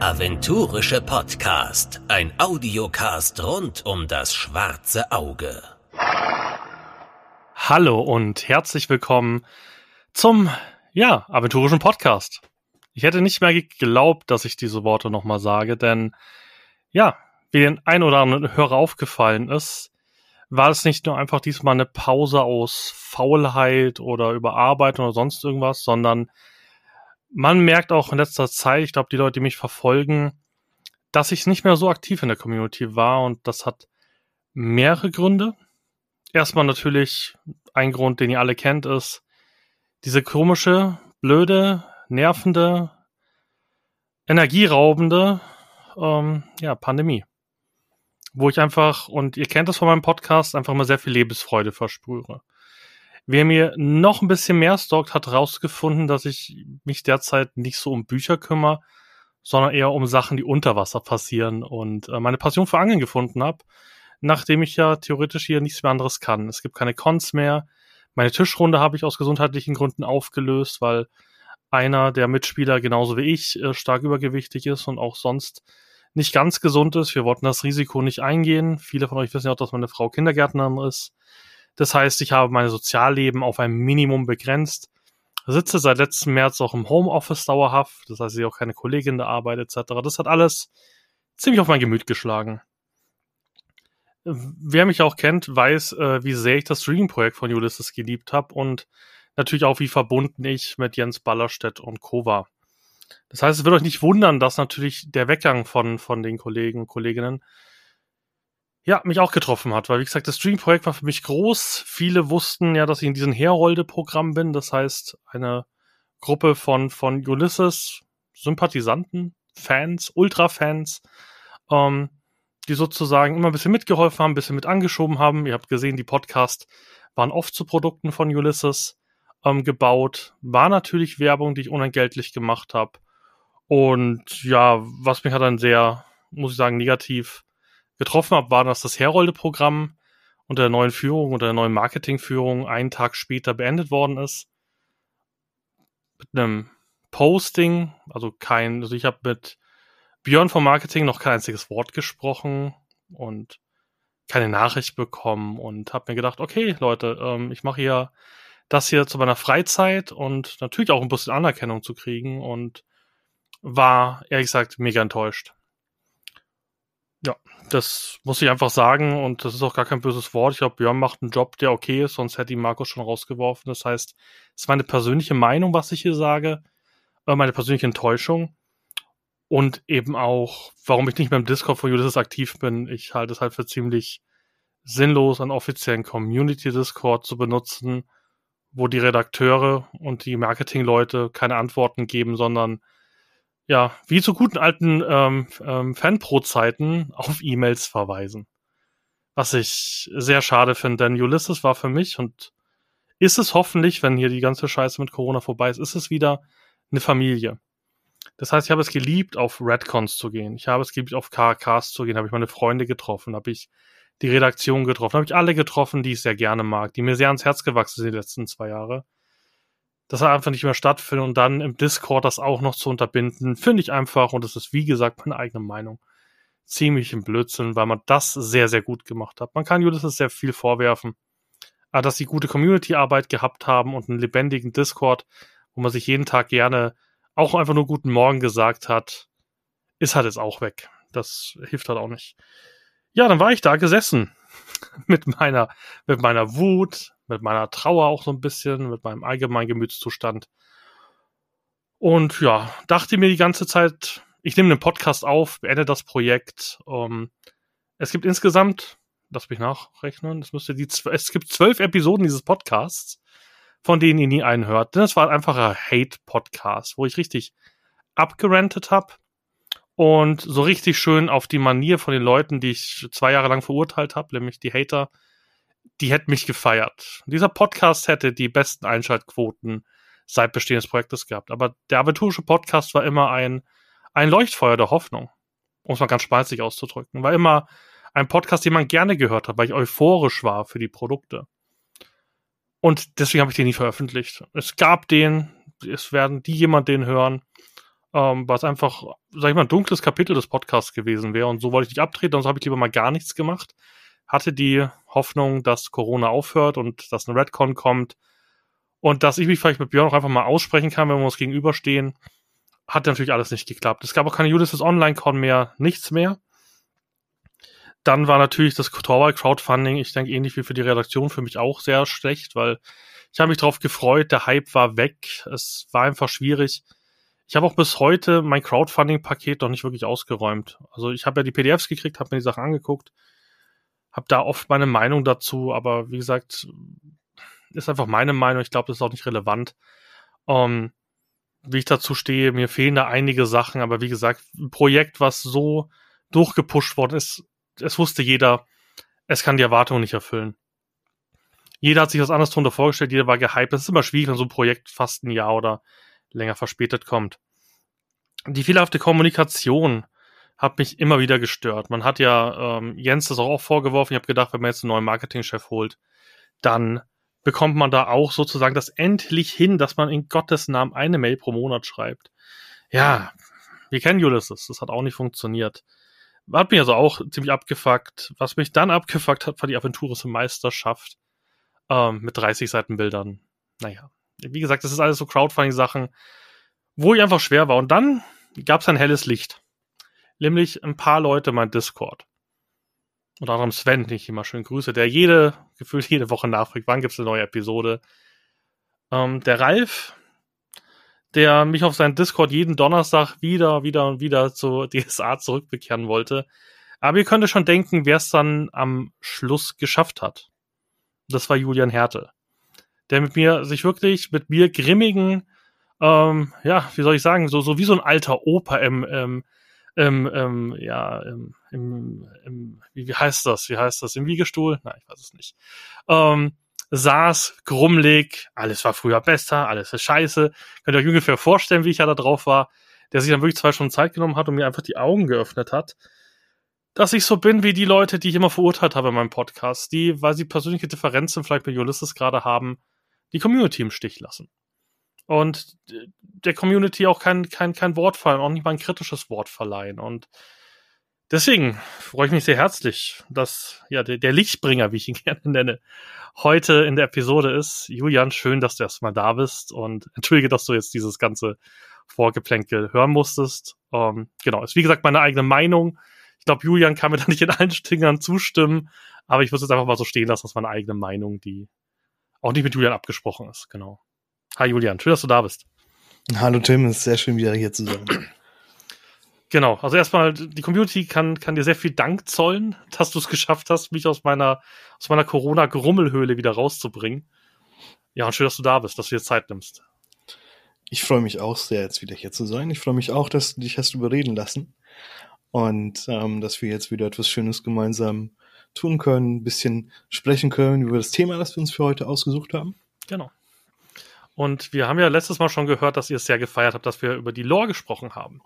Aventurische Podcast. Ein Audiocast rund um das schwarze Auge. Hallo und herzlich willkommen zum, ja, aventurischen Podcast. Ich hätte nicht mehr geglaubt, dass ich diese Worte nochmal sage, denn, ja, wie den ein oder anderen Hörer aufgefallen ist, war es nicht nur einfach diesmal eine Pause aus Faulheit oder Überarbeitung oder sonst irgendwas, sondern man merkt auch in letzter Zeit, ich glaube, die Leute, die mich verfolgen, dass ich nicht mehr so aktiv in der Community war und das hat mehrere Gründe. Erstmal natürlich ein Grund, den ihr alle kennt, ist diese komische, blöde, nervende, energieraubende ähm, ja, Pandemie. Wo ich einfach, und ihr kennt das von meinem Podcast, einfach mal sehr viel Lebensfreude versprühe. Wer mir noch ein bisschen mehr stalkt, hat herausgefunden, dass ich mich derzeit nicht so um Bücher kümmere, sondern eher um Sachen, die unter Wasser passieren und äh, meine Passion für Angeln gefunden habe, nachdem ich ja theoretisch hier nichts mehr anderes kann. Es gibt keine Cons mehr. Meine Tischrunde habe ich aus gesundheitlichen Gründen aufgelöst, weil einer der Mitspieler genauso wie ich äh, stark übergewichtig ist und auch sonst nicht ganz gesund ist. Wir wollten das Risiko nicht eingehen. Viele von euch wissen ja auch, dass meine Frau Kindergärtnerin ist. Das heißt, ich habe mein Sozialleben auf ein Minimum begrenzt, sitze seit letztem März auch im Homeoffice dauerhaft, das heißt, ich auch keine Kollegin der Arbeit etc. Das hat alles ziemlich auf mein Gemüt geschlagen. Wer mich auch kennt, weiß, äh, wie sehr ich das Streaming-Projekt von Ulysses geliebt habe und natürlich auch, wie verbunden ich mit Jens Ballerstedt und Co. war. Das heißt, es wird euch nicht wundern, dass natürlich der Weggang von, von den Kollegen und Kolleginnen ja, mich auch getroffen hat, weil wie gesagt, das Stream-Projekt war für mich groß. Viele wussten ja, dass ich in diesem Herolde-Programm bin. Das heißt, eine Gruppe von, von Ulysses, Sympathisanten, Fans, Ultra-Fans, ähm, die sozusagen immer ein bisschen mitgeholfen haben, ein bisschen mit angeschoben haben. Ihr habt gesehen, die Podcasts waren oft zu Produkten von Ulysses ähm, gebaut. War natürlich Werbung, die ich unentgeltlich gemacht habe. Und ja, was mich hat dann sehr, muss ich sagen, negativ getroffen habe, war, dass das Herolde-Programm unter der neuen Führung, unter der neuen Marketingführung einen Tag später beendet worden ist. Mit einem Posting, also kein, also ich habe mit Björn vom Marketing noch kein einziges Wort gesprochen und keine Nachricht bekommen und habe mir gedacht, okay, Leute, ähm, ich mache hier das hier zu meiner Freizeit und natürlich auch ein bisschen Anerkennung zu kriegen und war ehrlich gesagt mega enttäuscht. Ja, das muss ich einfach sagen und das ist auch gar kein böses Wort. Ich glaube, Björn macht einen Job, der okay ist, sonst hätte ihn Markus schon rausgeworfen. Das heißt, es ist meine persönliche Meinung, was ich hier sage, äh, meine persönliche Enttäuschung und eben auch, warum ich nicht mehr im Discord von Ulysses aktiv bin. Ich halte es halt für ziemlich sinnlos, einen offiziellen Community-Discord zu benutzen, wo die Redakteure und die Marketingleute keine Antworten geben, sondern ja, wie zu guten alten ähm, ähm, Fanpro-Zeiten auf E-Mails verweisen. Was ich sehr schade finde, denn Ulysses war für mich und ist es hoffentlich, wenn hier die ganze Scheiße mit Corona vorbei ist, ist es wieder eine Familie. Das heißt, ich habe es geliebt, auf Redcons zu gehen. Ich habe es geliebt, auf KKs zu gehen. Habe ich meine Freunde getroffen, habe ich die Redaktion getroffen, habe ich alle getroffen, die ich sehr gerne mag, die mir sehr ans Herz gewachsen sind die letzten zwei Jahre das einfach nicht mehr stattfindet und dann im Discord das auch noch zu unterbinden, finde ich einfach, und das ist wie gesagt meine eigene Meinung, ziemlich im Blödsinn, weil man das sehr, sehr gut gemacht hat. Man kann Ulysses sehr viel vorwerfen, aber dass sie gute Community-Arbeit gehabt haben und einen lebendigen Discord, wo man sich jeden Tag gerne auch einfach nur guten Morgen gesagt hat, ist halt jetzt auch weg. Das hilft halt auch nicht. Ja, dann war ich da gesessen mit meiner, mit meiner Wut, mit meiner Trauer auch so ein bisschen, mit meinem allgemeinen Gemütszustand. Und ja, dachte mir die ganze Zeit, ich nehme den Podcast auf, beende das Projekt. Ähm, es gibt insgesamt, lass mich nachrechnen, es müsste die, es gibt zwölf Episoden dieses Podcasts, von denen ihr nie einen hört. Denn es war ein Hate-Podcast, wo ich richtig abgerantet habe und so richtig schön auf die Manier von den Leuten, die ich zwei Jahre lang verurteilt habe, nämlich die Hater, die hätten mich gefeiert. Dieser Podcast hätte die besten Einschaltquoten seit Bestehen des Projektes gehabt. Aber der aventurische Podcast war immer ein, ein Leuchtfeuer der Hoffnung, um es mal ganz spalzig auszudrücken. War immer ein Podcast, den man gerne gehört hat, weil ich euphorisch war für die Produkte. Und deswegen habe ich den nie veröffentlicht. Es gab den, es werden die jemand den hören. ähm, es einfach, sag ich mal, ein dunkles Kapitel des Podcasts gewesen wäre. Und so wollte ich nicht abtreten, sonst habe ich lieber mal gar nichts gemacht. Hatte die Hoffnung, dass Corona aufhört und dass eine Redcon kommt und dass ich mich vielleicht mit Björn auch einfach mal aussprechen kann, wenn wir uns gegenüberstehen. Hat natürlich alles nicht geklappt. Es gab auch keine Ulysses Online-Con mehr, nichts mehr. Dann war natürlich das Torwall Crowdfunding, ich denke ähnlich wie für die Redaktion, für mich auch sehr schlecht, weil ich habe mich darauf gefreut, der Hype war weg, es war einfach schwierig. Ich habe auch bis heute mein Crowdfunding-Paket noch nicht wirklich ausgeräumt. Also ich habe ja die PDFs gekriegt, habe mir die Sachen angeguckt, habe da oft meine Meinung dazu, aber wie gesagt, ist einfach meine Meinung. Ich glaube, das ist auch nicht relevant. Um, wie ich dazu stehe, mir fehlen da einige Sachen, aber wie gesagt, ein Projekt, was so durchgepusht worden ist, es wusste jeder, es kann die Erwartungen nicht erfüllen. Jeder hat sich was anderes darunter vorgestellt, jeder war gehypt. Es ist immer schwierig, wenn so ein Projekt fast ein Jahr oder länger verspätet kommt. Die fehlerhafte Kommunikation hat mich immer wieder gestört. Man hat ja ähm, Jens das auch vorgeworfen. Ich habe gedacht, wenn man jetzt einen neuen Marketingchef holt, dann bekommt man da auch sozusagen das endlich hin, dass man in Gottes Namen eine Mail pro Monat schreibt. Ja, wir kennen Ulysses, das hat auch nicht funktioniert. Hat mich also auch ziemlich abgefuckt. Was mich dann abgefuckt hat, war die Aventuris Meisterschaft ähm, mit 30 Seiten Bildern. Naja, wie gesagt, das ist alles so Crowdfunding-Sachen, wo ich einfach schwer war. Und dann gab es ein helles Licht. Nämlich ein paar Leute mein Discord. Unter anderem Sven, den ich immer schön grüße, der jede, gefühlt jede Woche nachfragt, wann gibt es eine neue Episode. Ähm, der Ralf, der mich auf seinen Discord jeden Donnerstag wieder, wieder und wieder zu DSA zurückbekehren wollte. Aber ihr könnt schon denken, wer es dann am Schluss geschafft hat. Das war Julian Härte. Der mit mir, sich wirklich mit mir grimmigen, ähm, ja, wie soll ich sagen, so, so wie so ein alter Opa im, im, im, im ja, im, im, im wie, heißt das? Wie heißt das? Im Wiegestuhl? Nein, ich weiß es nicht. Ähm, saß, grummelig, alles war früher besser, alles ist scheiße. Könnt ihr euch ungefähr vorstellen, wie ich ja da drauf war, der sich dann wirklich zwei Stunden Zeit genommen hat und mir einfach die Augen geöffnet hat, dass ich so bin wie die Leute, die ich immer verurteilt habe in meinem Podcast, die, weil sie persönliche Differenzen vielleicht mit Ulysses gerade haben, die Community im Stich lassen. Und der Community auch kein, kein, kein Wort fallen, auch nicht mal ein kritisches Wort verleihen. Und Deswegen freue ich mich sehr herzlich, dass ja der, der Lichtbringer, wie ich ihn gerne nenne, heute in der Episode ist. Julian, schön, dass du erstmal da bist und entschuldige, dass du jetzt dieses ganze Vorgeplänkel hören musstest. Ähm, genau, ist wie gesagt meine eigene Meinung. Ich glaube, Julian kann mir da nicht in allen Stingern zustimmen, aber ich würde es einfach mal so stehen lassen, dass meine eigene Meinung, die auch nicht mit Julian abgesprochen ist. Genau. Hi Julian, schön, dass du da bist. Hallo Tim, es ist sehr schön, wieder hier zu sein. Genau, also erstmal, die Community kann, kann dir sehr viel Dank zollen, dass du es geschafft hast, mich aus meiner, aus meiner Corona-Grummelhöhle wieder rauszubringen. Ja, und schön, dass du da bist, dass du dir Zeit nimmst. Ich freue mich auch sehr, jetzt wieder hier zu sein. Ich freue mich auch, dass du dich hast überreden lassen. Und ähm, dass wir jetzt wieder etwas Schönes gemeinsam tun können, ein bisschen sprechen können über das Thema, das wir uns für heute ausgesucht haben. Genau. Und wir haben ja letztes Mal schon gehört, dass ihr es sehr gefeiert habt, dass wir über die Lore gesprochen haben.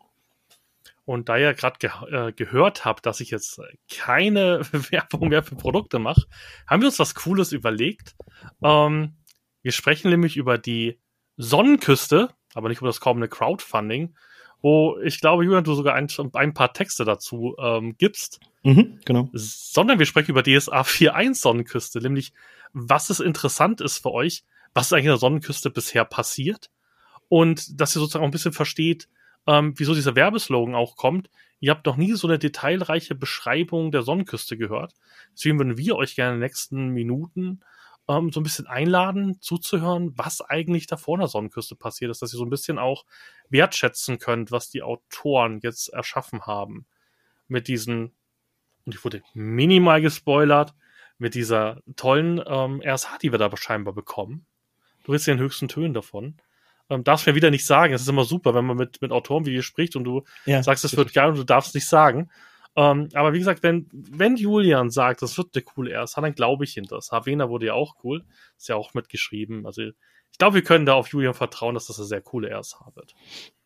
Und da ihr gerade ge äh, gehört habt, dass ich jetzt keine Werbung mehr für Produkte mache, haben wir uns was Cooles überlegt. Ähm, wir sprechen nämlich über die Sonnenküste, aber nicht über das kommende Crowdfunding, wo ich glaube, Julian, du sogar ein, ein paar Texte dazu ähm, gibst. Mhm, genau. Sondern wir sprechen über DSA 4.1 Sonnenküste, nämlich was es interessant ist für euch, was ist eigentlich in der Sonnenküste bisher passiert und dass ihr sozusagen auch ein bisschen versteht, ähm, wieso dieser Werbeslogan auch kommt. Ihr habt noch nie so eine detailreiche Beschreibung der Sonnenküste gehört. Deswegen würden wir euch gerne in den nächsten Minuten ähm, so ein bisschen einladen, zuzuhören, was eigentlich da vor der Sonnenküste passiert ist, dass ihr so ein bisschen auch wertschätzen könnt, was die Autoren jetzt erschaffen haben. Mit diesen, und ich wurde minimal gespoilert, mit dieser tollen ähm, RSH, die wir da scheinbar bekommen. Du redest ja in höchsten Tönen davon ähm, darfst mir wieder nicht sagen. Es ist immer super, wenn man mit, mit Autoren wie dir spricht und du ja, sagst, es wird geil und du darfst nicht sagen. Ähm, aber wie gesagt, wenn, wenn Julian sagt, das wird eine coole Erst, dann glaube ich hinter das. Havena wurde ja auch cool. Ist ja auch mitgeschrieben. Also ich glaube, wir können da auf Julian vertrauen, dass das eine sehr coole Erst wird.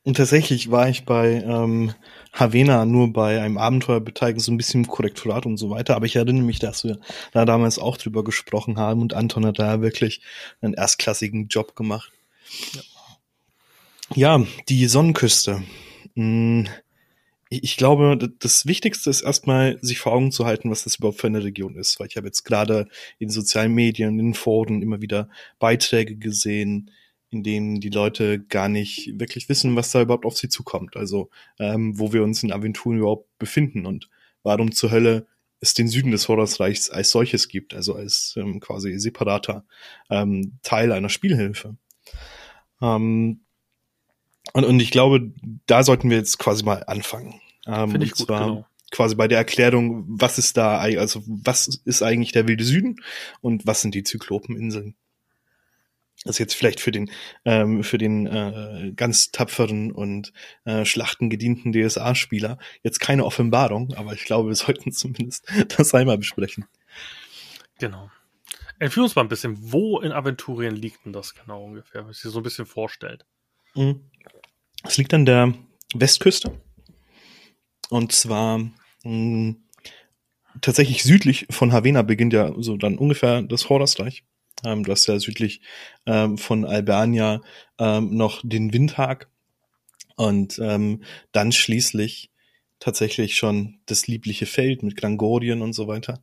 Und tatsächlich war ich bei ähm, Havena nur bei einem Abenteuer beteiligt, so ein bisschen Korrektorat und so weiter. Aber ich erinnere mich, dass wir da damals auch drüber gesprochen haben und Anton hat da wirklich einen erstklassigen Job gemacht. Ja. Ja, die Sonnenküste. Hm, ich glaube, das Wichtigste ist erstmal, sich vor Augen zu halten, was das überhaupt für eine Region ist. Weil ich habe jetzt gerade in sozialen Medien, in Foren immer wieder Beiträge gesehen, in denen die Leute gar nicht wirklich wissen, was da überhaupt auf sie zukommt. Also ähm, wo wir uns in Aventuren überhaupt befinden und warum zur Hölle es den Süden des Horrorreichs als solches gibt, also als ähm, quasi separater ähm, Teil einer Spielhilfe. Ähm, und, und ich glaube, da sollten wir jetzt quasi mal anfangen. Ähm, Finde ich gut, zwar genau. quasi bei der Erklärung, was ist da, also was ist eigentlich der wilde Süden und was sind die Zyklopeninseln? Das ist jetzt vielleicht für den ähm, für den äh, ganz tapferen und äh, schlachtengedienten DSA-Spieler jetzt keine Offenbarung, aber ich glaube, wir sollten zumindest das einmal besprechen. Genau. Entführ uns mal ein bisschen, wo in Aventurien liegt denn das genau ungefähr, wenn sich so ein bisschen vorstellt? Mhm. Es liegt an der Westküste. Und zwar mh, hm, tatsächlich südlich von Havena beginnt ja so dann ungefähr das Hordersreich. Ähm, du hast ja südlich ähm, von Albania ähm, noch den Windhag und ähm, dann schließlich tatsächlich schon das liebliche Feld mit Grangorien und so weiter.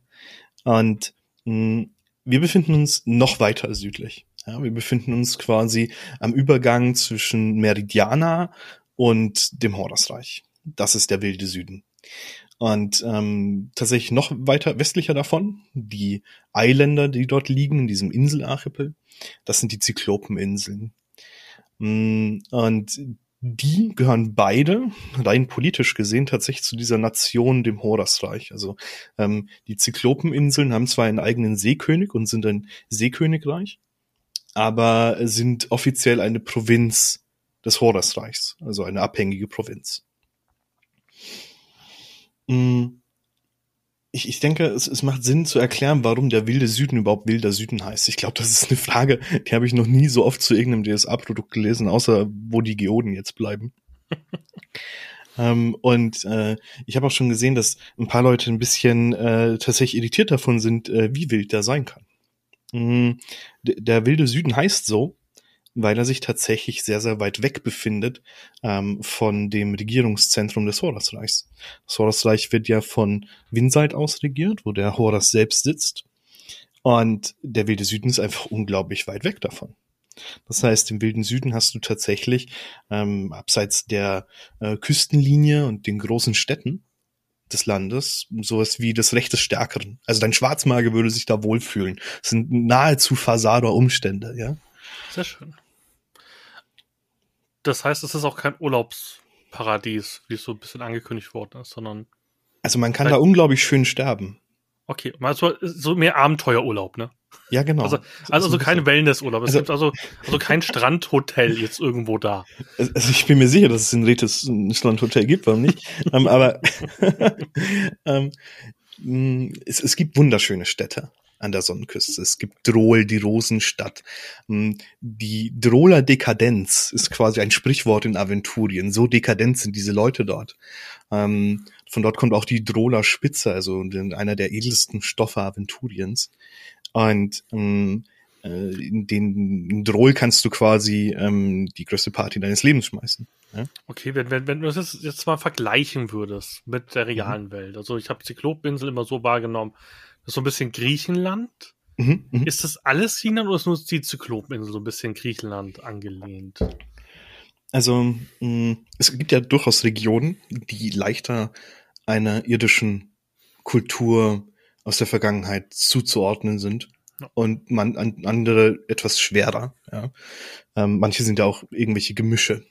Und mh, hm, wir befinden uns noch weiter südlich. Ja, wir befinden uns quasi am Übergang zwischen Meridiana und dem Hordersreich. Das ist der wilde Süden. Und ähm, tatsächlich noch weiter westlicher davon, die Eiländer, die dort liegen, in diesem Inselarchipel, das sind die Zyklopeninseln. Mm, und die gehören beide, rein politisch gesehen, tatsächlich zu dieser Nation, dem Hordersreich. Also ähm, die Zyklopeninseln haben zwar einen eigenen Seekönig und sind ein Seekönigreich, aber sind offiziell eine Provinz des Hordersreichs, also eine abhängige Provinz. Mm, ich, ich denke, es, es macht Sinn zu erklären, warum der wilde Süden überhaupt wilder Süden heißt. Ich glaube, das ist eine Frage, die habe ich noch nie so oft zu irgendeinem DSA-Produkt gelesen, außer wo die Geoden jetzt bleiben. ähm, und äh, ich habe auch schon gesehen, dass ein paar Leute ein bisschen äh, tatsächlich irritiert davon sind, äh, wie wild der sein kann. Mm, der wilde Süden heißt so, weil er sich tatsächlich sehr, sehr weit weg befindet ähm, von dem Regierungszentrum des Horusreichs. Das Horusreich wird ja von Winseid aus regiert, wo der Horus selbst sitzt. Und der wilde Süden ist einfach unglaublich weit weg davon. Das heißt, im wilden Süden hast du tatsächlich ähm, abseits der äh, Küstenlinie und den großen Städten des Landes, sowas wie das Recht des Stärkeren. Also dein Schwarzmagier würde sich da wohlfühlen. Das sind nahezu Fasada-Umstände, ja. Sehr schön. Das heißt, es ist auch kein Urlaubsparadies, wie es so ein bisschen angekündigt worden ist, sondern. Also man kann da unglaublich schön sterben. Okay, also so mehr Abenteuerurlaub, ne? Ja, genau. Also, also, also kein Wellnessurlaub. Es also, gibt also, also kein Strandhotel jetzt irgendwo da. Also ich bin mir sicher, dass es in Retes ein Strandhotel gibt, warum nicht? um, ähm, aber um, ähm, es, es gibt wunderschöne Städte an der Sonnenküste. Es gibt Drohl, die Rosenstadt. Um, die Drohler Dekadenz ist quasi ein Sprichwort in Aventurien. So dekadent sind diese Leute dort. Um, von dort kommt auch die Drohler Spitze, also einer der edelsten Stoffe Aventuriens. Und ähm, äh, in den Drohl kannst du quasi ähm, die größte Party deines Lebens schmeißen. Ja? Okay, wenn, wenn, wenn du das jetzt mal vergleichen würdest mit der realen mhm. Welt. Also ich habe Zyklopinsel immer so wahrgenommen, das ist so ein bisschen Griechenland. Mhm, mh. Ist das alles China oder ist nur die Zyklopinsel so ein bisschen Griechenland angelehnt? Also mh, es gibt ja durchaus Regionen, die leichter einer irdischen Kultur aus der Vergangenheit zuzuordnen sind ja. und man an, andere etwas schwerer. Ja. Ähm, manche sind ja auch irgendwelche Gemische.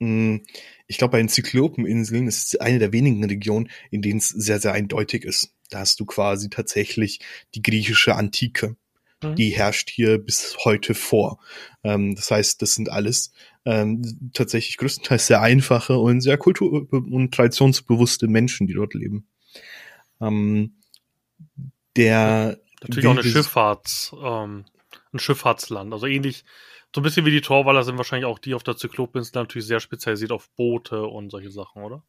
Hm, ich glaube, bei den Zyklopeninseln ist es eine der wenigen Regionen, in denen es sehr, sehr eindeutig ist. Da hast du quasi tatsächlich die griechische Antike. Mhm. Die herrscht hier bis heute vor. Ähm, das heißt, das sind alles ähm, tatsächlich größtenteils sehr einfache und sehr kultur- und traditionsbewusste Menschen, die dort leben. Ähm, der natürlich auch eine Schifffahrts, ähm, ein Schifffahrtsland. Also ähnlich, so ein bisschen wie die Torwaller sind wahrscheinlich auch die auf der Zyklopinsel natürlich sehr spezialisiert auf Boote und solche Sachen, oder?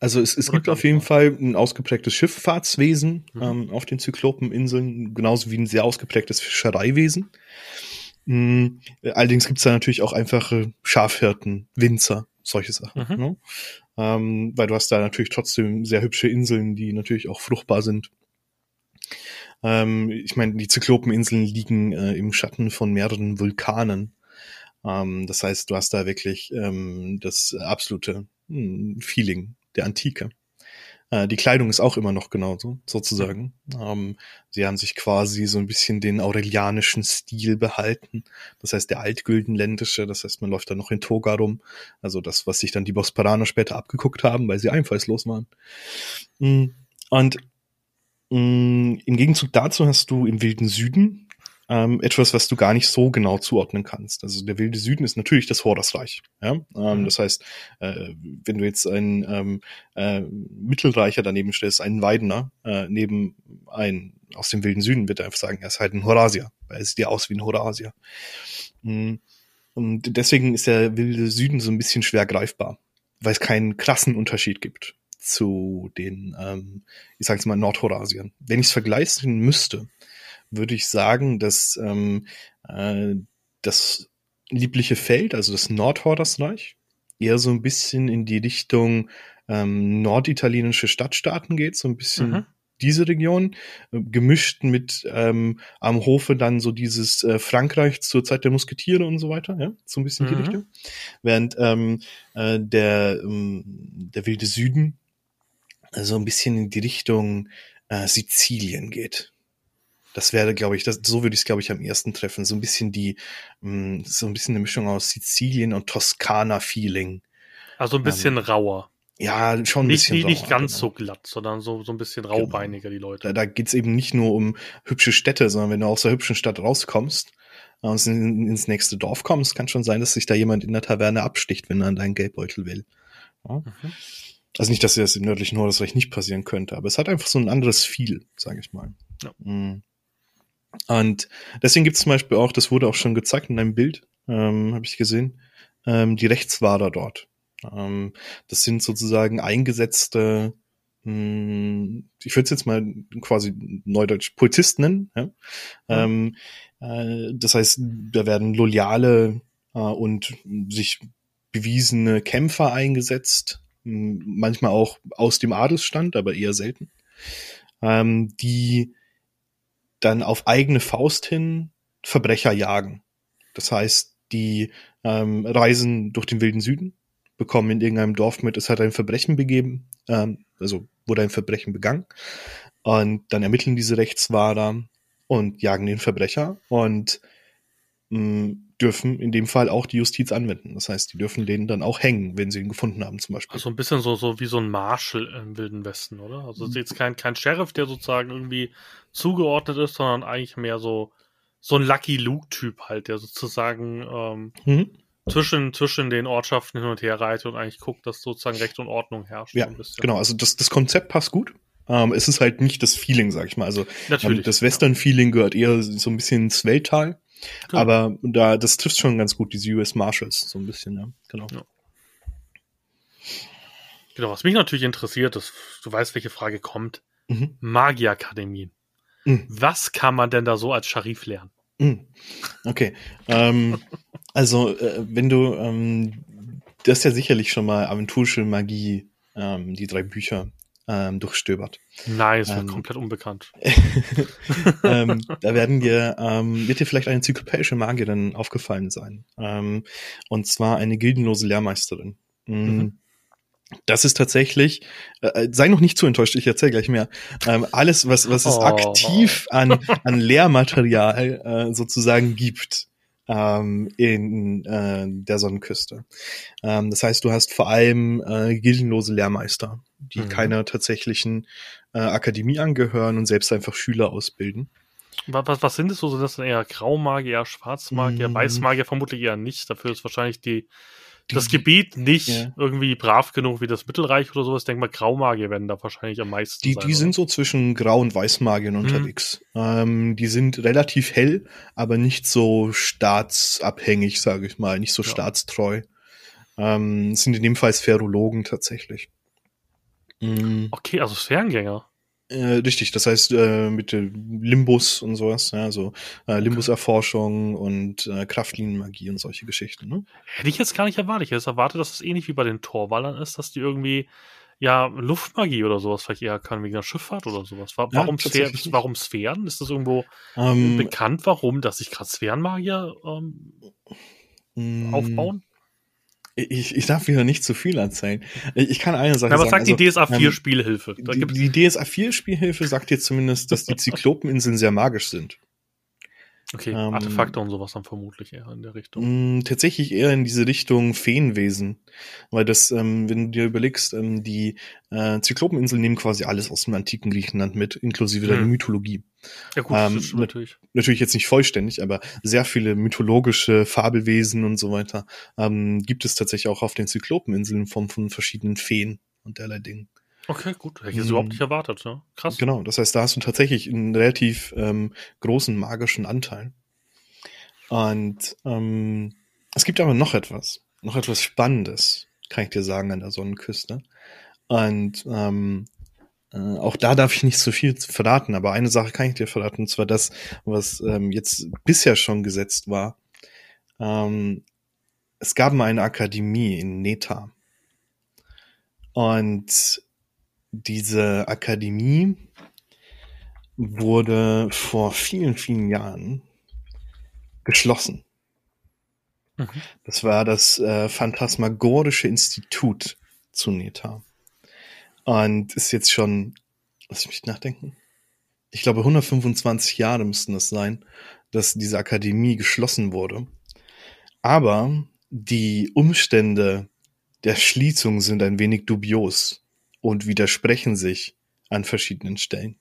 Also es, es gibt auf jeden Fall ein ausgeprägtes Schifffahrtswesen mhm. ähm, auf den Zyklopeninseln, genauso wie ein sehr ausgeprägtes Fischereiwesen. Mm, allerdings gibt's da natürlich auch einfache Schafhirten, Winzer, solche Sachen. Mhm. Ne? Ähm, weil du hast da natürlich trotzdem sehr hübsche Inseln, die natürlich auch fruchtbar sind. Ähm, ich meine, die Zyklopeninseln liegen äh, im Schatten von mehreren Vulkanen. Ähm, das heißt, du hast da wirklich ähm, das absolute Feeling der Antike. Äh, die Kleidung ist auch immer noch genauso, sozusagen. Ähm, sie haben sich quasi so ein bisschen den aurelianischen Stil behalten. Das heißt, der altgüldenländische, das heißt, man läuft da noch in Toga rum. Also das, was sich dann die Bosparaner später abgeguckt haben, weil sie einfallslos waren. Mm, Und Mm, Im Gegenzug dazu hast du im wilden Süden ähm, etwas, was du gar nicht so genau zuordnen kannst. Also der wilde Süden ist natürlich das Horusreich. Ja? Ähm, Mhm. Das heißt, äh, wenn du jetzt einen ähm, äh, Mittelreicher daneben stellst, einen Weidener, äh, neben einen aus dem wilden Süden, wird er einfach sagen, er ist halt ein Horasier, weil er sieht ja aus wie ein Horasier. Mm, Und deswegen ist der wilde Süden so ein bisschen schwer greifbar, weil es keinen krassen Unterschied gibt zu den, ähm, ich sage jetzt mal, Nordhorasien. Wenn ich es vergleichen müsste, würde ich sagen, dass ähm, äh, das liebliche Feld, also das Nordhorasreich, eher so ein bisschen in die Richtung ähm, norditalienische Stadtstaaten geht, so ein bisschen Mhm. diese Region, äh, gemischt mit ähm, am Hofe dann so dieses äh, Frankreich zur Zeit der Musketiere und so weiter, ja, so ein bisschen die Mhm. Richtung. Während ähm, äh, der, ähm, der wilde Süden äh, so ein bisschen in die Richtung äh, Sizilien geht. Das wäre, glaube ich, das, so würde ich es, glaube ich, am ersten treffen. So ein bisschen die, mh, so ein bisschen eine Mischung aus Sizilien und Toskana-Feeling. Also ein bisschen rauer. Ja, schon ein Nicht, bisschen. nicht, nicht ganz genau. so glatt, sondern so, so ein bisschen raubeiniger, die Leute. Da, da geht's eben nicht nur um hübsche Städte, sondern wenn du aus der hübschen Stadt rauskommst äh, und in, ins nächste Dorf kommst, kann schon sein, dass sich da jemand in der Taverne absticht, wenn er an deinen Geldbeutel will. Ja? Mhm. Also nicht, dass das im nördlichen Horusreich nicht passieren könnte, aber es hat einfach so ein anderes Feel, sage ich mal. Ja. Mm. Und deswegen gibt es zum Beispiel auch, das wurde auch schon gezeigt in einem Bild, ähm, habe ich gesehen, ähm, die Rechtswahrer dort. Ähm, das sind sozusagen eingesetzte, mh, ich würde es jetzt mal quasi neudeutsch Polizist nennen. Ja? Ähm, äh, das heißt, da werden loyale äh, und sich bewiesene Kämpfer eingesetzt, mh, manchmal auch aus dem Adelsstand, aber eher selten, ähm, die dann auf eigene Faust hin Verbrecher jagen. Das heißt, die ähm, reisen durch den wilden Süden, bekommen in irgendeinem Dorf mit, es hat ein Verbrechen begeben, ähm, also wurde ein Verbrechen begangen. Und dann ermitteln diese Rechtswahrer und jagen den Verbrecher und mh, dürfen in dem Fall auch die Justiz anwenden. Das heißt, die dürfen den dann auch hängen, wenn sie ihn gefunden haben, zum Beispiel. Also ein bisschen so, so wie so ein Marshal im Wilden Westen, oder? Also es ist jetzt kein, kein Sheriff, der sozusagen irgendwie zugeordnet ist, sondern eigentlich mehr so, so ein Lucky Luke-Typ halt, der sozusagen ähm, Mhm. zwischen, zwischen den Ortschaften hin und her reitet und eigentlich guckt, dass sozusagen Recht und Ordnung herrscht. Ja, genau. Also das, das Konzept passt gut. Ähm, es ist halt nicht das Feeling, sag ich mal. Also Natürlich. ähm, das Western-Feeling gehört eher so ein bisschen ins Welttal. Genau. Aber da, das trifft schon ganz gut, diese US Marshals, so ein bisschen, ja. Genau. Ja. Genau, was mich natürlich interessiert, ist, du weißt, welche Frage kommt. Mhm. Magierakademien. Mhm. Was kann man denn da so als Scharif lernen? Mhm. Okay. ähm, also, äh, wenn du, ähm, du hast ja sicherlich schon mal aventurische Magie, ähm, die drei Bücher, ähm, durchstöbert. Nein, es wird Ähm. komplett unbekannt. ähm, da werden dir, ähm, wird dir vielleicht eine enzyklopädische Magierin aufgefallen sein. Ähm, und zwar eine gildenlose Lehrmeisterin. Mm, Mhm. Das ist tatsächlich, äh, sei noch nicht zu enttäuscht, ich erzähle gleich mehr. Ähm, alles, was, was es Oh. aktiv an, an Lehrmaterial äh, sozusagen gibt ähm, in äh, der Sonnenküste. Ähm, das heißt, du hast vor allem äh, gildenlose Lehrmeister, die Mhm. keiner tatsächlichen äh, Akademie angehören und selbst einfach Schüler ausbilden. Was, was, sind es so? Sind das eher Graumagier, Schwarzmagier, Mm. Weißmagier vermutlich eher nicht. Dafür ist wahrscheinlich die, das Die- Gebiet nicht Ja. irgendwie brav genug wie das Mittelreich oder sowas. Ich denke mal, Graumagier werden da wahrscheinlich am meisten Die, sein. die oder? sind so zwischen Grau- und Weißmagiern unterwegs. Ähm, die sind relativ hell, aber nicht so staatsabhängig, sage ich mal, nicht so Ja. staatstreu. Ähm, sind in dem Fall Sphärologen tatsächlich. Mm, Okay, also Sphärengänger. Äh, richtig, das heißt äh, mit Limbus und sowas, ja, so äh, Limbus-Erforschung und äh, Kraftlinienmagie und solche Geschichten. Ne? Hätte ich jetzt gar nicht erwartet. Ich hätte erwartet, dass es ähnlich wie bei den Torwallern ist, dass die irgendwie ja Luftmagie oder sowas vielleicht eher kann, wegen der Schifffahrt oder sowas. Wa- Ja, Warum, Sphären, warum Sphären? Ist das irgendwo Ähm, bekannt, warum, dass sich gerade Sphärenmagier ähm, mh, aufbauen? Ich, ich darf wieder nicht zu viel erzählen. Ich kann eine Sache Na, was sagen. sagt die DSA 4 ähm, Spielhilfe? Da Die, die DSA 4 Spielhilfe sagt dir zumindest, dass die Zyklopeninseln sehr magisch sind. okay, ähm, Artefakte und sowas dann vermutlich eher in der Richtung. Mm, tatsächlich eher in diese Richtung Feenwesen. Weil das, ähm, wenn du dir überlegst, ähm, die äh, Zyklopeninseln nehmen quasi alles aus dem antiken Griechenland mit, inklusive der Hm. Mythologie. Ja gut, ähm, das natürlich. Natürlich jetzt nicht vollständig, aber sehr viele mythologische Fabelwesen und so weiter ähm, gibt es tatsächlich auch auf den Zyklopeninseln in Form von verschiedenen Feen und derlei Dingen. Okay, gut. Hätte ich jetzt Mm. überhaupt nicht erwartet. Ne? Krass. Genau, das heißt, da hast du tatsächlich einen relativ ähm, großen magischen Anteil. Und ähm, es gibt aber noch etwas, noch etwas Spannendes, kann ich dir sagen, an der Sonnenküste. Und ähm, äh, auch da darf ich nicht so viel verraten, aber eine Sache kann ich dir verraten, und zwar das, was ähm, jetzt bisher schon gesetzt war. Ähm, es gab mal eine Akademie in Neta. Und diese Akademie wurde vor vielen, vielen Jahren geschlossen. Mhm. Das war das äh, Phantasmagorische Institut zu Neta. Und ist jetzt schon, lass mich nachdenken. Ich glaube, 125 Jahre müssten es sein, dass diese Akademie geschlossen wurde. Aber die Umstände der Schließung sind ein wenig dubios und widersprechen sich an verschiedenen Stellen.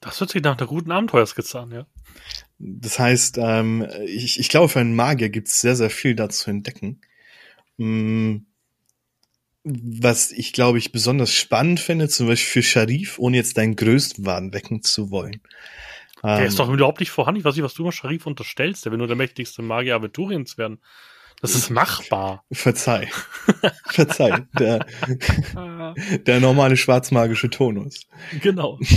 Das hört sich nach einer guten Abenteuerskizze an, ja. Das heißt, ähm, ich, ich glaube, für einen Magier gibt es sehr, sehr viel da zu entdecken. Mm, Was ich, glaube ich, besonders spannend finde, zum Beispiel für Sharif, ohne jetzt deinen Größtwahn wecken zu wollen. Der Ähm, ist doch überhaupt nicht vorhanden. Ich weiß nicht, was du immer Sharif unterstellst. Der will nur der mächtigste Magier Aventuriens werden. Das ist machbar. Verzeih. Verzeih. Der, der normale schwarzmagische Tonus. genau.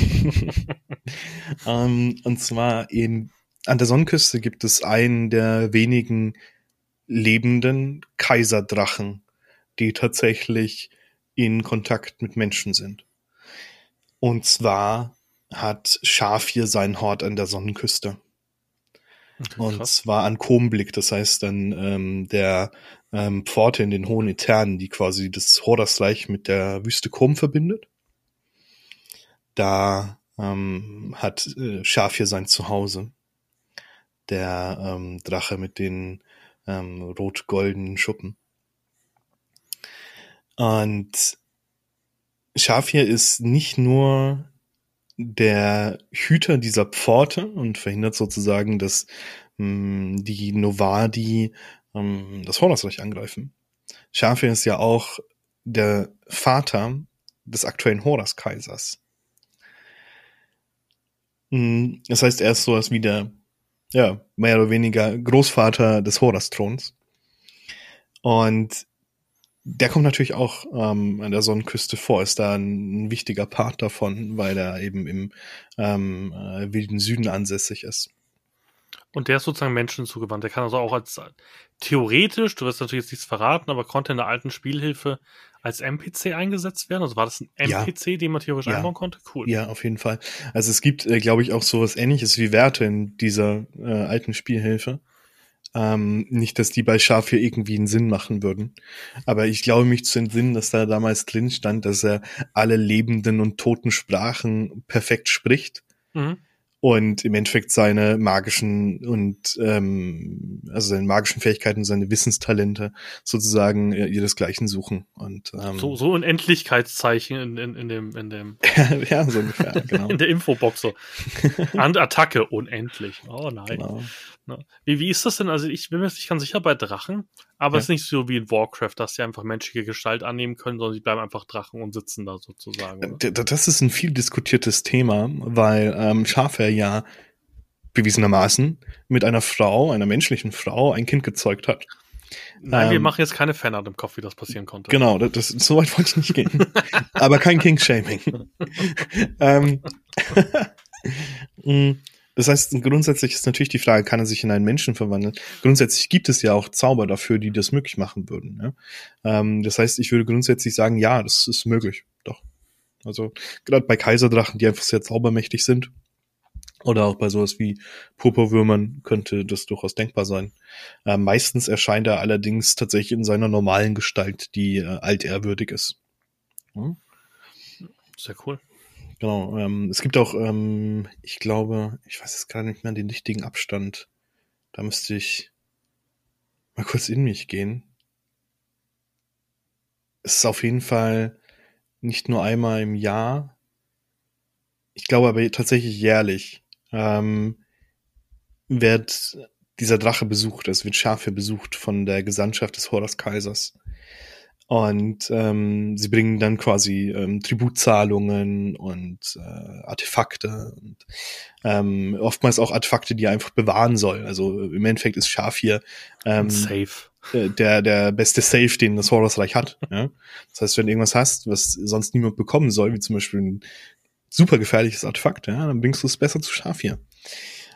Ähm, und zwar eben an der Sonnenküste gibt es einen der wenigen lebenden Kaiserdrachen, die tatsächlich in Kontakt mit Menschen sind. Und zwar hat Schafir seinen Hort an der Sonnenküste. Okay, Und krass. zwar an Komblick, das heißt dann ähm, der ähm, Pforte in den hohen Eternen, die quasi das Hordersreich mit der Wüste Kom verbindet. Da ähm, hat äh, Schafir sein Zuhause. Der ähm, Drache mit den ähm, rot-goldenen Schuppen. Und Schafir ist nicht nur der Hüter dieser Pforte und verhindert sozusagen, dass mh, die Novadi ähm, das Hornersreich angreifen. Schafir ist ja auch der Vater des aktuellen Horus-Kaisers. Mh, Das heißt, er ist sowas wie der, ja, mehr oder weniger Großvater des Horus-Throns. Und der kommt natürlich auch ähm, an der Sonnenküste vor, ist da ein, wichtiger Part davon, weil er eben im ähm, äh, wilden Süden ansässig ist. Und der ist sozusagen Menschen zugewandt. Der kann also auch als theoretisch, du wirst natürlich jetzt nichts verraten, aber konnte in der alten Spielhilfe als NPC eingesetzt werden. Also war das ein Ja. NPC, den man theoretisch Ja. einbauen konnte? Cool. Ja, auf jeden Fall. Also es gibt, äh, glaube ich, auch sowas ähnliches wie Werte in dieser äh, alten Spielhilfe. Ähm, nicht, dass die bei Schaf hier irgendwie einen Sinn machen würden. Aber ich glaube mich zu entsinnen, dass da damals drin stand, dass er alle lebenden und toten Sprachen perfekt spricht. Mhm. und im Endeffekt seine magischen und ähm, also seine magischen Fähigkeiten, seine Wissenstalente sozusagen äh, ihresgleichen suchen und ähm, So, so ein Endlichkeitszeichen in, in, in dem, in dem, ja so ungefähr genau. in der Infobox so. And Attacke, unendlich. Oh nein. genau. Ne? Wie, wie ist das denn? Also ich bin mir nicht ganz sicher bei Drachen, aber Ja. es ist nicht so wie in Warcraft, dass sie einfach menschliche Gestalt annehmen können, sondern sie bleiben einfach Drachen und sitzen da sozusagen. Oder? D- Das ist ein viel diskutiertes Thema, weil ähm, Schafher ja bewiesenermaßen mit einer Frau, einer menschlichen Frau, ein Kind gezeugt hat. Nein, ähm, wir machen jetzt keine Fanart im Kopf, wie das passieren konnte. Genau, das, das so weit wollte ich nicht gehen. Aber kein King-Shaming. ähm, mm, das heißt, grundsätzlich ist natürlich die Frage, kann er sich in einen Menschen verwandeln? Grundsätzlich gibt es ja auch Zauber dafür, die das möglich machen würden. Ja? Ähm, das heißt, ich würde grundsätzlich sagen, ja, das ist möglich. Doch. Also gerade bei Kaiserdrachen, die einfach sehr zaubermächtig sind, oder auch bei sowas wie Purpurwürmern könnte das durchaus denkbar sein. Äh, meistens erscheint er allerdings tatsächlich in seiner normalen Gestalt, die äh, altehrwürdig ist. Hm? Sehr cool. Genau. Ähm, es gibt auch, ähm, ich glaube, ich weiß jetzt gerade nicht mehr den richtigen Abstand. Da müsste ich mal kurz in mich gehen. Es ist auf jeden Fall nicht nur einmal im Jahr. Ich glaube aber tatsächlich jährlich ähm, wird dieser Drache besucht, es wird Schafe besucht von der Gesandtschaft des Horus Kaisers. Und ähm, sie bringen dann quasi ähm, Tributzahlungen und äh, Artefakte und ähm, oftmals auch Artefakte, die er einfach bewahren soll. Also im Endeffekt ist Schaf hier ähm, Safe. Äh, der der beste Safe, den das Horusreich hat. Ja? Das heißt, wenn du irgendwas hast, was sonst niemand bekommen soll, wie zum Beispiel ein super gefährliches Artefakt, ja, dann bringst du es besser zu Schaf hier.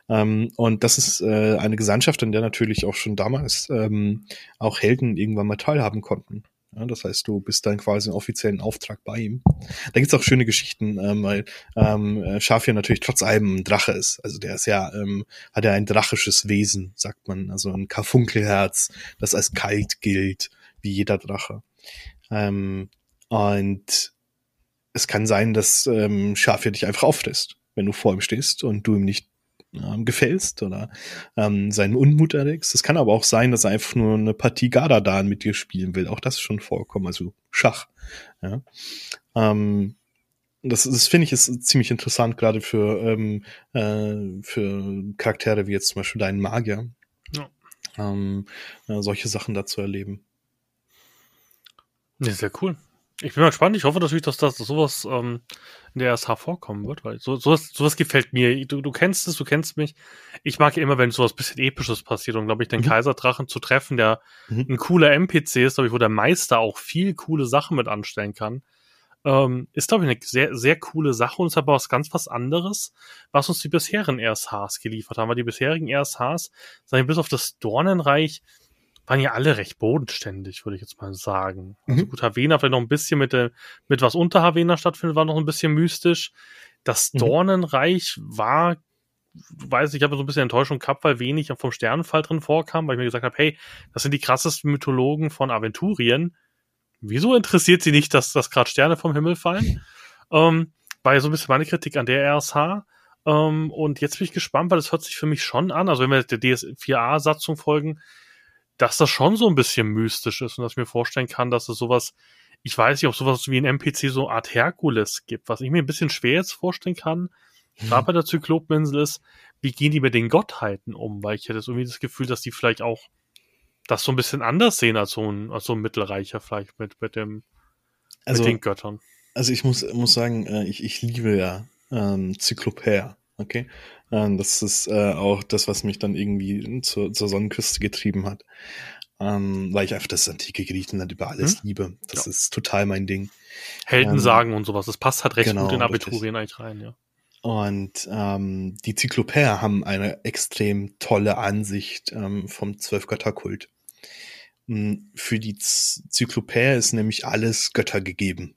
Ähm, und das ist äh, eine Gesandtschaft, an der natürlich auch schon damals ähm, auch Helden irgendwann mal teilhaben konnten. Ja, das heißt, du bist dann quasi einen offiziellen Auftrag bei ihm. Da gibt's auch schöne Geschichten, ähm, weil ähm, äh, Schafir natürlich trotz allem ein Drache ist. Also der ist ja, ähm, hat ja ein drachisches Wesen, sagt man. Also ein Karfunkelherz, das als kalt gilt, wie jeder Drache. Ähm, und es kann sein, dass ähm, Schafir dich einfach auffrisst, wenn du vor ihm stehst und du ihm nicht ähm, gefällst oder ähm, seinen Unmut erregst. Es kann aber auch sein, dass er einfach nur eine Partie Gadadan mit dir spielen will. Auch das ist schon vorkommen, also Schach. Ja. Ähm, das, das finde ich ist ziemlich interessant, gerade für, ähm, äh, für Charaktere wie jetzt zum Beispiel deinen Magier. Ja. Ähm, äh, solche Sachen da zu erleben. Ja, sehr cool. Ich bin mal gespannt. Ich hoffe natürlich, dass das sowas ähm, in der RSH vorkommen wird, weil so, sowas, sowas gefällt mir. Du, du kennst es, du kennst mich. Ich mag ja immer, wenn sowas bisschen Episches passiert und glaube ich, den mhm. Kaiserdrachen zu treffen, der mhm. ein cooler NPC ist, glaube ich, wo der Meister auch viel coole Sachen mit anstellen kann. Ähm, ist, glaube ich, eine sehr, sehr coole Sache und ist aber was ganz was anderes, was uns die bisherigen RSHs geliefert haben. Weil die bisherigen RSHs, sagen bis auf das Dornenreich, waren ja alle recht bodenständig, würde ich jetzt mal sagen. Also mhm. gut, Havena vielleicht noch ein bisschen mit, der, mit was unter Havena stattfindet, war noch ein bisschen mystisch. Das mhm. Dornenreich war, weiß ich, ich habe so ein bisschen Enttäuschung gehabt, weil wenig vom Sternenfall drin vorkam, weil ich mir gesagt habe, hey, das sind die krassesten Mythologen von Aventurien. Wieso interessiert sie nicht, dass, dass gerade Sterne vom Himmel fallen? Ähm, war ja so ein bisschen meine Kritik an der RSH. Ähm, und jetzt bin ich gespannt, weil das hört sich für mich schon an, also wenn wir der DS4A-Satzung folgen, dass das schon so ein bisschen mystisch ist und dass ich mir vorstellen kann, dass es sowas, ich weiß nicht, ob sowas wie ein NPC so eine Art Herkules gibt, was ich mir ein bisschen schwer jetzt vorstellen kann, mhm. gerade bei der Zyklopeninsel ist, wie gehen die mit den Gottheiten um? Weil ich hätte irgendwie das Gefühl, dass die vielleicht auch das so ein bisschen anders sehen als so ein, als so ein Mittelreicher vielleicht mit, mit dem, also, mit den Göttern. Also ich muss, muss sagen, äh, ich, ich liebe ja ähm, Zyklopär. Okay. Ähm, das ist äh, auch das, was mich dann irgendwie zur, zur Sonnenküste getrieben hat. Ähm, weil ich einfach das antike Griechenland über alles hm? liebe. Das ja. ist total mein Ding. Heldensagen ähm, und sowas. Das passt halt recht genau, gut in Abiturien eigentlich rein, ja. Und ähm, die Zyklopäer haben eine extrem tolle Ansicht ähm, vom Zwölfgötterkult. Hm, für die Zyklopäer ist nämlich alles Götter gegeben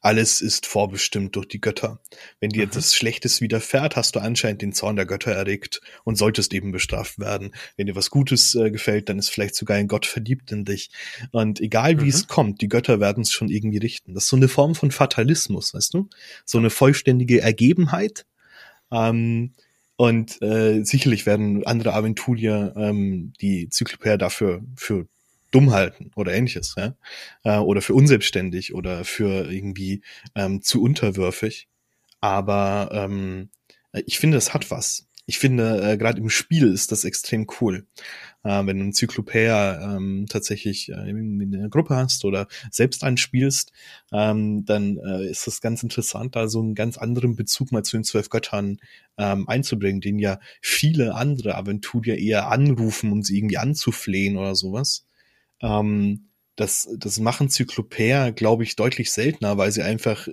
alles ist vorbestimmt durch die Götter. Wenn dir etwas Schlechtes widerfährt, hast du anscheinend den Zorn der Götter erregt und solltest eben bestraft werden. Wenn dir was Gutes äh, gefällt, dann ist vielleicht sogar ein Gott verliebt in dich. Und egal wie mhm. es kommt, die Götter werden es schon irgendwie richten. Das ist so eine Form von Fatalismus, weißt du? So eine vollständige Ergebenheit. Ähm, und äh, sicherlich werden andere Aventurier ähm, die Zyklopäer dafür für dumm halten oder ähnliches, ja, äh, oder für unselbstständig oder für irgendwie ähm, zu unterwürfig. Aber ähm, ich finde, es hat was. Ich finde, äh, gerade im Spiel ist das extrem cool. Äh, wenn du einen Zyklopäer ähm, tatsächlich äh, in der Gruppe hast oder selbst einspielst, ähm, dann äh, ist das ganz interessant, da so einen ganz anderen Bezug mal zu den zwölf Göttern ähm, einzubringen, den ja viele andere Aventurier eher anrufen, um sie irgendwie anzuflehen oder sowas. Ähm, das, das machen Zyklopäer, glaube ich, deutlich seltener, weil sie einfach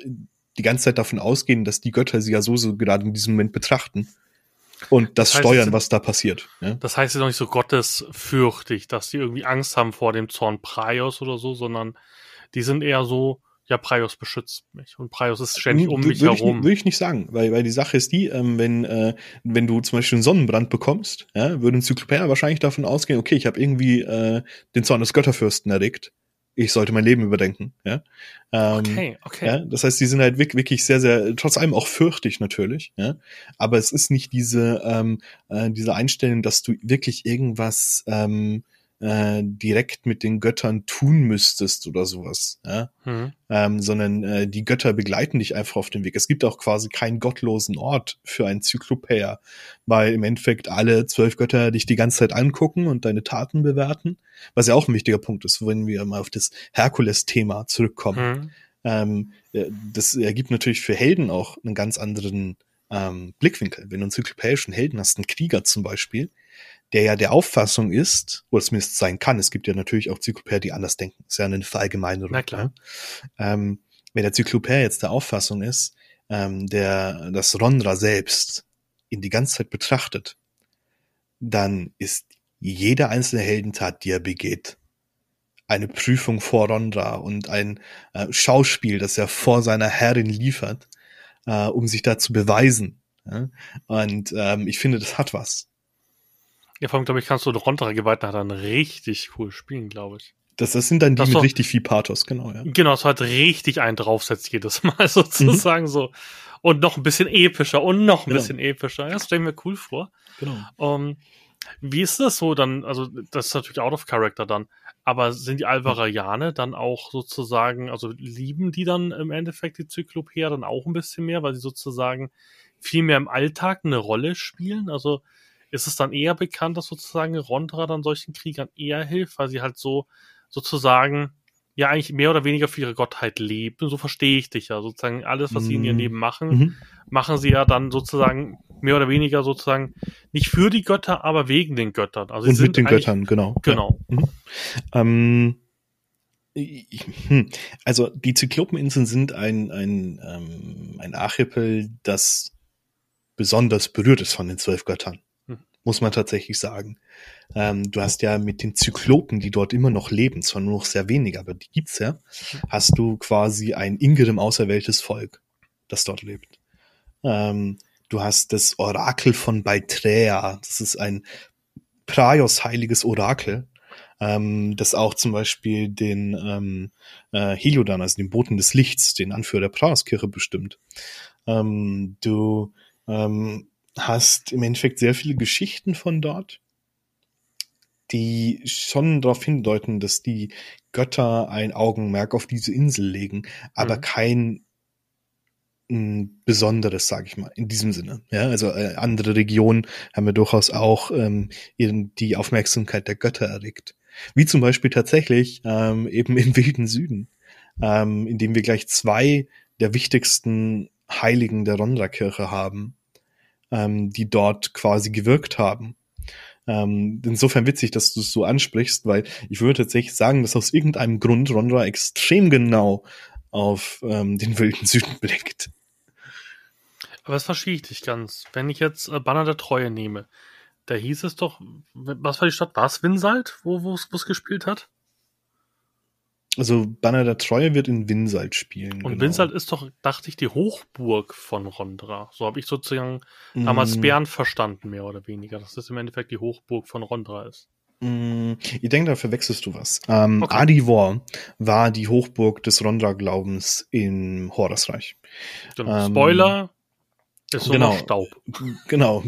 die ganze Zeit davon ausgehen, dass die Götter sie ja so, so gerade in diesem Moment betrachten und das, das heißt, steuern, was da passiert. Ja? Das heißt, sie sind noch nicht so gottesfürchtig, dass die irgendwie Angst haben vor dem Zorn Praios oder so, sondern die sind eher so, ja, Praios beschützt mich und Praios ist ständig um mich herum. Würde ich nicht sagen, weil, weil die Sache ist die, ähm, wenn, äh, wenn du zum Beispiel einen Sonnenbrand bekommst, ja, würde ein Zyklopäer wahrscheinlich davon ausgehen, okay, ich habe irgendwie äh, den Zorn des Götterfürsten erregt ich sollte mein Leben überdenken. Ja? Ähm, okay, okay. Ja? Das heißt, die sind halt wirklich sehr, sehr, trotz allem auch fürchtig natürlich. Ja? Aber es ist nicht diese, ähm, äh, diese Einstellung, dass du wirklich irgendwas ähm, äh, direkt mit den Göttern tun müsstest oder sowas, ja? Mhm. Ähm, sondern äh, die Götter begleiten dich einfach auf dem Weg. Es gibt auch quasi keinen gottlosen Ort für einen Zyklopäer, weil im Endeffekt alle zwölf Götter dich die ganze Zeit angucken und deine Taten bewerten, was ja auch ein wichtiger Punkt ist, wenn wir mal auf das Herkules-Thema zurückkommen. Mhm. Ähm, äh, das ergibt natürlich für Helden auch einen ganz anderen ähm, Blickwinkel. Wenn du einen zyklopäischen Helden hast, einen Krieger zum Beispiel, der ja der Auffassung ist, oder zumindest sein kann, es gibt ja natürlich auch Zyklopäer, die anders denken, ist ja eine Verallgemeinerung. Na klar. Ja? Ähm, wenn der Zyklopär jetzt der Auffassung ist, ähm, der das Rondra selbst ihn die ganze Zeit betrachtet, dann ist jede einzelne Heldentat, die er begeht, eine Prüfung vor Rondra und ein äh, Schauspiel, das er vor seiner Herrin liefert, äh, um sich da zu beweisen. Ja? Und ähm, ich finde, das hat was. Ja, vor allem, glaube ich, kannst du Rondra Gewalten dann richtig cool spielen, glaube ich. Das, das sind dann die das mit richtig viel Pathos, genau, ja. Genau, es hat richtig einen draufsetzt jedes Mal sozusagen mhm. so. Und noch ein bisschen epischer und noch ein genau. bisschen epischer. Das stellen wir cool vor. Genau. Um, ähm, wie ist das so dann? Also, das ist natürlich out of character dann. Aber sind die Alvaraiane dann auch sozusagen, also lieben die dann im Endeffekt die Zyklopea dann auch ein bisschen mehr, weil sie sozusagen viel mehr im Alltag eine Rolle spielen? Also, ist es dann eher bekannt, dass sozusagen Rondra dann solchen Kriegern eher hilft, weil sie halt so sozusagen ja eigentlich mehr oder weniger für ihre Gottheit leben. So verstehe ich dich ja. Sozusagen alles, was sie in ihrem mhm. Leben machen, mhm. machen sie ja dann sozusagen mehr oder weniger sozusagen nicht für die Götter, aber wegen den Göttern. Also Und mit den Göttern, genau. Genau. Ja. Mhm. Ähm, hm. Also die Zyklopeninseln sind ein, ein, ähm, ein Archipel, das besonders berührt ist von den zwölf Göttern muss man tatsächlich sagen. Ähm, du hast ja mit den Zyklopen, die dort immer noch leben, zwar nur noch sehr wenige, aber die gibt's ja, hast du quasi ein Ingrim auserwähltes Volk, das dort lebt. Ähm, du hast das Orakel von Beitrea, das ist ein Praios heiliges Orakel, ähm, das auch zum Beispiel den ähm, äh, Heliodan, also den Boten des Lichts, den Anführer der Praios-Kirche bestimmt. Ähm, du ähm, hast im Endeffekt sehr viele Geschichten von dort, die schon darauf hindeuten, dass die Götter ein Augenmerk auf diese Insel legen, aber mhm. kein ein besonderes, sage ich mal, in diesem Sinne. Ja, also äh, andere Regionen haben ja durchaus auch ähm, die Aufmerksamkeit der Götter erregt. Wie zum Beispiel tatsächlich ähm, eben im wilden Süden, ähm, in dem wir gleich zwei der wichtigsten Heiligen der Rondra-Kirche haben, ähm, die dort quasi gewirkt haben. Ähm, insofern witzig, dass du es so ansprichst, weil ich würde tatsächlich sagen, dass aus irgendeinem Grund Rondra extrem genau auf ähm, den wilden Süden blickt. Aber das verstehe ich dich ganz. Wenn ich jetzt äh, Banner der Treue nehme, da hieß es doch, was war die Stadt? War es Winsalt, wo es gespielt hat? Also Banner der Treue wird in Winsalt spielen. Und genau. Winsalt ist doch, dachte ich, die Hochburg von Rondra. So habe ich sozusagen mm. damals Bern verstanden, mehr oder weniger, dass das im Endeffekt die Hochburg von Rondra ist. Mm, ich denke, da verwechselst du was. Ähm, okay. Adivor war die Hochburg des Rondra-Glaubens im Horusreich. Genau. Ähm, Spoiler, ist so genau, Staub. Genau.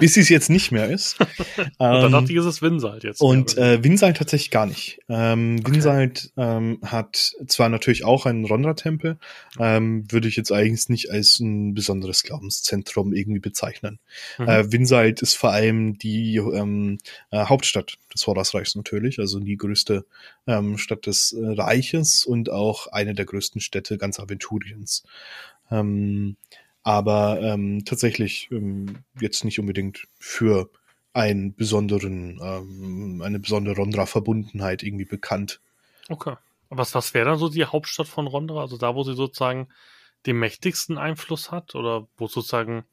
Bis es jetzt nicht mehr ist. ähm, dann dachte ich, ist es Winsalt jetzt. Und äh, Winsalt tatsächlich gar nicht. Ähm, okay. Winsalt ähm, hat zwar natürlich auch einen Rondra-Tempel, ähm, würde ich jetzt eigentlich nicht als ein besonderes Glaubenszentrum irgendwie bezeichnen. Mhm. Äh, Winsalt ist vor allem die ähm, äh, Hauptstadt des Horusreichs natürlich, also die größte ähm, Stadt des äh, Reiches und auch eine der größten Städte ganz Aventuriens. Ähm, aber ähm, tatsächlich ähm, jetzt nicht unbedingt für einen besonderen, ähm, eine besondere Rondra-Verbundenheit irgendwie bekannt. Okay. Was, was wäre dann so die Hauptstadt von Rondra? Also da, wo sie sozusagen den mächtigsten Einfluss hat oder wo sozusagen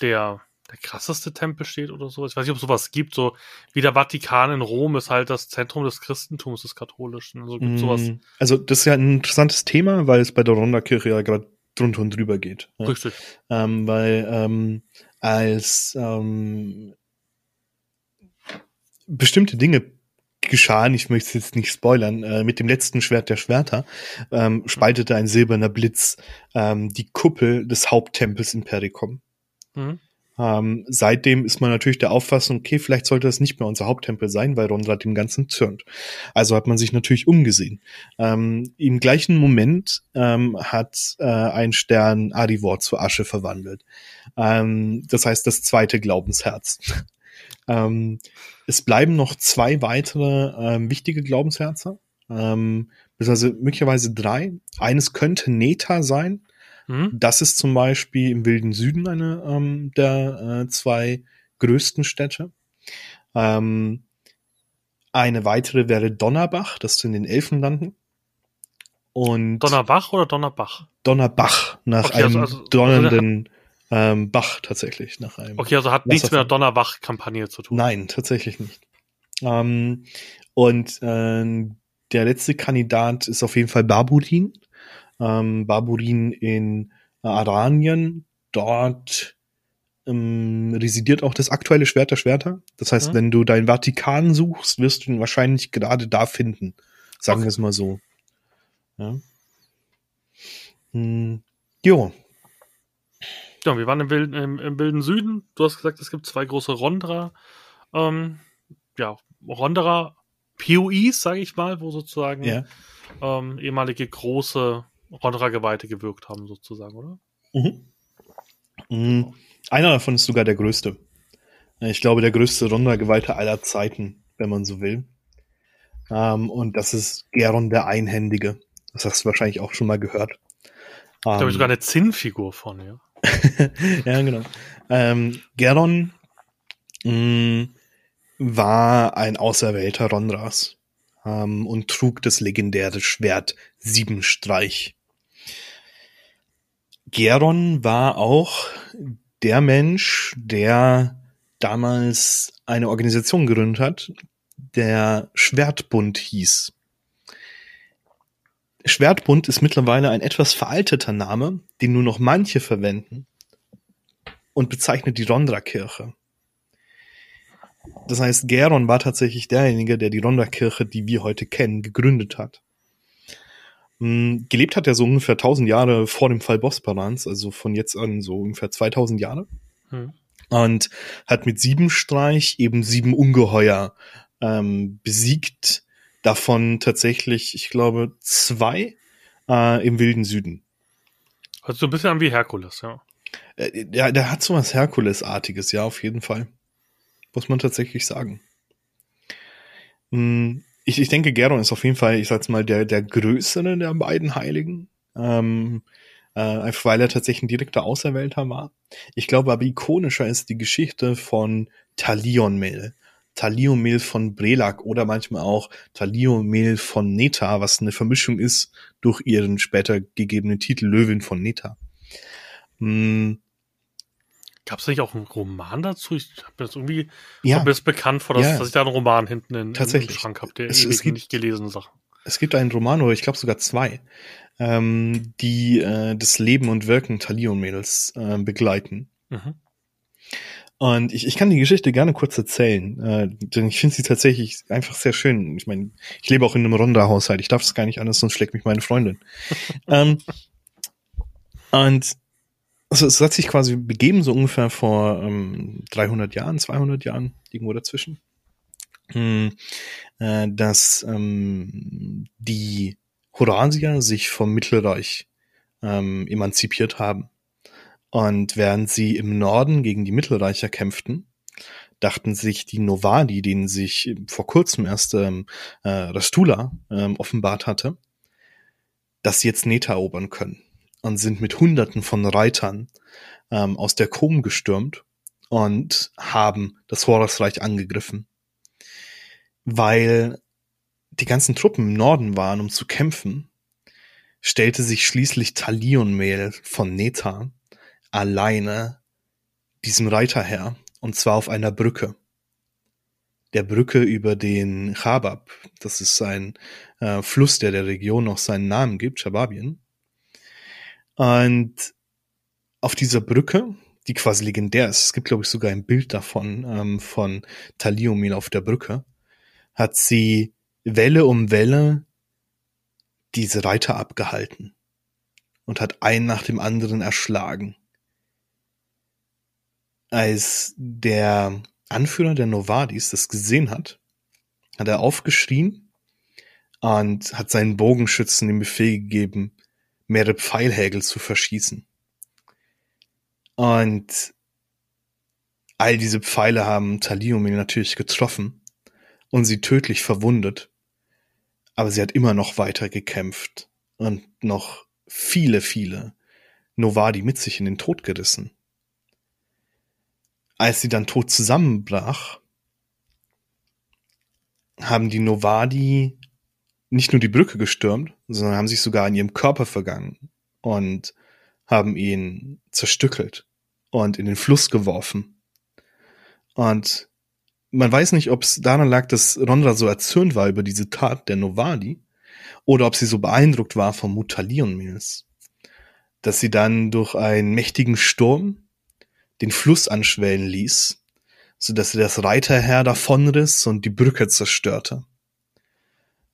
der, der krasseste Tempel steht oder so. Ich weiß nicht, ob es sowas gibt, so wie der Vatikan in Rom ist halt das Zentrum des Christentums, des Katholischen. Also gibt sowas. Mm, Also das ist ja ein interessantes Thema, weil es bei der Ronda-Kirche ja gerade drunter und drüber geht. Ja? Richtig. Ähm, weil ähm, als ähm, bestimmte Dinge geschahen, ich möchte es jetzt nicht spoilern, äh, mit dem letzten Schwert der Schwerter ähm, spaltete ein silberner Blitz ähm, die Kuppel des Haupttempels in Pericom. Mhm. Ähm, seitdem ist man natürlich der Auffassung, okay, vielleicht sollte das nicht mehr unser Haupttempel sein, weil Rondra dem Ganzen zürnt. Also hat man sich natürlich umgesehen. Ähm, Im gleichen Moment ähm, hat äh, ein Stern Arivor zu Asche verwandelt. Ähm, das heißt, das zweite Glaubensherz. ähm, es bleiben noch zwei weitere ähm, wichtige Glaubensherzer, ähm, beziehungsweise möglicherweise drei. Eines könnte Neta sein, Mhm. das ist zum Beispiel im Wilden Süden eine ähm, der äh, zwei größten Städte. Ähm, eine weitere wäre Donnerbach, das ist in den Elfenlanden. Und Donnerbach oder Donnerbach? Donnerbach, nach Okay, also- einem also- donnernden ähm, Bach tatsächlich. Nach einem Okay, also hat nichts mit der. Donnerbach-Kampagne zu tun. Nein, tatsächlich nicht. Ähm, und äh, der letzte Kandidat ist auf jeden Fall Barburin. Ähm, Barburin in äh, Aranien. Dort ähm, residiert auch das aktuelle Schwert der Schwerter. Das heißt, Mhm. wenn du deinen Vatikan suchst, wirst du ihn wahrscheinlich gerade da finden. Sagen Okay. wir es mal so. Ja. Hm, jo, Ja, wir waren im wilden, im, im wilden Süden. Du hast gesagt, es gibt zwei große Rondra, ähm, ja, Rondra POIs, sage ich mal, wo sozusagen ja. ähm, ehemalige große Rondra-Geweihte gewirkt haben, sozusagen, oder? Mhm. Mhm. Einer davon ist sogar der größte. Ich glaube, der größte Ronda-Geweihte aller Zeiten, wenn man so will. Ähm, und das ist Geron der Einhändige. Das hast du wahrscheinlich auch schon mal gehört. Da habe Ähm, ich sogar eine Zinnfigur von, ja. ja, genau. Ähm, Geron mh, war ein Auserwählter Rondras ähm, und trug das legendäre Schwert Siebenstreich. Geron war auch der Mensch, der damals eine Organisation gegründet hat, der Schwertbund hieß. Schwertbund ist mittlerweile ein etwas veralteter Name, den nur noch manche verwenden und bezeichnet die Rondra-Kirche. Das heißt, Geron war tatsächlich derjenige, der die Rondra-Kirche, die wir heute kennen, gegründet hat. Hm, Gelebt hat er so ungefähr 1000 Jahre vor dem Fall Bosporans, also von jetzt an so ungefähr 2000 Jahre. Hm. Und hat mit sieben Streich eben sieben Ungeheuer ähm, besiegt. Davon tatsächlich, ich glaube, zwei äh, im wilden Süden. Sich so ein bisschen an wie Herkules, ja. Äh, Der, der hat so was Herkules-artiges, ja, auf jeden Fall. Muss man tatsächlich sagen. Hm, Ich, ich denke, Geron ist auf jeden Fall, ich sag's mal, der, der größere der beiden Heiligen. Ähm, äh, einfach weil er tatsächlich ein direkter Auserwählter war. Ich glaube aber ikonischer ist die Geschichte von Talionmel. Taliomel von Brelak oder manchmal auch Taliomel von Neta, was eine Vermischung ist durch ihren später gegebenen Titel Löwin von Neta. Hm, Gab es nicht auch einen Roman dazu? Ich habe mir das irgendwie ja, mir das bekannt vor, dass, Ja. dass ich da einen Roman hinten in, Tatsächlich. im Schrank habe, der Es- es gibt- nicht gelesene Sachen. es gibt einen Roman oder ich glaube sogar zwei, ähm, die äh, das Leben und Wirken Talion-Mädels äh, begleiten. Mhm. Und ich, ich kann die Geschichte gerne kurz erzählen, äh, denn ich finde sie tatsächlich einfach sehr schön. Ich meine, ich lebe auch in einem Ronda-Haushalt, ich darf es gar nicht anders, sonst schlägt mich meine Freundin. ähm, und also es hat sich quasi begeben, so ungefähr vor ähm, 300 Jahren, 200 Jahren, irgendwo dazwischen, hm, äh, dass ähm, die Horasier sich vom Mittelreich ähm, emanzipiert haben. Und während sie im Norden gegen die Mittelreicher kämpften, dachten sich die Novadi, denen sich vor kurzem erst ähm, äh, Rastula ähm, offenbart hatte, dass sie jetzt Neta erobern können und sind mit Hunderten von Reitern ähm, aus der Krom gestürmt und haben das Horusreich angegriffen. Weil die ganzen Truppen im Norden waren, um zu kämpfen, stellte sich schließlich Talionmehl von Neta alleine diesem Reiter her, und zwar auf einer Brücke. Der Brücke über den Chabab, das ist ein äh, Fluss, der der Region noch seinen Namen gibt, Chababien. Und auf dieser Brücke, die quasi legendär ist, es gibt glaube ich sogar ein Bild davon, ähm, von Taliomil auf der Brücke, hat sie Welle um Welle diese Reiter abgehalten und hat einen nach dem anderen erschlagen. Als der Anführer der Novadis das gesehen hat, hat er aufgeschrien und hat seinen Bogenschützen den Befehl gegeben, mehrere Pfeilhägel zu verschießen. Und all diese Pfeile haben Taliomil natürlich getroffen und sie tödlich verwundet. Aber sie hat immer noch weiter gekämpft und noch viele, viele Novadi mit sich in den Tod gerissen. Als sie dann tot zusammenbrach, haben die Novadi nicht nur die Brücke gestürmt, sondern haben sich sogar in ihrem Körper vergangen und haben ihn zerstückelt und in den Fluss geworfen. Und man weiß nicht, ob es daran lag, dass Rondra so erzürnt war über diese Tat der Novadi oder ob sie so beeindruckt war vom Mutalionmils, dass sie dann durch einen mächtigen Sturm den Fluss anschwellen ließ, so dass sie das Reiterheer davonriss und die Brücke zerstörte.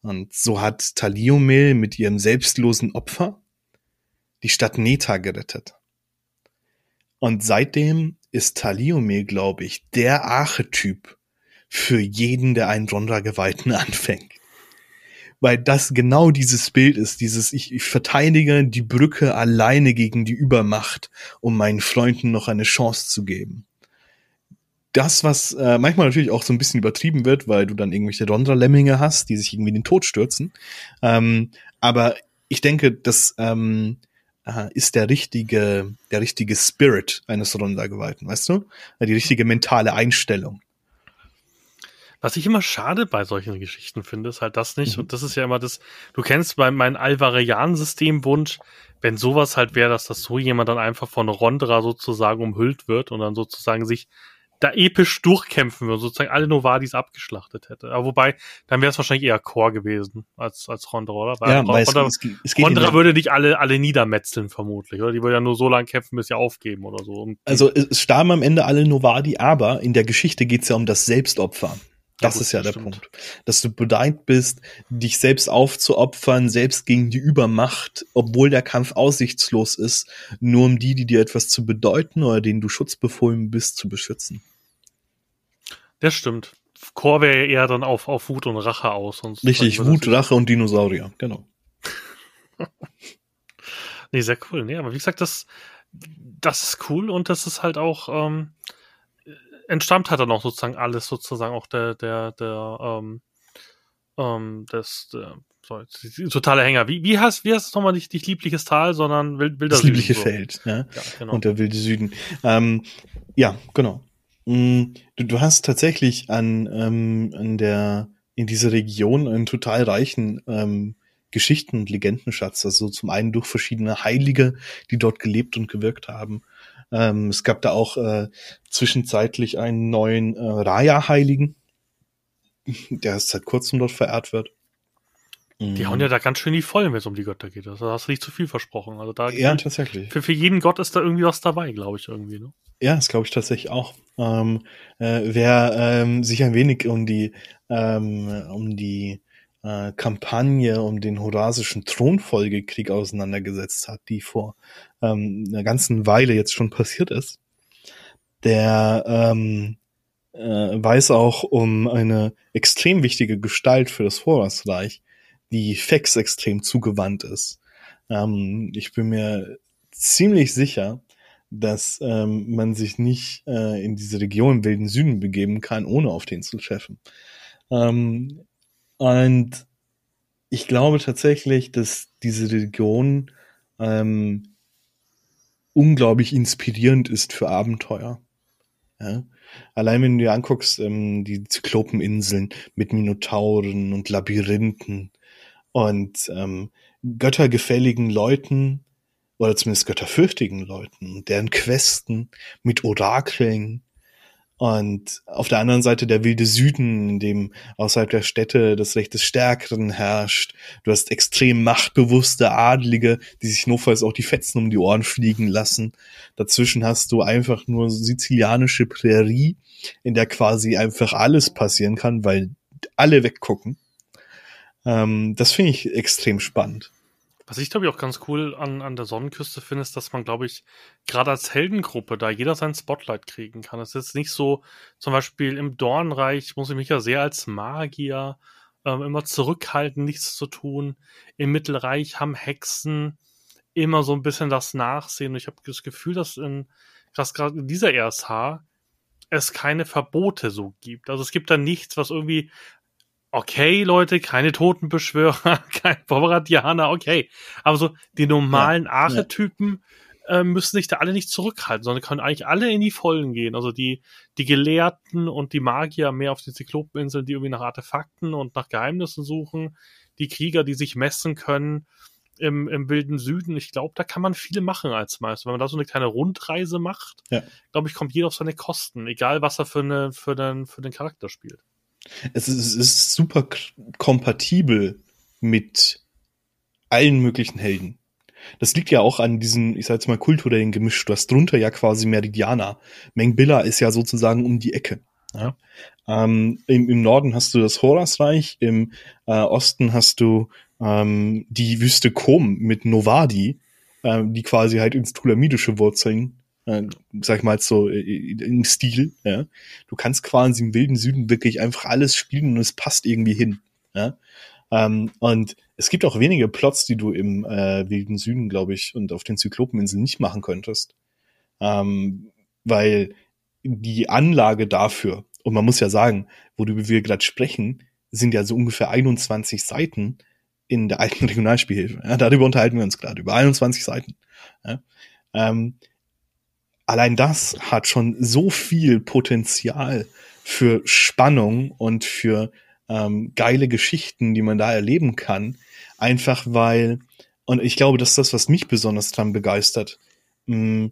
Und so hat Taliomil mit ihrem selbstlosen Opfer die Stadt Neta gerettet. Und seitdem ist Taliomil, glaube ich, der Archetyp für jeden, der einen Rondra-Geweihten anfängt. Weil das genau dieses Bild ist, dieses ich, ich verteidige die Brücke alleine gegen die Übermacht, um meinen Freunden noch eine Chance zu geben. Das, was äh, manchmal natürlich auch so ein bisschen übertrieben wird, weil du dann irgendwelche Rondra-Lemminge hast, die sich irgendwie in den Tod stürzen. Ähm, aber ich denke, das ähm, äh, ist der richtige, der richtige Spirit eines Rondra-Geweihten, weißt du? Die richtige mentale Einstellung. Was ich immer schade bei solchen Geschichten finde, ist halt das nicht. Mhm. Und das ist ja immer das, du kennst bei meinem Alvarian-Systemwunsch, wenn sowas halt wäre, dass das so jemand dann einfach von Rondra sozusagen umhüllt wird und dann sozusagen sich da episch durchkämpfen würde, sozusagen alle Novadis abgeschlachtet hätte. Aber wobei, dann wäre es wahrscheinlich eher Chor gewesen als, als Rondra, oder? Weil ja, Rondra, es, es, es geht Rondra würde nicht alle, alle niedermetzeln, vermutlich, oder? Die würde ja nur so lange kämpfen, bis sie aufgeben oder so. Und also es starben am Ende alle Novadi, aber in der Geschichte geht es ja um das Selbstopfer. Das ja, ist ja der stimmt. Punkt. Dass du bereit bist, dich selbst aufzuopfern, selbst gegen die Übermacht, obwohl der Kampf aussichtslos ist, nur um die, die dir etwas zu bedeuten oder denen du schutzbefohlen bist, zu beschützen. Das stimmt. Chor wäre ja eher dann auf, auf Wut und Rache aus. Sonst Richtig, Wut, Rache und Dinosaurier, genau. nee, sehr cool. Nee, aber wie gesagt, das, das ist cool und das ist halt auch, ähm, entstammt hat dann auch sozusagen alles sozusagen auch der, der, der, ähm, ähm, das, der, sorry, totale Hänger. Wie, wie heißt, wie heißt es nochmal nicht, nicht liebliches Tal, sondern wild, wilder Das Süden, liebliche so. Feld, ja. ja genau. Und der wilde Süden. Ähm, ja, genau. Mm, du, du hast tatsächlich an, ähm, an der, in dieser Region einen total reichen ähm, Geschichten- und Legendenschatz. Also zum einen durch verschiedene Heilige, die dort gelebt und gewirkt haben. Ähm, es gab da auch äh, zwischenzeitlich einen neuen äh, Raya-Heiligen, der erst seit kurzem dort verehrt wird. Die hauen ja da ganz schön die voll, wenn es um die Götter geht. Also, da hast du nicht zu viel versprochen. Also da ja, tatsächlich. Für, für jeden Gott ist da irgendwie was dabei, glaube ich, irgendwie. Ne? Ja, das glaube ich tatsächlich auch. Ähm, äh, wer ähm, sich ein wenig um die ähm, um die äh, Kampagne um den Horasischen Thronfolgekrieg auseinandergesetzt hat, die vor ähm, einer ganzen Weile jetzt schon passiert ist, der ähm, äh, weiß auch um eine extrem wichtige Gestalt für das Horasreich, die Fex extrem zugewandt ist. Ähm, ich bin mir ziemlich sicher, dass ähm, man sich nicht äh, in diese Region wilden Süden begeben kann, ohne auf den zu treffen. Ähm, und ich glaube tatsächlich, dass diese Region ähm, unglaublich inspirierend ist für Abenteuer. Ja? Allein wenn du dir anguckst, ähm, die Zyklopeninseln mit Minotauren und Labyrinthen und ähm, göttergefälligen Leuten oder zumindest götterfürchtigen Leuten, deren Questen mit Orakeln und auf der anderen Seite der wilde Süden, in dem außerhalb der Städte das Recht des Stärkeren herrscht. Du hast extrem machtbewusste Adlige, die sich notfalls auch die Fetzen um die Ohren fliegen lassen. Dazwischen hast du einfach nur sizilianische Prärie, in der quasi einfach alles passieren kann, weil alle weggucken. Ähm, das finde ich extrem spannend. Was ich glaube ich auch ganz cool an, an der Sonnenküste finde, ist, dass man, glaube ich, gerade als Heldengruppe da jeder sein Spotlight kriegen kann. Es ist nicht so, zum Beispiel im Dornreich muss ich mich ja sehr als Magier ähm, immer zurückhalten, nichts zu tun. Im Mittelreich haben Hexen immer so ein bisschen das Nachsehen. Und ich habe das Gefühl, dass in, dass gerade in dieser RSH es keine Verbote so gibt. Also es gibt da nichts, was irgendwie okay, Leute, keine Totenbeschwörer, kein Pomeradianer, okay. Aber so die normalen ja, Archetypen ja. äh, müssen sich da alle nicht zurückhalten, sondern können eigentlich alle in die Vollen gehen. Also die, die Gelehrten und die Magier mehr auf die Zyklopeninseln, die irgendwie nach Artefakten und nach Geheimnissen suchen. Die Krieger, die sich messen können im, im wilden Süden. Ich glaube, da kann man viel machen als Meister. Wenn man da so eine kleine Rundreise macht, ja. glaube ich, kommt jeder auf seine Kosten, egal was er für, eine, für, den, für den Charakter spielt. Es ist, es ist super kompatibel mit allen möglichen Helden. Das liegt ja auch an diesen, ich sag jetzt mal, kulturellen Gemisch. Du hast drunter ja quasi Meridiana. Mengbilla ist ja sozusagen um die Ecke. Ja? Ähm, im, Im Norden hast du das Horasreich, im äh, Osten hast du ähm, die Wüste Kom mit Novadi, äh, die quasi halt ins Tulamidische Wurzeln äh, sag ich mal so äh, im Stil. Ja. Du kannst quasi im wilden Süden wirklich einfach alles spielen und es passt irgendwie hin. Ja. Ähm, und es gibt auch wenige Plots, die du im äh, wilden Süden, glaube ich, und auf den Zyklopeninseln nicht machen könntest. Ähm, weil die Anlage dafür, und man muss ja sagen, wo wir gerade sprechen, sind ja so ungefähr 21 Seiten in der alten Regionalspielhilfe. Ja, darüber unterhalten wir uns gerade, über 21 Seiten. Ja, ähm, allein das hat schon so viel Potenzial für Spannung und für ähm, geile Geschichten, die man da erleben kann. Einfach weil, und ich glaube, das ist das, was mich besonders dran begeistert. Mm,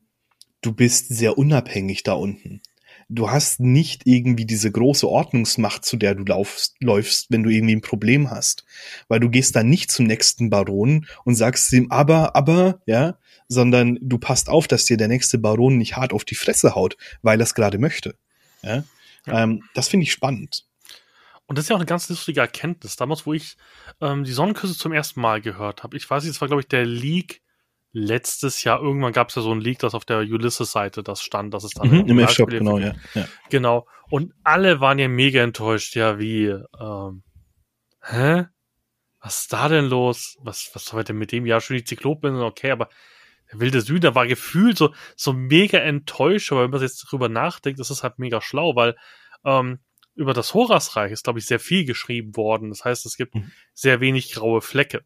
du bist sehr unabhängig da unten. Du hast nicht irgendwie diese große Ordnungsmacht, zu der du laufst, läufst, wenn du irgendwie ein Problem hast. Weil du gehst dann nicht zum nächsten Baron und sagst ihm, aber, aber, ja, sondern du passt auf, dass dir der nächste Baron nicht hart auf die Fresse haut, weil er es gerade möchte. Ja? ja. Ähm, das finde ich spannend. Und das ist ja auch eine ganz lustige Erkenntnis. Damals, wo ich ähm, die Sonnenküsse zum ersten Mal gehört habe, ich weiß nicht, es war, glaube ich, der Leak letztes Jahr. Irgendwann gab es ja so ein Leak, das auf der Ulysses-Seite das stand, dass es dann mhm, im F-Shop, genau, ja, ja. Genau. Und alle waren ja mega enttäuscht, ja, wie, ähm, hä? Was ist da denn los? Was, was soll denn mit dem Jahr schon die Zyklopen? Okay, aber der wilde Süden war gefühlt so, so mega enttäuscht, aber wenn man jetzt drüber nachdenkt, ist das halt mega schlau, weil ähm, über das Horasreich ist, glaube ich, sehr viel geschrieben worden. Das heißt, es gibt mhm. sehr wenig graue Flecke.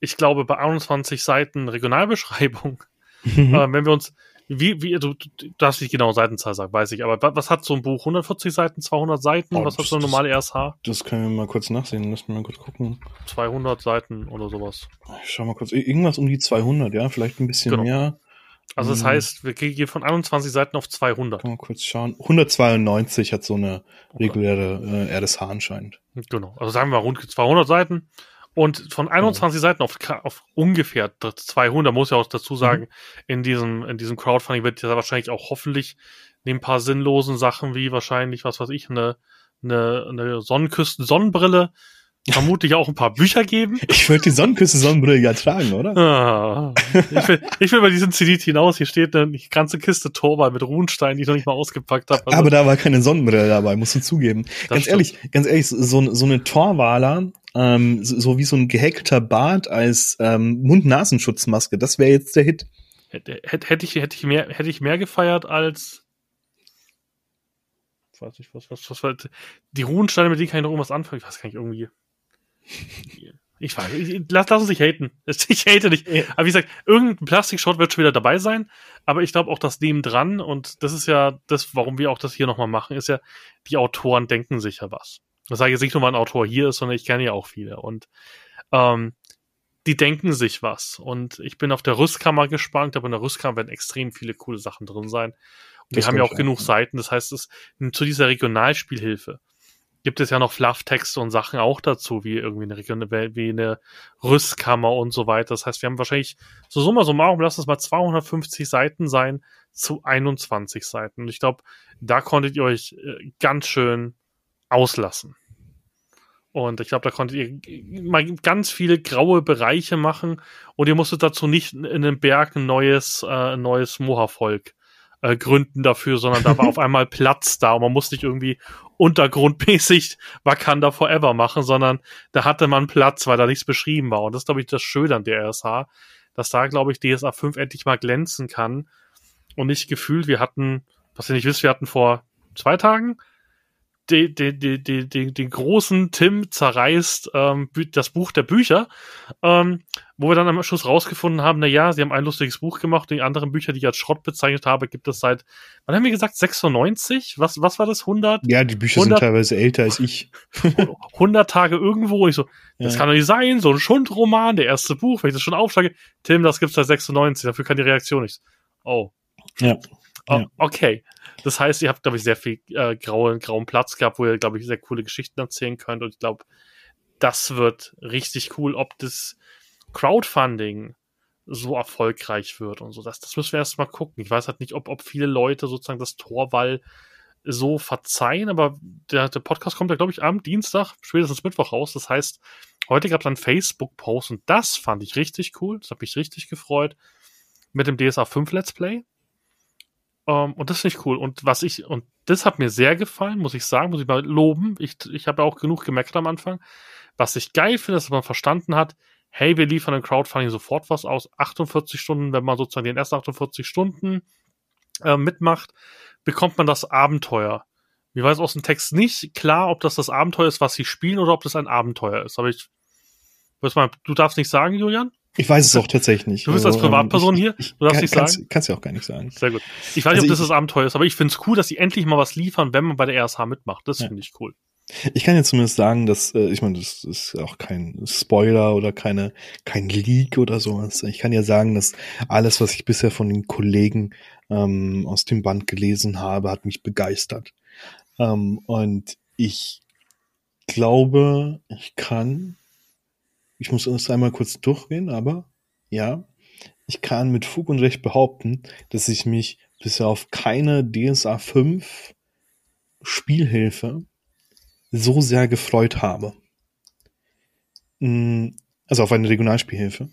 Ich glaube, bei 21 Seiten Regionalbeschreibung, mhm. äh, wenn wir uns wie, wie, du, du darfst nicht genau Seitenzahl sagen, weiß ich, aber was hat so ein Buch? 140 Seiten, 200 Seiten? Oh, was hat so eine normale RSH? Das können wir mal kurz nachsehen, lass mal kurz gucken. 200 Seiten oder sowas. Ich schau mal kurz, irgendwas um die 200, ja, vielleicht ein bisschen genau. mehr. Also das hm. heißt, wir gehen von 21 Seiten auf 200. Kann mal kurz schauen. 192 hat so eine reguläre äh, RSH anscheinend. Genau, also sagen wir rund 200 Seiten. Und von 21 genau. Seiten auf, auf ungefähr 200, muss ich auch dazu sagen, mhm. in diesem, in diesem Crowdfunding wird ja wahrscheinlich auch hoffentlich neben ein paar sinnlosen Sachen wie wahrscheinlich, was weiß ich, eine, eine, eine Sonnenküsten-Sonnenbrille, vermutlich auch ein paar Bücher geben. Ich würde die Sonnenküste-Sonnenbrille ja tragen, oder? Ah, ich, will, ich will bei diesem CD hinaus. Hier steht eine ganze Kiste Torwall mit Runensteinen, die ich noch nicht mal ausgepackt habe. Also, Aber da war keine Sonnenbrille dabei, musst du zugeben. Ganz stimmt. ehrlich, ganz ehrlich, so, so eine Torwaler ähm, so, so wie so ein gehackter Bart als ähm, Mund-Nasenschutzmaske. Das wäre jetzt der Hit. Hätte, hätte, ich, hätte, ich mehr, hätte ich mehr gefeiert als. Weiß ich, was, was, was, was, die Ruhensteine, mit denen kann ich noch irgendwas anfangen. Ich weiß gar nicht, irgendwie. Ich weiß, ich, lass, lass uns nicht haten. Ich hate nicht. Ja. Aber wie gesagt, irgendein Plastikshot wird schon wieder dabei sein. Aber ich glaube auch das Nebendran, und das ist ja das, warum wir auch das hier nochmal machen, ist ja, die Autoren denken sich ja was. Das sage ich jetzt nicht nur, weil ein Autor hier ist, sondern ich kenne ja auch viele. Und ähm, die denken sich was. Und ich bin auf der Rüstkammer gespannt, aber in der Rüstkammer werden extrem viele coole Sachen drin sein. Und wir haben ja auch genug sein. Seiten. Das heißt, es zu dieser Regionalspielhilfe gibt es ja noch Flufftexte und Sachen auch dazu, wie irgendwie eine Region, wie eine Rüstkammer und so weiter. Das heißt, wir haben wahrscheinlich so summa summarum, lass es mal 250 Seiten sein zu 21 Seiten. Und ich glaube, da konntet ihr euch äh, ganz schön auslassen. Und ich glaube, da konntet ihr mal ganz viele graue Bereiche machen und ihr musstet dazu nicht in den Berg ein neues, äh, neues Moha-Volk äh, gründen dafür, sondern da war auf einmal Platz da und man musste nicht irgendwie untergrundmäßig Wakanda Forever machen, sondern da hatte man Platz, weil da nichts beschrieben war. Und das ist, glaube ich, das Schöne an der RSH, dass da, glaube ich, DSA 5 endlich mal glänzen kann und nicht gefühlt, wir hatten, was ihr nicht wisst, wir hatten vor zwei Tagen den, den, den, den, den großen Tim zerreißt ähm, das Buch der Bücher, ähm, wo wir dann am Schluss rausgefunden haben, na ja, sie haben ein lustiges Buch gemacht, die anderen Bücher, die ich als Schrott bezeichnet habe, gibt es seit, wann haben wir gesagt, 96? Was, was war das, 100? Ja, die Bücher 100, sind teilweise älter als ich. 100 Tage irgendwo, und ich so, das ja. kann doch nicht sein, so ein Schundroman, der erste Buch, wenn ich das schon aufschlage, Tim, das gibt's seit 96, dafür kann die Reaktion nichts. Oh. Ja. Oh, okay. Das heißt, ihr habt, glaube ich, sehr viel äh, grauen, grauen Platz gehabt, wo ihr, glaube ich, sehr coole Geschichten erzählen könnt. Und ich glaube, das wird richtig cool, ob das Crowdfunding so erfolgreich wird und so. Das, das müssen wir erst mal gucken. Ich weiß halt nicht, ob, ob viele Leute sozusagen das Torwall so verzeihen, aber der, der Podcast kommt ja, glaube ich, am Dienstag, spätestens Mittwoch raus. Das heißt, heute gab es einen Facebook-Post und das fand ich richtig cool. Das hat mich richtig gefreut. Mit dem DSA 5 Let's Play. Um, ähm, und das finde ich cool. Und was ich, und das hat mir sehr gefallen, muss ich sagen, muss ich mal loben. Ich, ich habe ja auch genug gemerkt am Anfang. Was ich geil finde, ist, dass man verstanden hat, hey, wir liefern im Crowdfunding sofort was aus. 48 Stunden, wenn man sozusagen den ersten 48 Stunden äh, mitmacht, bekommt man das Abenteuer. Mir weiß aus dem Text nicht klar, ob das das Abenteuer ist, was sie spielen, oder ob das ein Abenteuer ist. Aber ich, du darfst nicht sagen, Julian? Ich weiß es auch tatsächlich nicht. Du bist als also, ähm, Privatperson hier? Du darfst nicht sagen? Kannst du auch gar nicht sagen. Sehr gut. Ich weiß nicht, also ob das ich, das Abenteuer ist, aber ich finde es cool, dass sie endlich mal was liefern, wenn man bei der RSH mitmacht. Das ja. finde ich cool. Ich kann ja zumindest sagen, dass, äh, ich meine, das ist auch kein Spoiler oder keine, kein Leak oder sowas. Ich kann ja sagen, dass alles, was ich bisher von den Kollegen ähm, aus dem Band gelesen habe, hat mich begeistert. Ähm, und ich glaube, ich kann ich muss das einmal kurz durchgehen, aber ja, ich kann mit Fug und Recht behaupten, dass ich mich bisher auf keine DSA 5 Spielhilfe so sehr gefreut habe. Mm, also auf eine Regionalspielhilfe,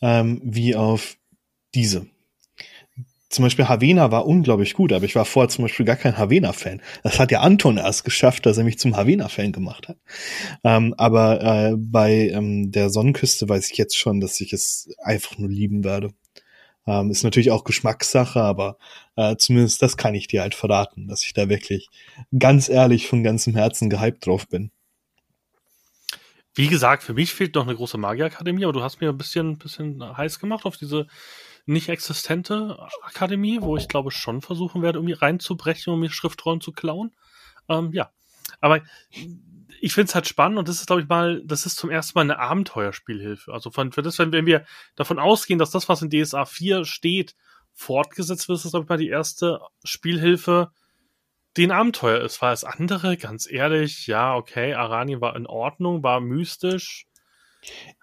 ähm, wie auf diese zum Beispiel Havena war unglaublich gut, aber ich war vorher zum Beispiel gar kein Havena-Fan. Das hat ja Anton erst geschafft, dass er mich zum Havena-Fan gemacht hat. Ähm, aber äh, bei ähm, der Sonnenküste weiß ich jetzt schon, dass ich es einfach nur lieben werde. Ähm, ist natürlich auch Geschmackssache, aber äh, zumindest das kann ich dir halt verraten, dass ich da wirklich ganz ehrlich von ganzem Herzen gehypt drauf bin. Wie gesagt, für mich fehlt noch eine große Magierakademie, aber du hast mir ein bisschen, bisschen heiß gemacht auf diese nicht existente Akademie, wo ich glaube schon versuchen werde, irgendwie reinzubrechen, um mir Schriftrollen zu klauen. Ähm, ja. Aber ich finde es halt spannend und das ist, glaube ich, mal, das ist zum ersten Mal eine Abenteuerspielhilfe. Also von, für das, wenn, wenn wir davon ausgehen, dass das, was in DSA 4 steht, fortgesetzt wird, ist das, glaube ich, mal die erste Spielhilfe, die ein Abenteuer ist. Weil das andere, ganz ehrlich, ja, okay, Arani war in Ordnung, war mystisch,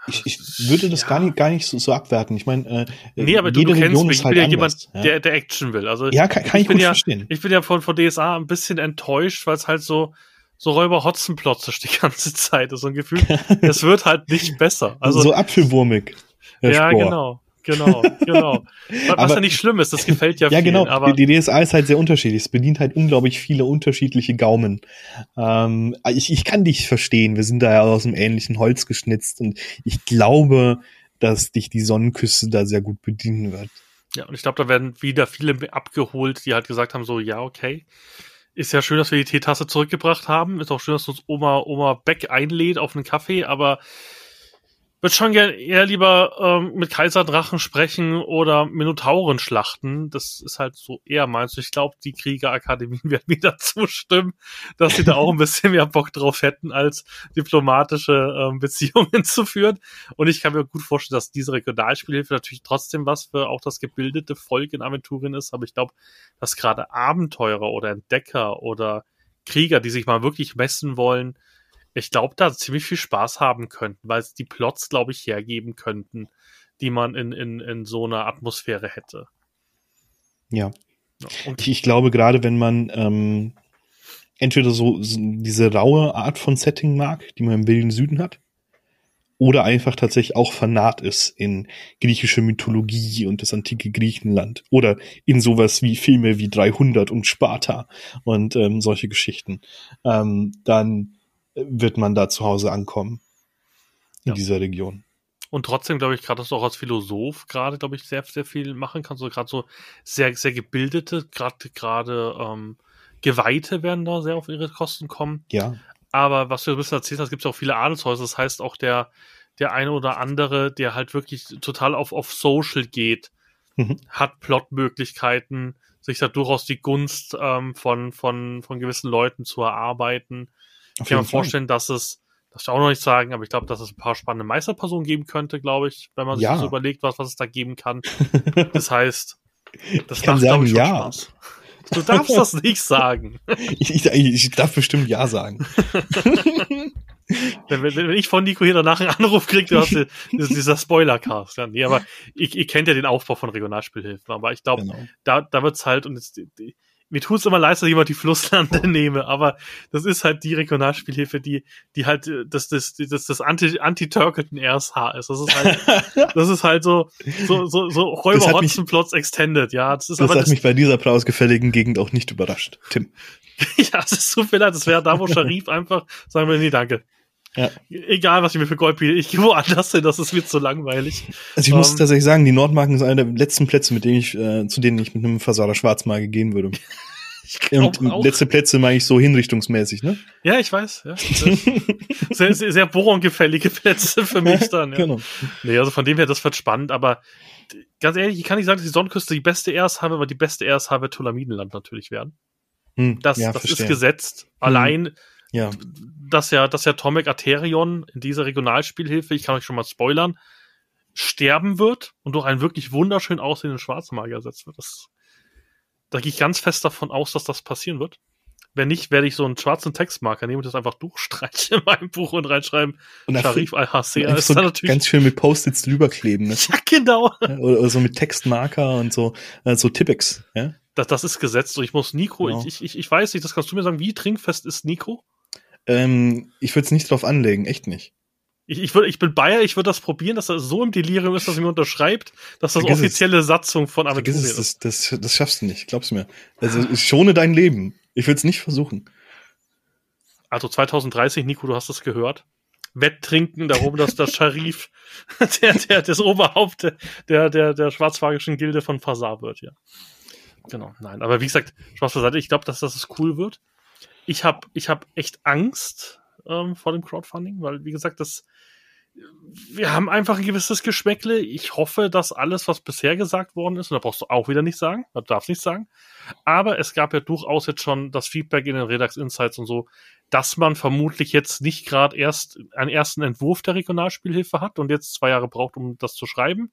ich, ich würde das ja. gar nicht, gar nicht so, so abwerten. Ich meine, äh, nee, aber du, du kennst mich. Ich halt bin ja jemand, ja? Der, der Action will. Also ja, kann, kann ich, ich gut ja, verstehen. Ich bin ja von, von DSA ein bisschen enttäuscht, weil es halt so so Räuber Hotzenplotze die ganze Zeit ist. So ein Gefühl, es wird halt nicht besser. Also so apfelwurmig. Ja, Spor. genau. Genau, genau. Was aber, ja nicht schlimm ist, das gefällt ja, ja vielen. Ja, genau. Aber die, die DSA ist halt sehr unterschiedlich. Es bedient halt unglaublich viele unterschiedliche Gaumen. Ähm, ich, ich kann dich verstehen. Wir sind da ja aus einem ähnlichen Holz geschnitzt und ich glaube, dass dich die Sonnenküste da sehr gut bedienen wird. Ja, und ich glaube, da werden wieder viele abgeholt, die halt gesagt haben, so, ja, okay. Ist ja schön, dass wir die Teetasse zurückgebracht haben. Ist auch schön, dass uns Oma, Oma Beck einlädt auf einen Kaffee, aber würde schon gerne eher lieber ähm, mit Kaiserdrachen sprechen oder Minotauren schlachten. Das ist halt so eher meins. Ich glaube, die Kriegerakademien werden mir dazu stimmen, dass sie da auch ein bisschen mehr Bock drauf hätten, als diplomatische ähm, Beziehungen zu führen. Und ich kann mir gut vorstellen, dass diese Regionalspielhilfe natürlich trotzdem was für auch das gebildete Volk in Aventurien ist. Aber ich glaube, dass gerade Abenteurer oder Entdecker oder Krieger, die sich mal wirklich messen wollen, ich glaube, da ziemlich viel Spaß haben könnten, weil es die Plots, glaube ich, hergeben könnten, die man in, in, in so einer Atmosphäre hätte. Ja. Und ich, glaube, gerade wenn man ähm, entweder so, so diese raue Art von Setting mag, die man im Wilden Süden hat, oder einfach tatsächlich auch fanat ist in griechische Mythologie und das antike Griechenland oder in sowas wie Filme wie 300 und Sparta und ähm, solche Geschichten, ähm, dann wird man da zu Hause ankommen in ja. dieser Region. Und trotzdem glaube ich gerade, dass du auch als Philosoph gerade, glaube ich, sehr, sehr viel machen kannst. Gerade so sehr, sehr gebildete, gerade gerade ähm, Geweihte werden da sehr auf ihre Kosten kommen. Ja. Aber was du ein bisschen erzählt hast, gibt es auch viele Adelshäuser. Das heißt auch der, der eine oder andere, der halt wirklich total auf, auf Social geht, mhm. hat Plotmöglichkeiten, sich da durchaus die Gunst ähm, von, von, von gewissen Leuten zu erarbeiten. Auf ich kann mir vorstellen, dass es, das ich auch noch nicht sagen, aber ich glaube, dass es ein paar spannende Meisterpersonen geben könnte, glaube ich, wenn man sich ja. so überlegt, was, was es da geben kann. Das heißt, das ich kann sagen, ich, ja. Spaß. Du darfst das nicht sagen. Ich, ich, darf bestimmt ja sagen. wenn, wenn, wenn, ich von Nico hier danach einen Anruf kriege, du hast dieser Spoiler-Cast. Ja, nee, aber ihr, kennt ja den Aufbau von Regionalspielhilfen, aber ich glaube, genau. da, da wird's halt, und jetzt, mir tut es immer leid, dass ich immer die Flusslande nehme, aber das ist halt die Regionalspielhilfe, die, die halt äh, das, das, das, das Anti, Anti-Turkleton RSH ist. Das ist halt, das ist halt so, so, so, so Räuber Hotzenplots Extended, ja. Das, ist das aber hat das, mich bei dieser prausgefälligen Gegend auch nicht überrascht, Tim. ja, es ist so viel das wäre da, wo Sharif einfach sagen wir, nee, danke. Ja. Egal, was ich mir für Gold biete, ich gehe woanders hin, das ist mir zu langweilig. Also ich um, muss ähm, tatsächlich sagen, die Nordmarken sind einer der letzten Plätze, mit denen ich, äh, zu denen ich mit einem Versader Schwarzmagier gehen würde. Und letzte Plätze meine ich so hinrichtungsmäßig, ne? Ja, ich weiß. Ja. sehr, sehr, sehr bohrengefällige Plätze für mich dann. Ja. Genau. Nee, also von dem her, das wird spannend, aber ganz ehrlich, ich kann nicht sagen, dass die Sonnenküste die beste RSH, aber die beste RSH wird Tulamidenland natürlich werden. Hm, das ja, das ist gesetzt. Hm. Ja. dass ja, dass ja Tomek Aterion in dieser Regionalspielhilfe, ich kann euch schon mal spoilern, sterben wird und durch einen wirklich wunderschön aussehenden Schwarzmagier ersetzt wird. Das, da gehe ich ganz fest davon aus, dass das passieren wird. Wenn nicht, werde ich so einen schwarzen Textmarker nehmen und das einfach durchstreichen in meinem Buch und reinschreiben. Und Sharif Al-Hassia ist so da natürlich. Ganz schön mit Post-its drüberkleben, ne? Ja, genau. Oder, oder, so mit Textmarker und so, äh, so Tippex, ja? Das, das ist gesetzt ich muss Nico, genau. ich, ich, ich weiß nicht, das kannst du mir sagen, wie trinkfest ist Nico? Ähm, ich würde es nicht drauf anlegen, echt nicht. Ich, ich, würd, ich bin Bayer, ich würde das probieren, dass er so im Delirium ist, dass er mir unterschreibt, dass das Vergiss offizielle es. Satzung von Aventurien ist. Das, das, das schaffst du nicht, glaub's mir. Also schone dein Leben. Ich würde es nicht versuchen. Also 2030, Nico, du hast es gehört. Wetttrinken darum, dass der Scharif der, der, das Oberhaupt der, der, der schwarzfagischen Gilde von Fasar wird, ja. Genau, nein. Aber wie gesagt, Spaß beiseite, ich glaube, dass das cool wird ich habe ich hab echt Angst ähm, vor dem Crowdfunding, weil, wie gesagt, das wir haben einfach ein gewisses Geschmäckle. Ich hoffe, dass alles, was bisher gesagt worden ist, und da brauchst du auch wieder nicht sagen, du darfst nicht sagen, aber es gab ja durchaus jetzt schon das Feedback in den Redax Insights und so, dass man vermutlich jetzt nicht gerade erst einen ersten Entwurf der Regionalspielhilfe hat und jetzt zwei Jahre braucht, um das zu schreiben,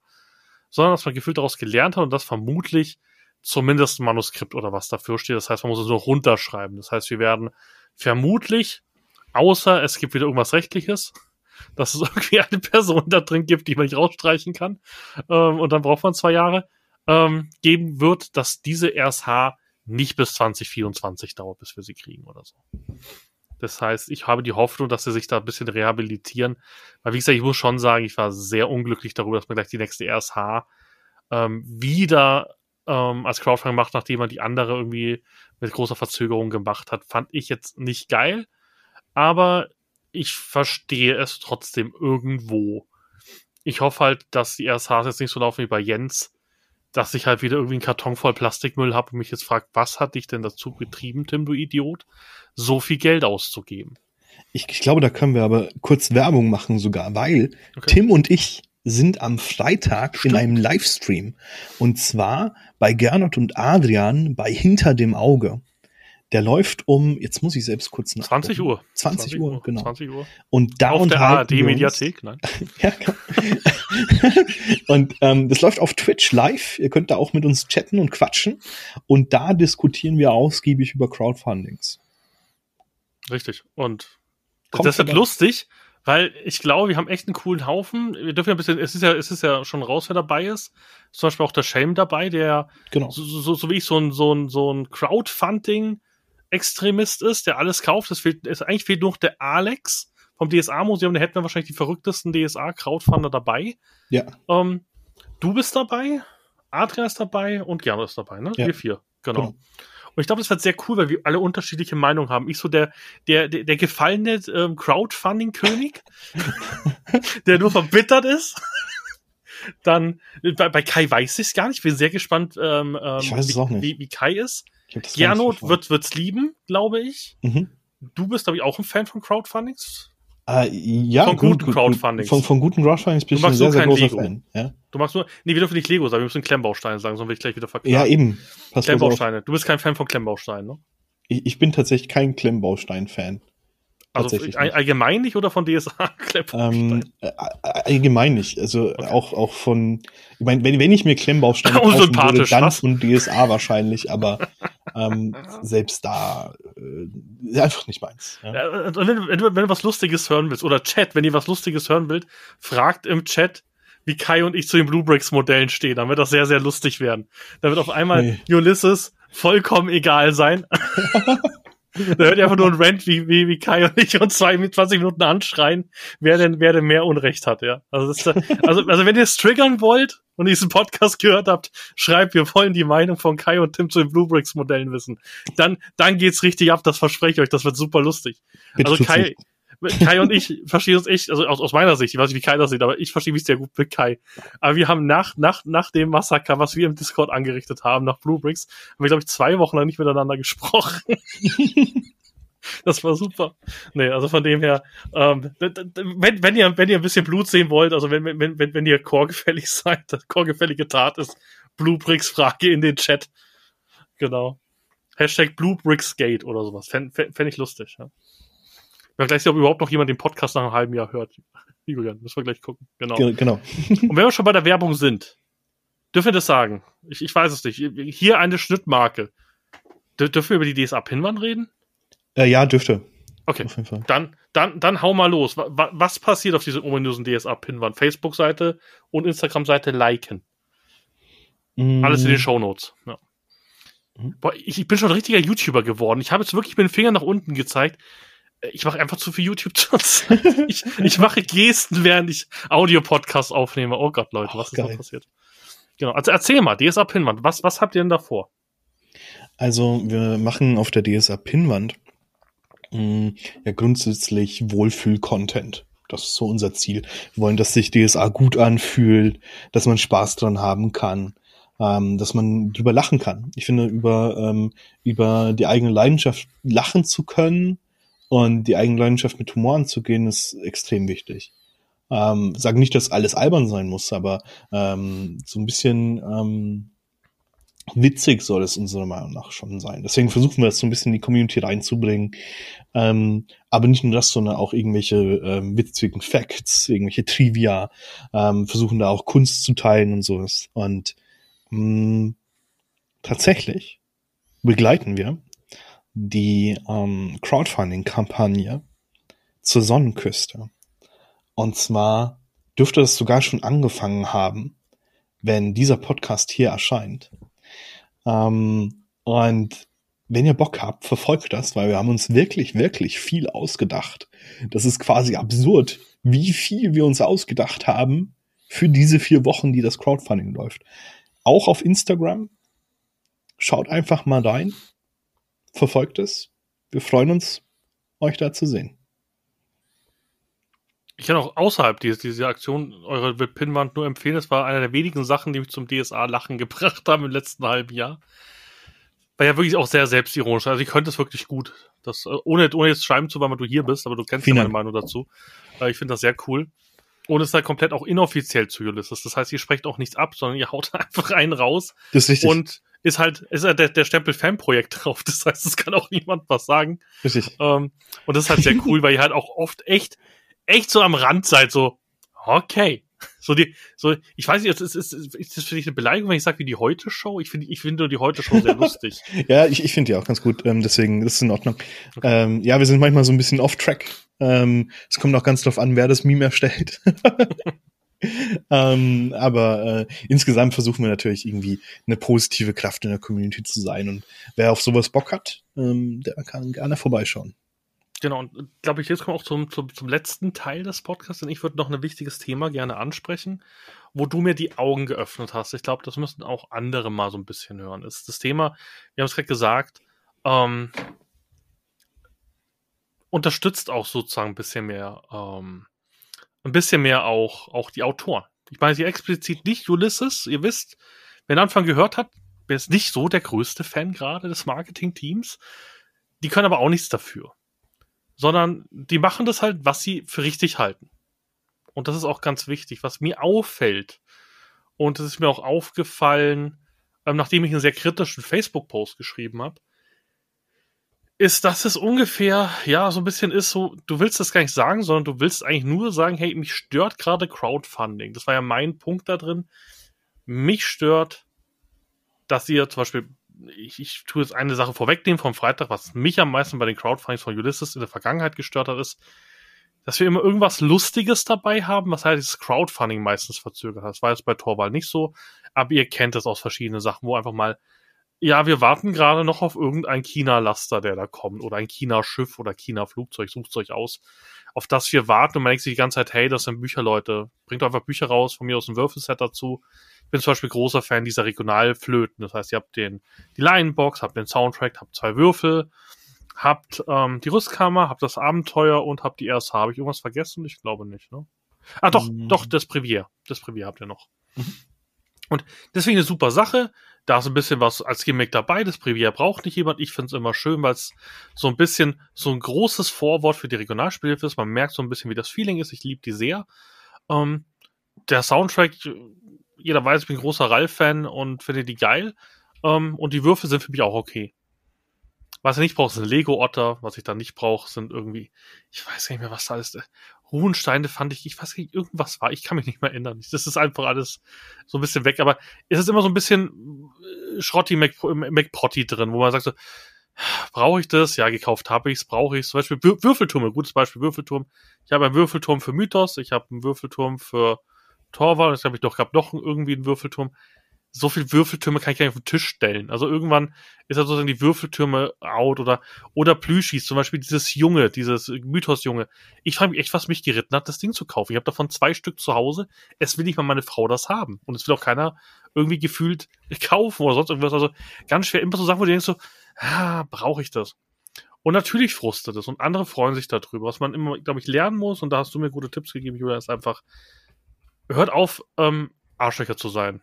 sondern dass man gefühlt daraus gelernt hat und das vermutlich zumindest ein Manuskript oder was dafür steht. Das heißt, man muss es nur runterschreiben. Das heißt, wir werden vermutlich, außer es gibt wieder irgendwas Rechtliches, dass es irgendwie eine Person da drin gibt, die man nicht rausstreichen kann, ähm, und dann braucht man zwei Jahre, ähm, geben wird, dass diese RSH nicht bis 2024 dauert, bis wir sie kriegen oder so. Das heißt, ich habe die Hoffnung, dass sie sich da ein bisschen rehabilitieren. Weil, wie gesagt, ich muss schon sagen, ich war sehr unglücklich darüber, dass man gleich die nächste RSH ähm, wieder ähm, als Crowdfunding macht, nachdem man die andere irgendwie mit großer Verzögerung gemacht hat, fand ich jetzt nicht geil. Aber ich verstehe es trotzdem irgendwo. Ich hoffe halt, dass die RSHs jetzt nicht so laufen wie bei Jens, dass ich halt wieder irgendwie einen Karton voll Plastikmüll habe und mich jetzt fragt, was hat dich denn dazu getrieben, Tim, du Idiot, so viel Geld auszugeben? Ich, ich glaube, da können wir aber kurz Werbung machen sogar, weil Okay. Tim und ich sind am Freitag Stimmt. in einem Livestream. Und zwar bei Gernot und Adrian bei Hinter dem Auge. Der läuft um, jetzt muss ich selbst kurz nach. 20 Uhr. 20 Uhr, genau. 20 Uhr. Und da Auf der ARD-Mediathek, nein. Ja, und ähm, das läuft auf Twitch live. Ihr könnt da auch mit uns chatten und quatschen. Und da diskutieren wir ausgiebig über Crowdfundings. Richtig. Und Kommt das wird lustig, weil ich glaube, wir haben echt einen coolen Haufen. Wir dürfen ja ein bisschen, es ist ja, es ist ja schon raus, wer dabei ist. Zum Beispiel auch der Shame dabei, der Genau. so, so, so wie ich so ein, so ein, so ein Crowdfunding-Extremist ist, der alles kauft. Es fehlt, es eigentlich fehlt nur noch der Alex vom DSA-Museum, der hätten wir wahrscheinlich die verrücktesten DSA-Crowdfunder dabei. Ja. Ähm, du bist dabei, Adrian ist dabei und Gernot ist dabei, ne? Ja. Wir vier, genau. Genau. Und ich glaube, das wird sehr cool, weil wir alle unterschiedliche Meinungen haben. Ich so der, der, der, der gefallene ähm, Crowdfunding-König, der nur verbittert ist. Dann, bei, bei Kai weiß ich es gar nicht. Ich bin sehr gespannt, ähm, ähm, Ich weiß es wie, auch nicht. Wie, wie Kai ist. Gernot wird, wird's lieben, glaube ich. Mhm. Du bist, glaube ich, auch ein Fan von Crowdfundings. Äh, ja, Von gut, guten gut, Crowdfundings. Von, von guten Crowdfundings bin Du ich ein sehr, nur sehr großer Lego. Fan. Ja, Du magst nur, nee, wir dürfen nicht Lego sagen, wir müssen Klemmbausteine sagen, sonst will ich gleich wieder verklagen. ja eben. Pass. Klemmbausteine. Du bist kein Fan von Klemmbausteinen, ne? Ich, ich bin tatsächlich kein Klemmbaustein-Fan. Also allgemein nicht oder von DSA Klemmbaustein? Ähm, äh, allgemein nicht. Also auch, auch von, ich meine, wenn, wenn ich mir Klemmbausteine kaufen würde, dann was? von DSA wahrscheinlich, aber ähm, selbst da äh, einfach nicht meins. Ja. Ja, wenn, du- wenn, du, wenn du was Lustiges hören willst, oder Chat, wenn ihr was Lustiges hören wollt, fragt im Chat, wie Kai und ich zu den Blue Bricks Modellen stehen. Dann wird das sehr, sehr lustig werden. Da wird auf einmal Nee. Ulysses vollkommen egal sein. Da hört ihr einfach nur ein Rant, wie, wie, wie Kai und ich uns zwei mit 20 Minuten anschreien, wer denn, wer denn mehr Unrecht hat, ja. Also, das also, also wenn ihr es triggern wollt und diesen Podcast gehört habt, schreibt, wir wollen die Meinung von Kai und Tim zu den Blue Bricks Modellen wissen. Dann, dann geht's richtig ab, das verspreche ich euch, das wird super lustig. Bitte Also Kai, nicht. Kai und ich verstehen uns echt, also aus, aus meiner Sicht, ich weiß nicht, wie Kai das sieht, aber ich verstehe mich sehr gut mit Kai. Aber wir haben nach, nach, nach dem Massaker, was wir im Discord angerichtet haben, nach Blue Bricks, haben wir, glaube ich, zwei Wochen lang nicht miteinander gesprochen. das war super. Nee, also von dem her, ähm, wenn, wenn ihr, wenn ihr ein bisschen Blut sehen wollt, also wenn, wenn, wenn, wenn ihr chorgefällig seid, chorgefällige Tat ist, Blue Bricks Frage in den Chat. Genau. Hashtag Blue Bricks Gate oder sowas. Fände fänd, fänd ich lustig, ja. Wir gleich sehen, ob überhaupt noch jemand den Podcast nach einem halben Jahr hört. Julian, müssen wir gleich gucken. Genau. Ge- Genau. Und wenn wir schon bei der Werbung sind, dürfen wir das sagen? Ich, ich weiß es nicht. Hier eine Schnittmarke. Dür- Dürfen wir über die DSA-Pinwand reden? Äh, ja, dürfte. Okay. Auf jeden Fall. Dann, dann, dann hau mal los. Wa- wa- Was passiert auf dieser ominösen DSA-Pinwand? Facebook-Seite und Instagram-Seite liken. Alles in den Shownotes. Ja. Mhm. Boah, ich, ich bin schon ein richtiger YouTuber geworden. Ich habe jetzt wirklich mit dem Finger nach unten gezeigt. Ich mache einfach zu viel YouTube zurzeit. ich, ich mache Gesten, während ich Audio-Podcasts aufnehme. Oh Gott, Leute, was Ach, ist da geil. passiert? Genau. Also erzähl mal, DSA Pinwand. Was, was habt ihr denn davor? Also, wir machen auf der DSA Pinwand mh, ja grundsätzlich Wohlfühl-Content. Das ist so unser Ziel. Wir wollen, dass sich DSA gut anfühlt, dass man Spaß dran haben kann, ähm, dass man drüber lachen kann. Ich finde, über, ähm, über die eigene Leidenschaft lachen zu können und die eigene Leidenschaft mit Humor anzugehen, ist extrem wichtig. Ähm, sagen nicht, dass alles albern sein muss, aber ähm, so ein bisschen ähm, witzig soll es unserer Meinung nach schon sein. Deswegen versuchen wir das so ein bisschen in die Community reinzubringen. Ähm, aber nicht nur das, sondern auch irgendwelche ähm, witzigen Facts, irgendwelche Trivia, ähm, versuchen da auch Kunst zu teilen und sowas. Und mh, tatsächlich begleiten wir die ähm, Crowdfunding-Kampagne zur Sonnenküste. Und zwar dürfte das sogar schon angefangen haben, wenn dieser Podcast hier erscheint. Ähm, und wenn ihr Bock habt, verfolgt das, weil wir haben uns wirklich, wirklich viel ausgedacht. Das ist quasi absurd, wie viel wir uns ausgedacht haben für diese vier Wochen, die das Crowdfunding läuft. Auch auf Instagram. Schaut einfach mal rein. Verfolgt es. Wir freuen uns, euch da zu sehen. Ich kann auch außerhalb dieser, dieser Aktion eure Pinwand nur empfehlen. Es war eine der wenigen Sachen, die mich zum DSA-Lachen gebracht haben im letzten halben Jahr. war ja wirklich auch sehr selbstironisch. Also ich könnte es wirklich gut. Das, ohne, ohne jetzt schreiben zu wollen, weil du hier bist, aber du kennst ja meine Meinung dazu. Ich finde das sehr cool. Und es ist halt komplett auch inoffiziell zu Ulysses. Das heißt, ihr sprecht auch nichts ab, sondern ihr haut einfach einen raus. Das ist richtig. Und ist halt, ist halt der, der Stempel Fanprojekt drauf. Das heißt, es kann auch niemand was sagen. Richtig. Ähm, und das ist halt sehr cool, weil ihr halt auch oft echt, echt so am Rand seid, so, okay. So die, so, ich weiß nicht, ist, ist, ist, ist das für dich eine Beleidigung, wenn ich sage wie die Heute-Show? Ich finde, ich finde die Heute-Show sehr lustig. ja, ich, ich finde die auch ganz gut, ähm, deswegen, das ist in Ordnung. Okay. Ähm, ja, wir sind manchmal so ein bisschen off-track. Ähm, es kommt auch ganz drauf an, wer das Meme erstellt. ähm, aber äh, insgesamt versuchen wir natürlich irgendwie eine positive Kraft in der Community zu sein. Und wer auf sowas Bock hat, ähm, der kann gerne vorbeischauen. Genau, und äh, glaube ich, jetzt kommen wir auch zum, zum, zum letzten Teil des Podcasts, denn ich würde noch ein wichtiges Thema gerne ansprechen, wo du mir die Augen geöffnet hast. Ich glaube, das müssen auch andere mal so ein bisschen hören. Das ist das Thema, wir haben es gerade gesagt, ähm, unterstützt auch sozusagen ein bisschen mehr ähm, ein bisschen mehr auch, auch die Autoren. Ich meine sie explizit nicht Ulysses. Ihr wisst, wer den Anfang gehört hat, wer ist nicht so der größte Fan gerade des Marketing-Teams. Die können aber auch nichts dafür. Sondern die machen das halt, was sie für richtig halten. Und das ist auch ganz wichtig. Was mir auffällt, und das ist mir auch aufgefallen, ähm, nachdem ich einen sehr kritischen Facebook-Post geschrieben habe, ist, dass es ungefähr, ja, so ein bisschen ist so, du willst das gar nicht sagen, sondern du willst eigentlich nur sagen, hey, mich stört gerade Crowdfunding. Das war ja mein Punkt da drin. Mich stört, dass ihr zum Beispiel, ich, ich tue jetzt eine Sache vorwegnehmen vom Freitag, was mich am meisten bei den Crowdfundings von Ulysses in der Vergangenheit gestört hat, ist, dass wir immer irgendwas Lustiges dabei haben, was halt dieses Crowdfunding meistens verzögert hat. Das war jetzt bei Torwald nicht so, aber ihr kennt das aus verschiedenen Sachen, wo einfach mal ja, wir warten gerade noch auf irgendein China-Laster, der da kommt, oder ein China-Schiff oder China-Flugzeug, sucht euch aus, auf das wir warten und man denkt sich die ganze Zeit, hey, das sind Bücher, Leute, bringt einfach Bücher raus, von mir aus ein Würfelset dazu. Ich bin zum Beispiel großer Fan dieser Regionalflöten, das heißt, ihr habt den, die Lionbox, habt den Soundtrack, habt zwei Würfel, habt ähm, die Rüstkammer, habt das Abenteuer und habt die erste. Habe ich irgendwas vergessen? Ich glaube nicht, ne? Ah, doch, mhm. doch, das Privier. Das Privier habt ihr noch. Mhm. Und deswegen eine super Sache. Da ist ein bisschen was als Gimmick dabei. Das Privier braucht nicht jemand. Ich finde es immer schön, weil es so ein bisschen so ein großes Vorwort für die Regionalspielhilfe ist. Man merkt so ein bisschen, wie das Feeling ist. Ich liebe die sehr. Ähm, der Soundtrack, jeder weiß, ich bin großer Ralf-Fan und finde die geil. Ähm, und die Würfel sind für mich auch okay. Was ich nicht brauche, sind Lego-Otter. Was ich da nicht brauche, sind irgendwie, ich weiß nicht mehr, was da ist. Ruhensteine fand ich, ich weiß nicht, irgendwas war, ich kann mich nicht mehr erinnern. Das ist einfach alles so ein bisschen weg, aber es ist immer so ein bisschen äh, Schrotti McPotty drin, wo man sagt so, brauche ich das? Ja, gekauft habe ich es, brauche ich es. Zum Beispiel Würfelturme, gutes Beispiel Würfelturm. Ich habe einen Würfelturm für Mythos, ich habe einen Würfelturm für Torwald, das habe ich doch gehabt, noch irgendwie einen Würfelturm so viel Würfeltürme kann ich gar nicht auf den Tisch stellen. Also irgendwann ist halt sozusagen die Würfeltürme out oder, oder Plüschis, zum Beispiel dieses Junge, dieses Mythos-Junge. Ich frage mich echt, was mich geritten hat, das Ding zu kaufen. Ich habe davon zwei Stück zu Hause. Es will nicht mal meine Frau das haben. Und es will auch keiner irgendwie gefühlt kaufen oder sonst irgendwas. Also ganz schwer, immer so Sachen, wo du denkst so, ah, brauche ich das? Und natürlich frustet es und andere freuen sich darüber. Was man immer, glaube ich, lernen muss, und da hast du mir gute Tipps gegeben, Julia, ist einfach, hört auf, ähm, Arschlöcher zu sein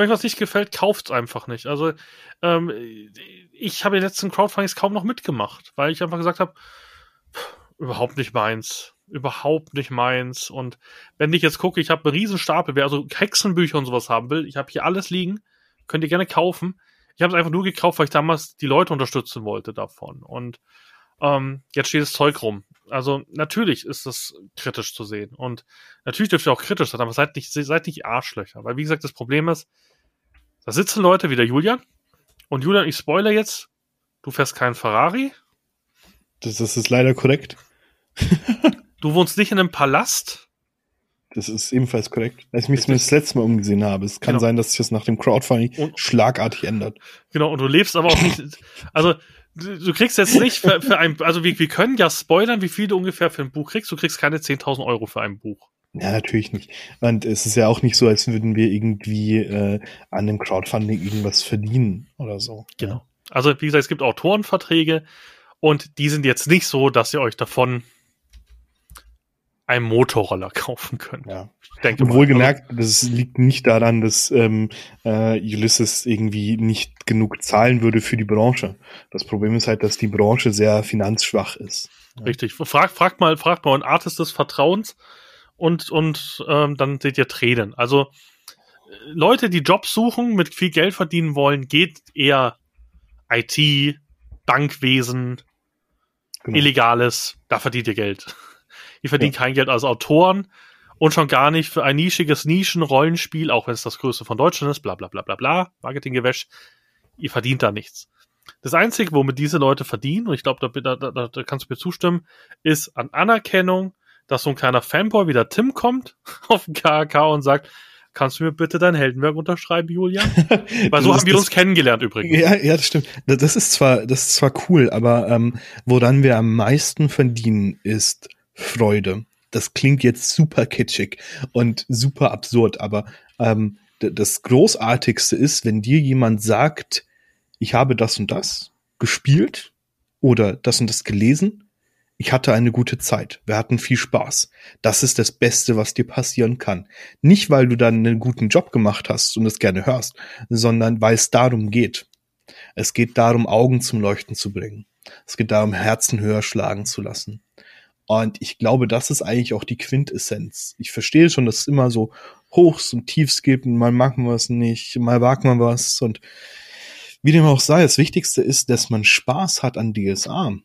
wenn euch was nicht gefällt, kauft's einfach nicht. Also ähm, ich habe die letzten Crowdfundings kaum noch mitgemacht, weil ich einfach gesagt habe, überhaupt nicht meins. Überhaupt nicht meins. Und wenn ich jetzt gucke, ich habe einen riesen Stapel, wer also Hexenbücher und sowas haben will, ich habe hier alles liegen, könnt ihr gerne kaufen. Ich habe es einfach nur gekauft, weil ich damals die Leute unterstützen wollte davon. Und ähm, jetzt steht das Zeug rum. Also natürlich ist das kritisch zu sehen. Und natürlich dürft ihr auch kritisch sein, aber seid nicht, seid nicht Arschlöcher. Weil wie gesagt, das Problem ist, da sitzen Leute wie der Julian. Und Julian, ich spoiler jetzt, du fährst keinen Ferrari. Das, das ist leider korrekt. du wohnst nicht in einem Palast. Das ist ebenfalls korrekt. Als ich mich das letzte Mal umgesehen habe. Es kann genau. sein, dass sich das nach dem Crowdfunding und, schlagartig ändert. Genau, und du lebst aber auch nicht. Also, du, du kriegst jetzt nicht für, für ein. Also, wir, wir können ja spoilern, wie viel du ungefähr für ein Buch kriegst. Du kriegst keine 10.000 Euro für ein Buch. Ja, natürlich nicht. Und es ist ja auch nicht so, als würden wir irgendwie äh, an dem Crowdfunding irgendwas verdienen oder so. Genau. Also, wie gesagt, es gibt Autorenverträge und die sind jetzt nicht so, dass ihr euch davon einen Motorroller kaufen können. Ja. Ich denke Und mal. wohlgemerkt, das liegt nicht daran, dass ähm, äh, Ulysses irgendwie nicht genug zahlen würde für die Branche. Das Problem ist halt, dass die Branche sehr finanzschwach ist. Also, richtig. Frag, frag mal, frag mal einen Artist des Vertrauens und, und ähm, dann seht ihr Tränen. Also Leute, die Jobs suchen, mit viel Geld verdienen wollen, geht eher IT, Bankwesen, Genau. Illegales, da verdient ihr Geld. Ihr verdient kein Geld als Autoren und schon gar nicht für ein nischiges Nischen-Rollenspiel, auch wenn es das größte von Deutschland ist, bla bla bla bla bla, Marketinggewäsch. Ihr verdient da nichts. Das Einzige, womit diese Leute verdienen, und ich glaube, da, da, da, da kannst du mir zustimmen, ist an Anerkennung, dass so ein kleiner Fanboy wie der Tim kommt auf den KK und sagt, kannst du mir bitte dein Heldenwerk unterschreiben, Julian? Weil so Das haben wir ist- uns kennengelernt übrigens. Ja, ja, das stimmt. Das das ist zwar, das ist zwar cool, aber ähm, woran wir am meisten verdienen, ist Freude. Das klingt jetzt super kitschig und super absurd, aber ähm, das Großartigste ist, wenn dir jemand sagt, ich habe das und das gespielt oder das und das gelesen, ich hatte eine gute Zeit, wir hatten viel Spaß. Das ist das Beste, was dir passieren kann. Nicht, weil du dann einen guten Job gemacht hast und es gerne hörst, sondern weil es darum geht. Es geht darum, Augen zum Leuchten zu bringen. Es geht darum, Herzen höher schlagen zu lassen. Und ich glaube, das ist eigentlich auch die Quintessenz. Ich verstehe schon, dass es immer so Hochs und Tiefs gibt und mal mag man was nicht, mal wagt man was und wie dem auch sei, das Wichtigste ist, dass man Spaß hat an DSA.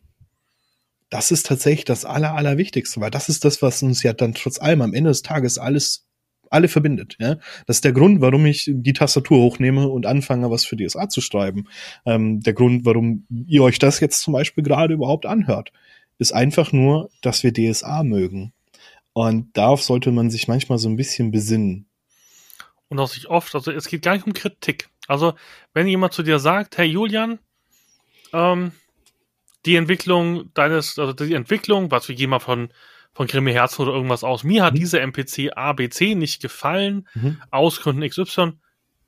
Das ist tatsächlich das Aller, Allerwichtigste, weil das ist das, was uns ja dann trotz allem am Ende des Tages alles, alle verbindet. Ja? Das ist der Grund, warum ich die Tastatur hochnehme und anfange, was für DSA zu schreiben. Ähm, der Grund, warum ihr euch das jetzt zum Beispiel gerade überhaupt anhört, ist einfach nur, dass wir DSA mögen. Und darauf sollte man sich manchmal so ein bisschen besinnen. Und auch sich oft, also es geht gar nicht um Kritik. Also, wenn jemand zu dir sagt, hey Julian, ähm, die Entwicklung deines, also die Entwicklung, was wir gehen mal von, von Grimme Herzen oder irgendwas aus, mir hat Mhm. diese NPC ABC nicht gefallen, Mhm. aus Gründen XY,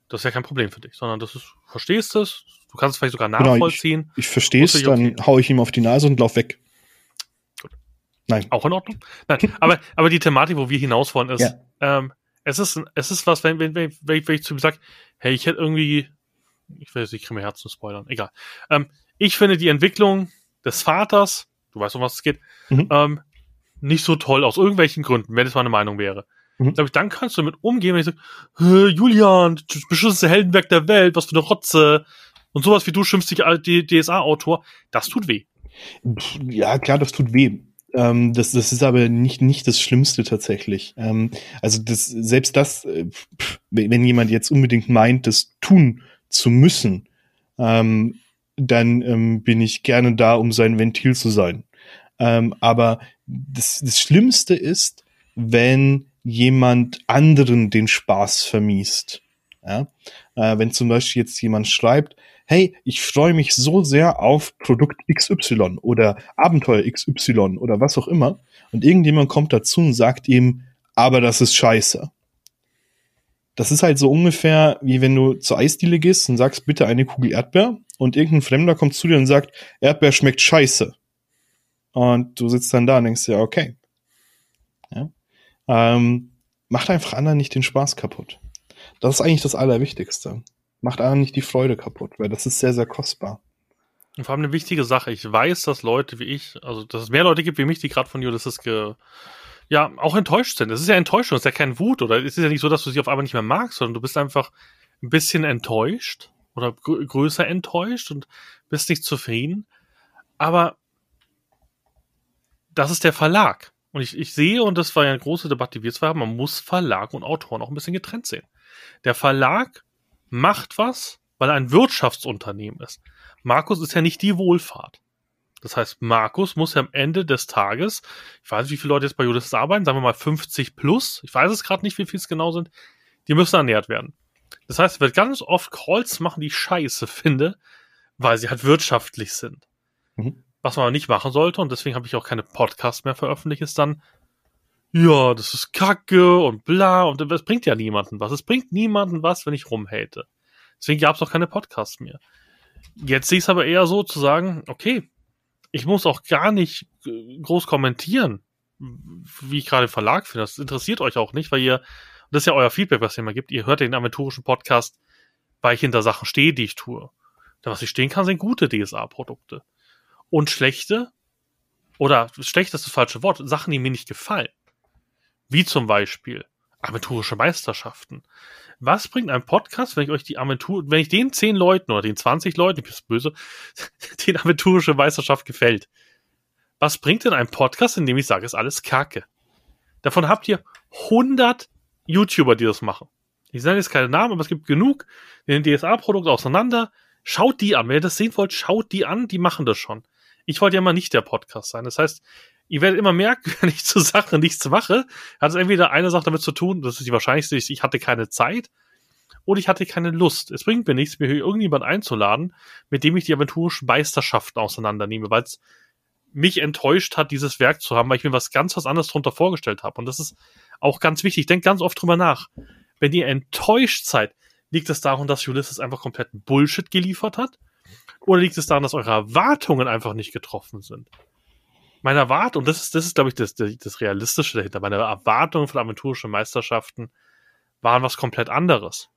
das ist ja kein Problem für dich, sondern das ist, du verstehst es, du kannst es vielleicht sogar Genau, ich- nachvollziehen, Ich verstehe es, dann okay. hau ich ihm auf die Nase und lauf weg. Gut. Nein. auch in Ordnung. Nein, aber, aber die Thematik, wo wir hinaus wollen, ist, Ja. ähm, es ist, es ist was, wenn, wenn, wenn, wenn ich, wenn ich zu ihm sage, hey, ich hätte irgendwie, ich will jetzt nicht Grimme Herzen spoilern, egal. Ähm, ich finde die Entwicklung des Vaters, du weißt, um was es geht, Mhm. ähm, nicht so toll aus irgendwelchen Gründen, wenn es meine Meinung wäre. Mhm. Glaube ich, dann kannst du damit umgehen, wenn ich sage, "Hä, Julian, das beschissenste Heldenwerk der Welt, was für eine Rotze. Und sowas wie du schimpfst dich als DSA-Autor, das tut weh. Ja, klar, das tut weh. Ähm, das, das ist aber nicht, nicht das Schlimmste tatsächlich. Ähm, also das, selbst das, äh, pff, wenn wenn jemand jetzt unbedingt meint, das tun zu müssen, ähm, dann ähm, bin ich gerne da, um sein Ventil zu sein. Ähm, aber das, das Schlimmste ist, wenn jemand anderen den Spaß vermiest. Ja? Äh, wenn zum Beispiel jetzt jemand schreibt, hey, ich freue mich so sehr auf Produkt XY oder Abenteuer XY oder was auch immer. Und irgendjemand kommt dazu und sagt ihm, aber das ist scheiße. Das ist halt so ungefähr, wie wenn du zur Eisdiele gehst und sagst, bitte eine Kugel Erdbeer und irgendein Fremder kommt zu dir und sagt, Erdbeer schmeckt scheiße. Und du sitzt dann da und denkst dir, okay. Ja? Ähm, macht einfach anderen nicht den Spaß kaputt. Das ist eigentlich das Allerwichtigste. Macht anderen nicht die Freude kaputt, weil das ist sehr, sehr kostbar. Und vor allem eine wichtige Sache. Ich weiß, dass Leute wie ich, also dass es mehr Leute gibt wie mich, die gerade von Ulysses ge, ja, auch enttäuscht sind. Es ist ja Enttäuschung, es ist ja kein Wut oder es ist ja nicht so, dass du sie auf einmal nicht mehr magst, sondern du bist einfach ein bisschen enttäuscht oder gr größer enttäuscht und bist nicht zufrieden. Aber das ist der Verlag. Und ich, ich sehe, und das war ja eine große Debatte, die wir zwar haben, man muss Verlag und Autoren auch ein bisschen getrennt sehen. Der Verlag macht was, weil er ein Wirtschaftsunternehmen ist. Markus ist ja nicht die Wohlfahrt. Das heißt, Markus muss ja am Ende des Tages, ich weiß nicht, wie viele Leute jetzt bei Ulysses arbeiten, sagen wir mal 50 plus, ich weiß es gerade nicht, wie viel es genau sind, die müssen ernährt werden. Das heißt, es wird ganz oft Calls machen, die ich scheiße finde, weil sie halt wirtschaftlich sind. Mhm. Was man aber nicht machen sollte, und deswegen habe ich auch keine Podcasts mehr veröffentlicht, ist dann, ja, das ist Kacke und bla, und das bringt ja niemanden was. Es bringt niemanden was, wenn ich rumhate. Deswegen gab es auch keine Podcasts mehr. Jetzt sehe ich es aber eher so zu sagen, okay, ich muss auch gar nicht äh, groß kommentieren. wie ich gerade Verlag finde. Das interessiert euch auch nicht, weil ihr, das ist ja euer Feedback, was ihr immer gibt. Ihr hört den aventurischen Podcast, weil ich hinter Sachen stehe, die ich tue. Da was ich stehen kann, sind gute DSA-Produkte. Und schlechte, oder schlecht ist das falsche Wort, Sachen, die mir nicht gefallen. Wie zum Beispiel aventurische Meisterschaften. Was bringt ein Podcast, wenn ich euch die Aventur, wenn ich den zehn Leuten oder den 20 Leuten, ich bin böse, den aventurische Meisterschaft gefällt? Was bringt denn ein Podcast, in dem ich sage, ist alles Kacke? Davon habt ihr 100 YouTuber, die das machen. Ich sage jetzt keine Namen, aber es gibt genug, die den DSA-Produkt auseinander. Schaut die an. Wenn ihr das sehen wollt, schaut die an, die machen das schon. Ich wollte ja mal nicht der Podcast sein. Das heißt, ihr werdet immer merken, wenn ich zur Sache nichts mache, hat es entweder eine Sache damit zu tun, das ist die wahrscheinlichste, ich hatte keine Zeit oder ich hatte keine Lust. Es bringt mir nichts, mir irgendjemand einzuladen, mit dem ich die aventurischen Meisterschaften auseinandernehme, weil es mich enttäuscht hat, dieses Werk zu haben, weil ich mir was ganz was anderes drunter vorgestellt habe. Und das ist auch ganz wichtig. Denkt ganz oft drüber nach. Wenn ihr enttäuscht seid, liegt es daran, dass Ulysses einfach kompletten Bullshit geliefert hat? Oder liegt es daran, dass eure Erwartungen einfach nicht getroffen sind? Meine Erwartung, das ist, das ist, glaube ich, das, das Realistische dahinter. Meine Erwartungen von aventurischen Meisterschaften waren was komplett anderes.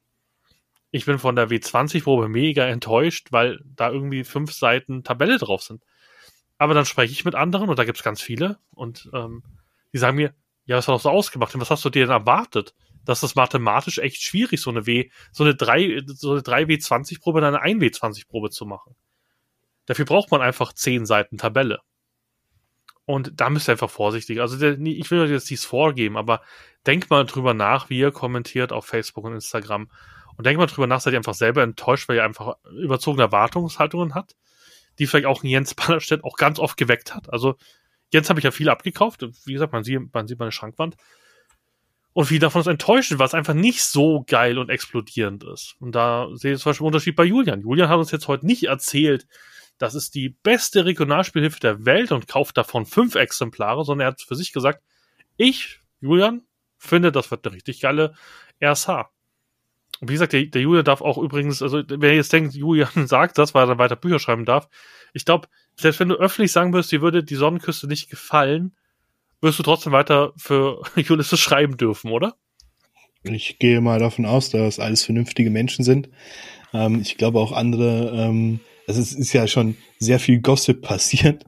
Ich bin von der W20-Probe mega enttäuscht, weil da irgendwie fünf Seiten Tabelle drauf sind. Aber dann spreche ich mit anderen und da gibt es ganz viele und ähm, die sagen mir, ja, was hast du ausgemacht und was hast du dir denn erwartet? Dass das mathematisch echt schwierig, so eine W, so eine 3, so eine 3W20-Probe und eine 1W20-Probe zu machen. Dafür braucht man einfach zehn Seiten Tabelle. Und da müsst ihr einfach vorsichtig. Also der, ich will euch jetzt dies vorgeben, aber denkt mal drüber nach, wie ihr kommentiert auf Facebook und Instagram. Und denkt mal drüber nach, seid ihr einfach selber enttäuscht, weil ihr einfach überzogene Erwartungshaltungen habt die vielleicht auch Jens Ballerstedt auch ganz oft geweckt hat. Also Jens habe ich ja viel abgekauft. Wie gesagt, man sieht, man sieht meine Schrankwand. Und viel davon ist enttäuschend, weil es einfach nicht so geil und explodierend ist. Und da sehe ich zum Beispiel einen Unterschied bei Julian. Julian hat uns jetzt heute nicht erzählt, das ist die beste Regionalspielhilfe der Welt und kauft davon fünf Exemplare, sondern er hat für sich gesagt, ich, Julian, finde, das wird eine richtig geile RSH. Und wie gesagt, der, der Julian darf auch übrigens, also wer jetzt denkt, Julian sagt das, weil er dann weiter Bücher schreiben darf, ich glaube, selbst wenn du öffentlich sagen würdest, dir würde die Sonnenküste nicht gefallen, wirst du trotzdem weiter für Ulysses schreiben dürfen, oder? Ich gehe mal davon aus, dass alles vernünftige Menschen sind. Ähm, ich glaube auch andere, ähm, also es ist ja schon sehr viel Gossip passiert.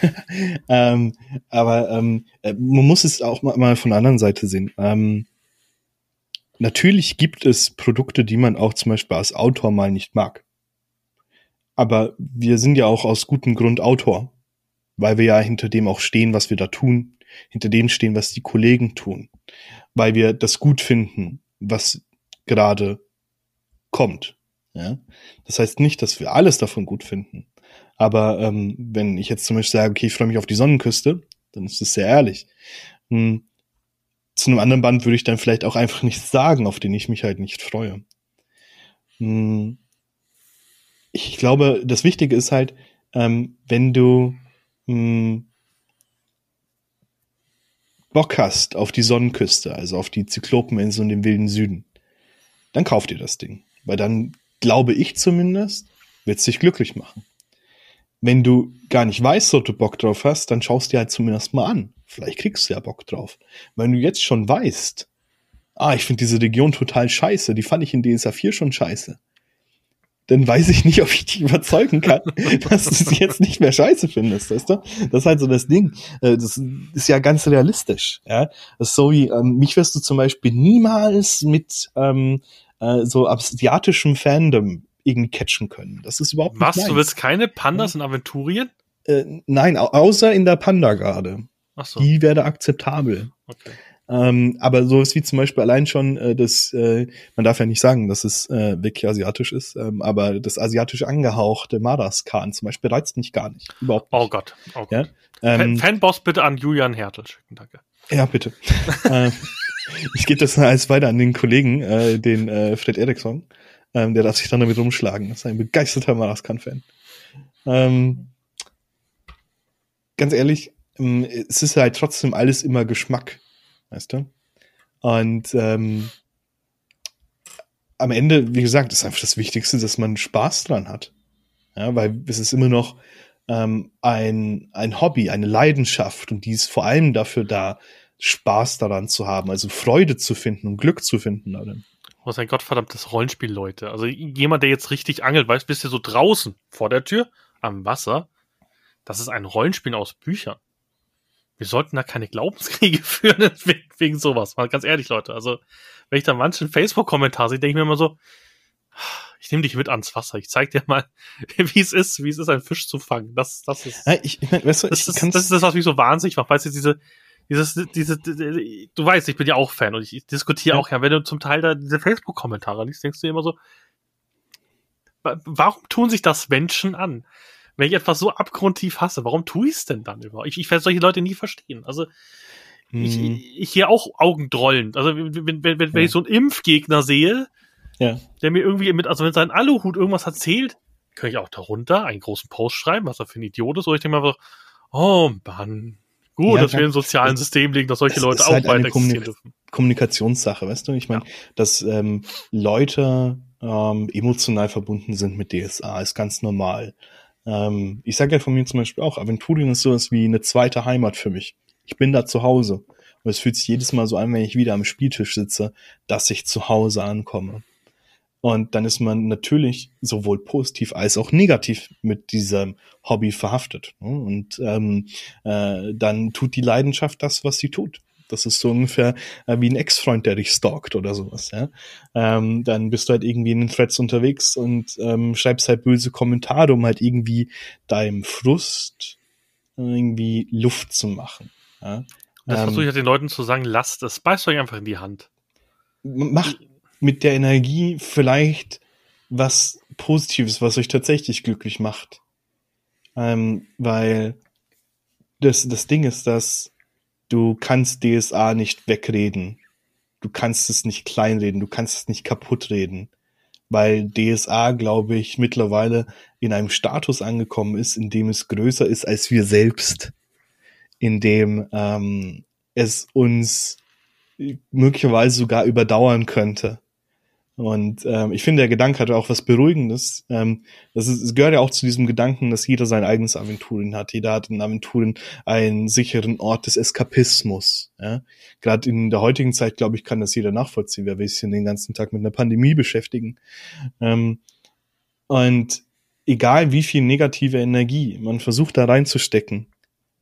ähm, aber ähm, äh, man muss es auch mal, mal von der anderen Seite sehen. Natürlich gibt es Produkte, die man auch zum Beispiel als Autor mal nicht mag. Aber wir sind ja auch aus gutem Grund Autor, weil wir ja hinter dem auch stehen, was wir da tun, hinter dem stehen, was die Kollegen tun, weil wir das gut finden, was gerade kommt. Ja? Das heißt nicht, dass wir alles davon gut finden. Aber ähm, wenn ich jetzt zum Beispiel sage, okay, ich freue mich auf die Sonnenküste, dann ist es sehr ehrlich. Hm, zu einem anderen Band würde ich dann vielleicht auch einfach nichts sagen, auf den ich mich halt nicht freue. Hm. Ich glaube, das Wichtige ist halt, ähm, wenn du hm, Bock hast auf die Sonnenküste, also auf die Zyklopeninsel und den wilden Süden, dann kauf dir das Ding. Weil dann, glaube ich zumindest, wird es dich glücklich machen. Wenn du gar nicht weißt, ob du Bock drauf hast, dann schaust dir halt zumindest mal an. Vielleicht kriegst du ja Bock drauf. Wenn du jetzt schon weißt, ah, ich finde diese Region total scheiße, die fand ich in DSA 4 schon scheiße, dann weiß ich nicht, ob ich dich überzeugen kann, dass du sie jetzt nicht mehr scheiße findest, weißt du? Das ist halt so das Ding. Äh, das ist ja ganz realistisch, ja. So wie, ähm, mich wirst du zum Beispiel niemals mit ähm, äh, so asiatischem Fandom irgendwie catchen können. Das ist überhaupt nicht Was, du willst keine Pandas in Aventurien? Äh, nein, außer in der Panda-Garde. Ach so. Die wäre akzeptabel. Okay. Ähm, aber sowas wie zum Beispiel allein schon äh, das, äh, man darf ja nicht sagen, dass es äh, wirklich asiatisch ist, ähm, aber das asiatisch angehauchte Madaskan zum Beispiel reizt mich gar nicht. Überhaupt nicht. Oh Gott. Oh Gott. Ja? Ähm, Fanboss bitte an Julian Hertel schicken, danke. Ja, bitte. äh, ich gebe das alles weiter an den Kollegen, äh, den äh, Fred Eriksson. Ähm, der darf sich dann damit rumschlagen. Das ist ein begeisterter Madaskan-Fan. Ähm, ganz ehrlich, ähm, es ist halt trotzdem alles immer Geschmack, weißt du? Und ähm, am Ende, wie gesagt, ist einfach das Wichtigste, dass man Spaß dran hat. Ja, weil es ist immer noch ähm, ein, ein Hobby, eine Leidenschaft und die ist vor allem dafür da, Spaß daran zu haben, also Freude zu finden und Glück zu finden darin. Was ein gottverdammtes Rollenspiel, Leute. Also jemand, der jetzt richtig angelt, weiß, bist du so draußen vor der Tür am Wasser. Das ist ein Rollenspiel aus Büchern. Wir sollten da keine Glaubenskriege führen wegen sowas. Mal ganz ehrlich, Leute. Also, wenn ich da manchen Facebook-Kommentar sehe, denke ich mir immer so, ich nehme dich mit ans Wasser. Ich zeig dir mal, wie es ist, wie es ist, einen Fisch zu fangen. Das, das ist, ja, ich, ich mein, weißt du, das, ist das ist das, was mich so wahnsinnig macht. Weißt du, diese, dieses, diese, du weißt, ich bin ja auch Fan und ich, ich diskutiere ja. auch ja, wenn du zum Teil da diese Facebook-Kommentare liest, denkst du immer so, warum tun sich das Menschen an? Wenn ich etwas so abgrundtief hasse, warum tue ich es denn dann überhaupt? Ich, ich werde solche Leute nie verstehen. Also, hm. ich, ich hier auch Augendrollend. Also, wenn, wenn, wenn, wenn ja. ich so einen Impfgegner sehe, ja. der mir irgendwie mit, also wenn sein Aluhut irgendwas erzählt, kann ich auch darunter einen großen Post schreiben, was er für ein Idiot ist, oder ich denke mal so, oh Mann, gut, ja, dass wir in sozialen System liegen, dass solche Leute auch halt weiter existieren dürfen. Kommunikationssache, weißt du? Ich meine, ja. dass ähm, Leute ähm, emotional verbunden sind mit DSA, ist ganz normal. Ähm, ich sage ja von mir zum Beispiel auch, Aventurien ist sowas wie eine zweite Heimat für mich. Ich bin da zu Hause. Und es fühlt sich jedes Mal so an, wenn ich wieder am Spieltisch sitze, dass ich zu Hause ankomme. Und dann ist man natürlich sowohl positiv als auch negativ mit diesem Hobby verhaftet. Ne? Und ähm, äh, dann tut die Leidenschaft das, was sie tut. Das ist so ungefähr äh, wie ein Ex-Freund, der dich stalkt oder sowas. Ja? Ähm, dann bist du halt irgendwie in den Threads unterwegs und ähm, schreibst halt böse Kommentare, um halt irgendwie deinem Frust irgendwie Luft zu machen. Ja? Das versuche ich halt den Leuten zu sagen, lasst es, beißt euch einfach in die Hand. Macht mit der Energie vielleicht was Positives, was euch tatsächlich glücklich macht. Ähm, weil das, das Ding ist, dass du kannst DSA nicht wegreden. Du kannst es nicht kleinreden, du kannst es nicht kaputt reden. Weil DSA, glaube ich, mittlerweile in einem Status angekommen ist, in dem es größer ist als wir selbst. In dem ähm, es uns möglicherweise sogar überdauern könnte. Und ähm, ich finde, der Gedanke hat auch was Beruhigendes. Ähm, das ist, es gehört ja auch zu diesem Gedanken, dass jeder sein eigenes Aventurin hat. Jeder hat in Aventurin einen sicheren Ort des Eskapismus. Ja? Gerade in der heutigen Zeit, glaube ich, kann das jeder nachvollziehen. Wer will sich den ganzen Tag mit einer Pandemie beschäftigen? Ähm, und egal wie viel negative Energie man versucht da reinzustecken,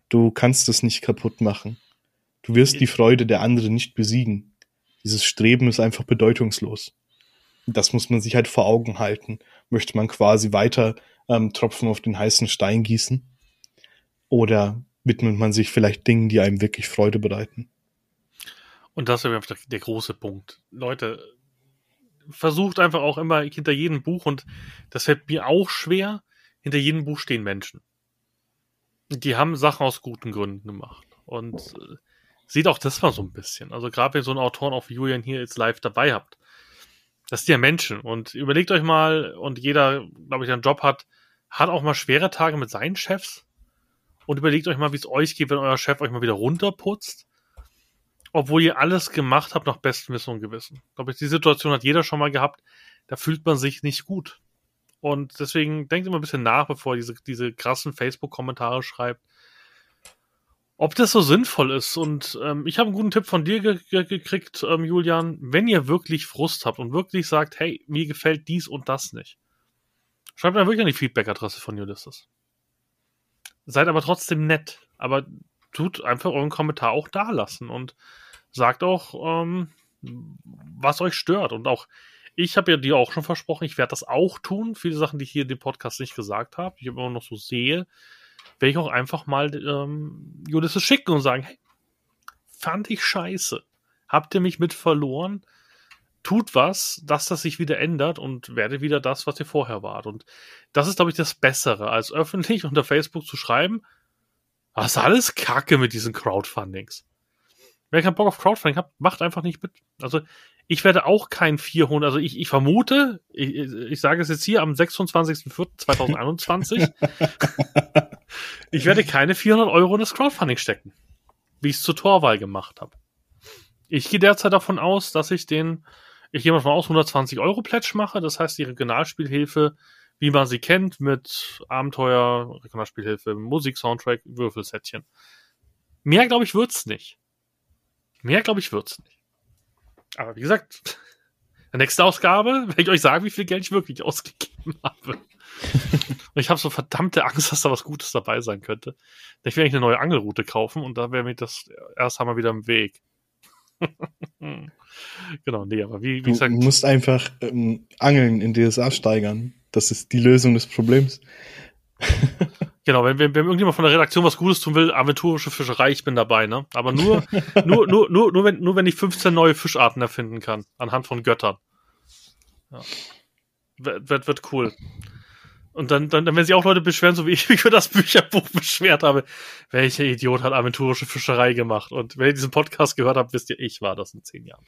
du kannst es nicht kaputt machen. Du wirst die Freude der anderen nicht besiegen. Dieses Streben ist einfach bedeutungslos das muss man sich halt vor Augen halten. Möchte man quasi weiter ähm, Tropfen auf den heißen Stein gießen? Oder widmet man sich vielleicht Dingen, die einem wirklich Freude bereiten? Und das ist einfach der große Punkt. Leute, versucht einfach auch immer hinter jedem Buch, und das fällt mir auch schwer, hinter jedem Buch stehen Menschen. Die haben Sachen aus guten Gründen gemacht. Und äh, sieht auch das mal so ein bisschen. Also gerade wenn so ein Autoren auch Julian hier jetzt live dabei habt, das sind ja Menschen. Und überlegt euch mal, und jeder, glaube ich, einen Job hat, hat auch mal schwere Tage mit seinen Chefs. Und überlegt euch mal, wie es euch geht, wenn euer Chef euch mal wieder runterputzt. Obwohl ihr alles gemacht habt nach bestem Wissen und Gewissen. Ich glaube, die Situation hat jeder schon mal gehabt. Da fühlt man sich nicht gut. Und deswegen denkt immer ein bisschen nach, bevor ihr diese, diese krassen Facebook-Kommentare schreibt ob das so sinnvoll ist. Und ähm, ich habe einen guten Tipp von dir ge ge gekriegt, ähm, Julian. Wenn ihr wirklich Frust habt und wirklich sagt, hey, mir gefällt dies und das nicht, schreibt mir wirklich an die Feedback-Adresse von Ulysses. Seid aber trotzdem nett. Aber tut einfach euren Kommentar auch da lassen und sagt auch, ähm, was euch stört. Und auch, ich habe ja dir auch schon versprochen, ich werde das auch tun. Viele Sachen, die ich hier in dem Podcast nicht gesagt habe, ich immer noch so sehe, werde ich auch einfach mal ähm, Ulysses schicken und sagen, hey, fand ich scheiße. Habt ihr mich mit verloren? Tut was, dass das sich wieder ändert und werde wieder das, was ihr vorher wart. Und das ist, glaube ich, das Bessere, als öffentlich unter Facebook zu schreiben, was alles Kacke mit diesen Crowdfundings. Wer keinen Bock auf Crowdfunding hat, macht einfach nicht mit. Also ich werde auch kein 400, also ich, ich vermute, ich, ich sage es jetzt hier am 26.04.2021, ich werde keine 400 Euro in das Crowdfunding stecken, wie ich es zur Torwahl gemacht habe. Ich gehe derzeit davon aus, dass ich den, ich gehe mal aus, 120 Euro Pledge mache, das heißt, die Regionalspielhilfe wie man sie kennt, mit Abenteuer, Regionalspielhilfe, Musik, Soundtrack, Würfelsättchen. Mehr, glaube ich, wird's nicht. Mehr, glaube ich, wird's nicht. Aber wie gesagt, der nächsten Ausgabe werde ich euch sagen, wie viel Geld ich wirklich ausgegeben habe. und ich habe so verdammte Angst, dass da was Gutes dabei sein könnte. Ich will eigentlich eine neue Angelroute kaufen und da wäre mir das erst einmal wieder im Weg. genau, nee, aber wie, wie Du gesagt, musst einfach ähm, Angeln in DSA steigern. Das ist die Lösung des Problems. Genau, wenn, wenn, wenn irgendjemand von der Redaktion was Gutes tun will, aventurische Fischerei, ich bin dabei, ne? Aber nur, nur, nur, nur, nur, wenn, nur wenn ich 15 neue Fischarten erfinden kann, anhand von Göttern. Ja. Wird, wird, wird cool. Und dann, dann, dann werden sich auch Leute beschweren, so wie ich mich für das Bücherbuch beschwert habe. Welcher Idiot hat aventurische Fischerei gemacht? Und wenn ihr diesen Podcast gehört habt, wisst ihr, ich war das in zehn Jahren.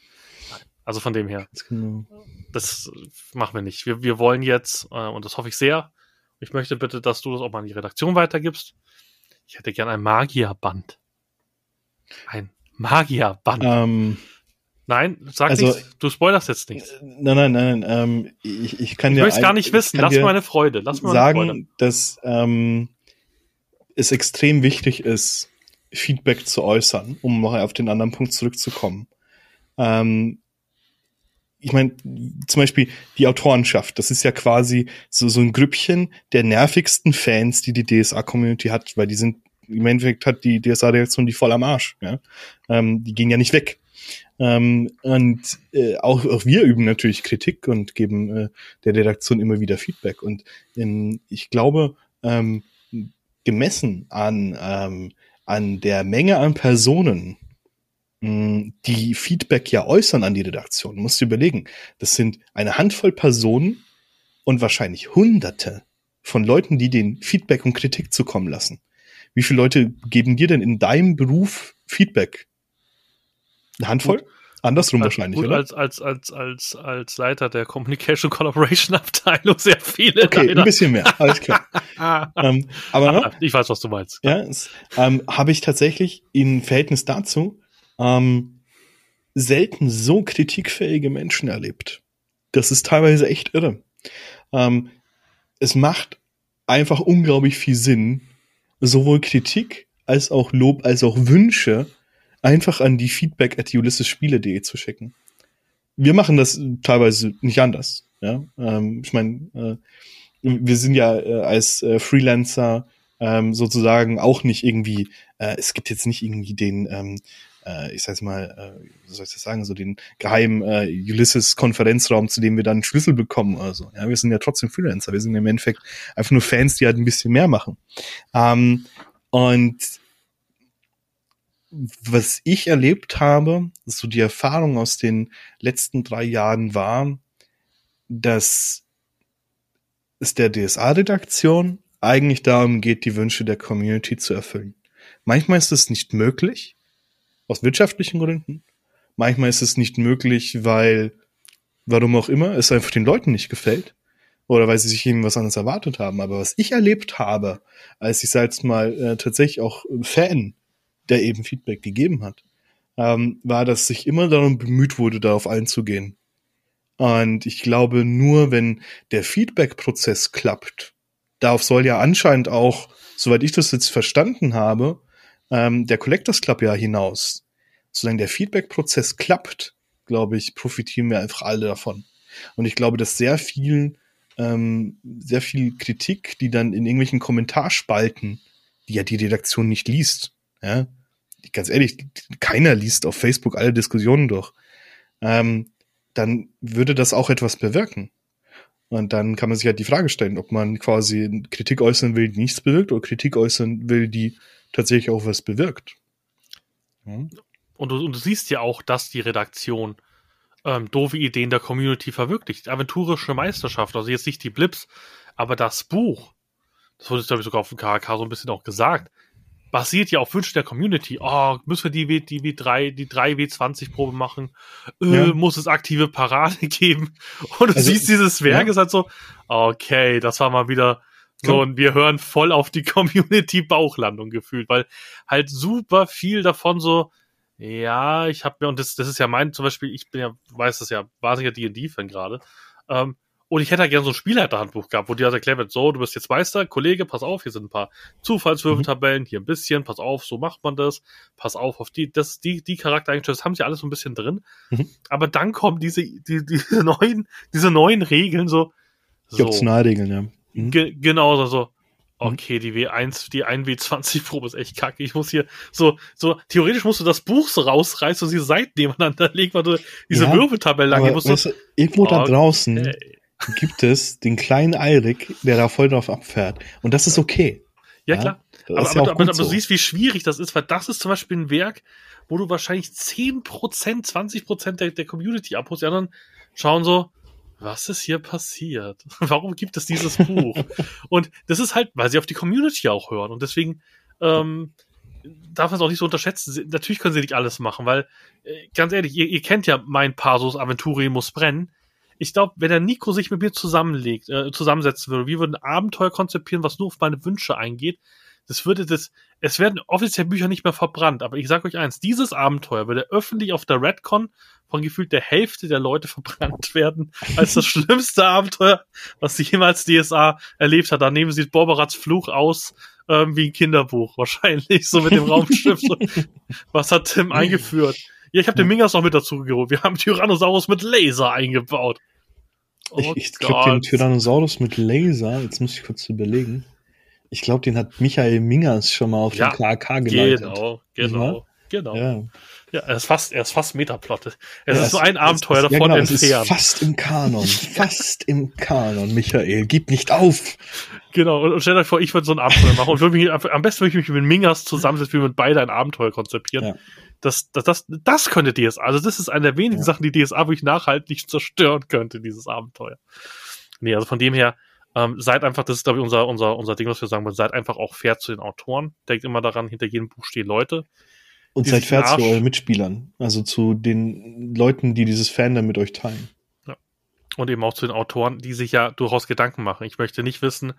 Also von dem her, genau. das machen wir nicht. Wir, wir wollen jetzt, äh, und das hoffe ich sehr, ich möchte bitte, dass du das auch mal an die Redaktion weitergibst. Ich hätte gern ein Magierband. Ein Magierband. Ähm, Nein, sag also- nichts. Du spoilerst jetzt nichts. nein, nein, nein, nein. Ähm, ich, ich kann Ich dir möchte es gar nicht ich wissen. Lass mir eine Freude. Lass mir eine Freude. sagen, dass ähm, es extrem wichtig ist, Feedback zu äußern, um mal auf den anderen Punkt zurückzukommen. Ähm, ich meine, zum Beispiel die Autorenschaft, das ist ja quasi so, so ein Grüppchen der nervigsten Fans, die die DSA-Community hat, weil die sind, im Endeffekt hat die DSA-Reaktion die voll am Arsch. Ja? Ähm, die gehen ja nicht weg. Ähm, und äh, auch, auch wir üben natürlich Kritik und geben äh, der Redaktion immer wieder Feedback. Und ähm, ich glaube, ähm, gemessen an, ähm, an der Menge an Personen, die Feedback ja äußern an die Redaktion, musst du überlegen, das sind eine Handvoll Personen und wahrscheinlich Hunderte von Leuten, die den Feedback und Kritik zukommen lassen. Wie viele Leute geben dir denn in deinem Beruf Feedback? Eine Handvoll? Andersrum Als- wahrscheinlich, gut, oder? Als, als, als, als, als Leiter der Communication Collaboration Abteilung sehr viele. Okay, leider. ein bisschen mehr, alles klar. Ähm, aber ne, ich weiß, was du meinst. ja, ähm, habe ich tatsächlich im Verhältnis dazu ähm, selten so kritikfähige Menschen erlebt. Das ist teilweise echt irre. Ähm, es macht einfach unglaublich viel Sinn, sowohl Kritik als auch Lob als auch Wünsche einfach an die feedback at ulyssesspiele.de zu schicken. Wir machen das teilweise nicht anders. Ja? Ähm, ich meine, äh, wir sind ja äh, als äh, Freelancer ähm, sozusagen auch nicht irgendwie, äh, es gibt jetzt nicht irgendwie den, ähm, äh, ich sag's mal, äh, wie soll ich das sagen, so den geheimen äh, Ulysses-Konferenzraum, zu dem wir dann Schlüssel bekommen oder so. Ja, wir sind ja trotzdem Freelancer, wir sind im Endeffekt einfach nur Fans, die halt ein bisschen mehr machen. Ähm, und was ich erlebt habe, so die Erfahrung aus den letzten drei Jahren war, dass es der DSA-Redaktion eigentlich darum geht, die Wünsche der Community zu erfüllen. Manchmal ist es nicht möglich, aus wirtschaftlichen Gründen. Manchmal ist es nicht möglich, weil, warum auch immer, es einfach den Leuten nicht gefällt. Oder weil sie sich eben was anderes erwartet haben. Aber was ich erlebt habe, als ich jetzt mal äh, tatsächlich auch Fan, der eben Feedback gegeben hat, ähm, war, dass sich immer darum bemüht wurde, darauf einzugehen. Und ich glaube, nur wenn der Feedback-Prozess klappt, darauf soll ja anscheinend auch, soweit ich das jetzt verstanden habe, ähm, der Collectors Club ja hinaus. Solange der Feedback-Prozess klappt, glaube ich, profitieren wir einfach alle davon. Und ich glaube, dass sehr viel, ähm, sehr viel Kritik, die dann in irgendwelchen Kommentarspalten, die ja die Redaktion nicht liest, ja, ganz ehrlich, keiner liest auf Facebook alle Diskussionen durch, ähm, dann würde das auch etwas bewirken. Und dann kann man sich halt die Frage stellen, ob man quasi Kritik äußern will, die nichts bewirkt, oder Kritik äußern will, die tatsächlich auch was bewirkt. Ja. Und du, und du siehst ja auch, dass die Redaktion ähm, doofe Ideen der Community verwirklicht. Aventurische Meisterschaft, also jetzt nicht die Blips, aber das Buch, das wurde, glaube ich, sogar auf dem KHK so ein bisschen auch gesagt, basiert ja auf Wünschen der Community. Oh, müssen wir die, W- die W3, die 3 W20-Probe machen? Äh, Ja. Muss es aktive Parade geben? Und du Also, siehst dieses Werk, ja. ist halt so, okay, das war mal wieder so, und wir hören voll auf die Community-Bauchlandung gefühlt, weil halt super viel davon so, ja, ich habe mir, und das, das ist ja mein, zum Beispiel, ich bin ja, du weißt das ja, war sicher D&D-Fan gerade, ähm, Und ich hätte halt gerne so ein Spielleiterhandbuch gehabt, wo dir halt erklärt wird, so, du bist jetzt Meister, Kollege, pass auf, hier sind ein paar Zufallswürfeltabellen, hier ein bisschen, pass auf, so macht man das, pass auf auf die, das, die, die Charaktereigenschaften, das haben sie alles so ein bisschen drin. Mhm. Aber dann kommen diese, die, diese neuen, diese neuen Regeln so, so, Optionalregeln, ja. Mhm. ge genau so, so, okay, die W1, die 1W20-Probe ist echt kacke. Ich muss hier so, so, theoretisch musst du das Buch so rausreißen und diese Seiten nebeneinander legen, weil du diese Ja, Würfeltabelle lang musst. weißt du, irgendwo da Okay. Gibt es den kleinen Eirik, der da voll drauf abfährt. Und das ist okay. Ja, Ja, klar. Aber, ja aber, aber, aber du siehst, wie schwierig das ist, weil das ist zum Beispiel ein Werk, wo du wahrscheinlich 10%, 20% der, der Community abholst. Die anderen schauen so, was ist hier passiert? Warum gibt es dieses Buch? und das ist halt, weil sie auf die Community auch hören. Und deswegen ähm, darf man es auch nicht so unterschätzen. Sie, natürlich können sie nicht alles machen, weil, äh, ganz ehrlich, ihr, ihr kennt ja mein Pasus Aventuri muss brennen. Ich glaube, wenn der Nico sich mit mir zusammenlegt, äh, zusammensetzen würde, wir würden ein Abenteuer konzipieren, was nur auf meine Wünsche eingeht, das würde das, es werden offiziell Bücher nicht mehr verbrannt, aber ich sage euch eins, dieses Abenteuer würde öffentlich auf der Redcon von gefühlt der Hälfte der Leute verbrannt werden, als das schlimmste Abenteuer, was sie jemals DSA erlebt hat. Da nehmen sie Borberats Fluch aus, ähm, wie ein Kinderbuch, wahrscheinlich, so mit dem Raumschiff. Was hat Tim eingeführt? Ja, ich habe den Mingas noch mit dazu geholt. Wir haben Tyrannosaurus mit Laser eingebaut. Oh Ich, ich glaube, den. Tyrannosaurus mit Laser, jetzt muss ich kurz überlegen. Ich glaube, den hat Michael Mingers schon mal auf Ja, dem KK geleitet. Genau, genau, genau. Ja. Ja, er ist fast, er ist fast Metaplot. Es Ja, ist so ein Abenteuer davon ja, genau, entfernt. ist fast im Kanon. Fast im Kanon, Michael. Gib nicht auf. Genau, und, und stellt euch vor, ich würde so ein Abenteuer machen und würde mich, am besten würde ich mich mit Mingas zusammensetzen, wie wir mit beide ein Abenteuer konzipieren. Ja. Das, das, das, das könnte DSA. Also das ist eine der wenigen Ja. Sachen, die DSA wirklich nachhaltig zerstören könnte, dieses Abenteuer. Nee, also von dem her, ähm, seid einfach, das ist glaube ich unser, unser, unser Ding, was wir sagen wollen, seid einfach auch fair zu den Autoren. Denkt immer daran, hinter jedem Buch stehen Leute. Und seid fair zu euren Mitspielern. Also zu den Leuten, die dieses Fandom mit euch teilen. Und eben auch zu den Autoren, die sich ja durchaus Gedanken machen. Ich möchte nicht wissen,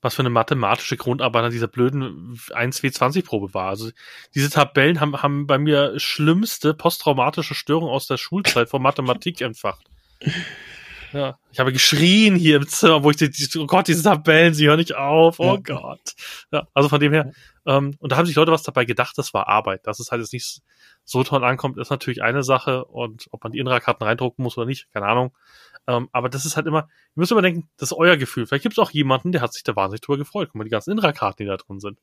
was für eine mathematische Grundarbeit an dieser blöden 1W20-Probe war. Also diese Tabellen haben, haben bei mir schlimmste posttraumatische Störungen aus der Schulzeit von Mathematik entfacht. Ja, ich habe geschrien hier im Zimmer, wo ich die, die oh Gott, diese Tabellen, sie hören nicht auf, oh Ja. Gott. Ja, also von dem her, ähm, und da haben sich Leute was dabei gedacht, das war Arbeit. Dass es halt jetzt nicht so toll ankommt, ist natürlich eine Sache und ob man die Inra-Karten reindrucken muss oder nicht, keine Ahnung. Ähm, aber das ist halt immer, ihr müsst immer denken, das ist euer Gefühl. Vielleicht gibt es auch jemanden, der hat sich da wahnsinnig drüber gefreut. Guck mal, die ganzen Inra-Karten, die da drin sind.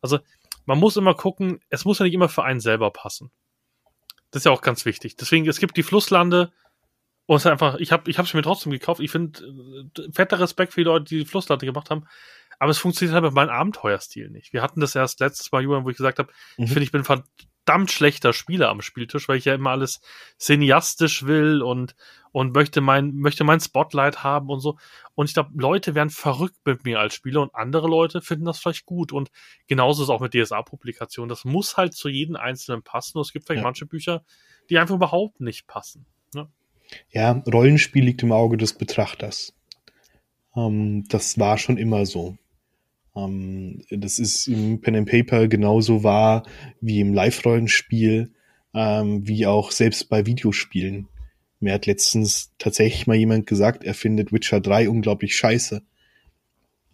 Also, man muss immer gucken, es muss ja nicht immer für einen selber passen. Das ist ja auch ganz wichtig. Deswegen, es gibt die Flusslande und es ist einfach, ich habe ich hab's mir trotzdem gekauft. Ich finde, äh, fetter Respekt für die Leute, die die Flusslande gemacht haben. Aber es funktioniert halt mit meinem Abenteuerstil nicht. Wir hatten das erst letztes Mal, Julian, wo ich gesagt habe, Mhm. ich finde, ich bin ein verdammt schlechter Spieler am Spieltisch, weil ich ja immer alles cineastisch will und, und möchte mein, möchte mein Spotlight haben und so. Und ich glaube, Leute werden verrückt mit mir als Spieler und andere Leute finden das vielleicht gut. Und genauso ist es auch mit DSA-Publikationen. Das muss halt zu jedem Einzelnen passen. Und es gibt vielleicht Ja. manche Bücher, die einfach überhaupt nicht passen. Ja, Rollenspiel liegt im Auge des Betrachters. Ähm, das war schon immer so. Ähm, das ist im Pen and Paper genauso wahr wie im Live-Rollenspiel, ähm, wie auch selbst bei Videospielen. Mir hat letztens tatsächlich mal jemand gesagt, er findet Witcher 3 unglaublich scheiße.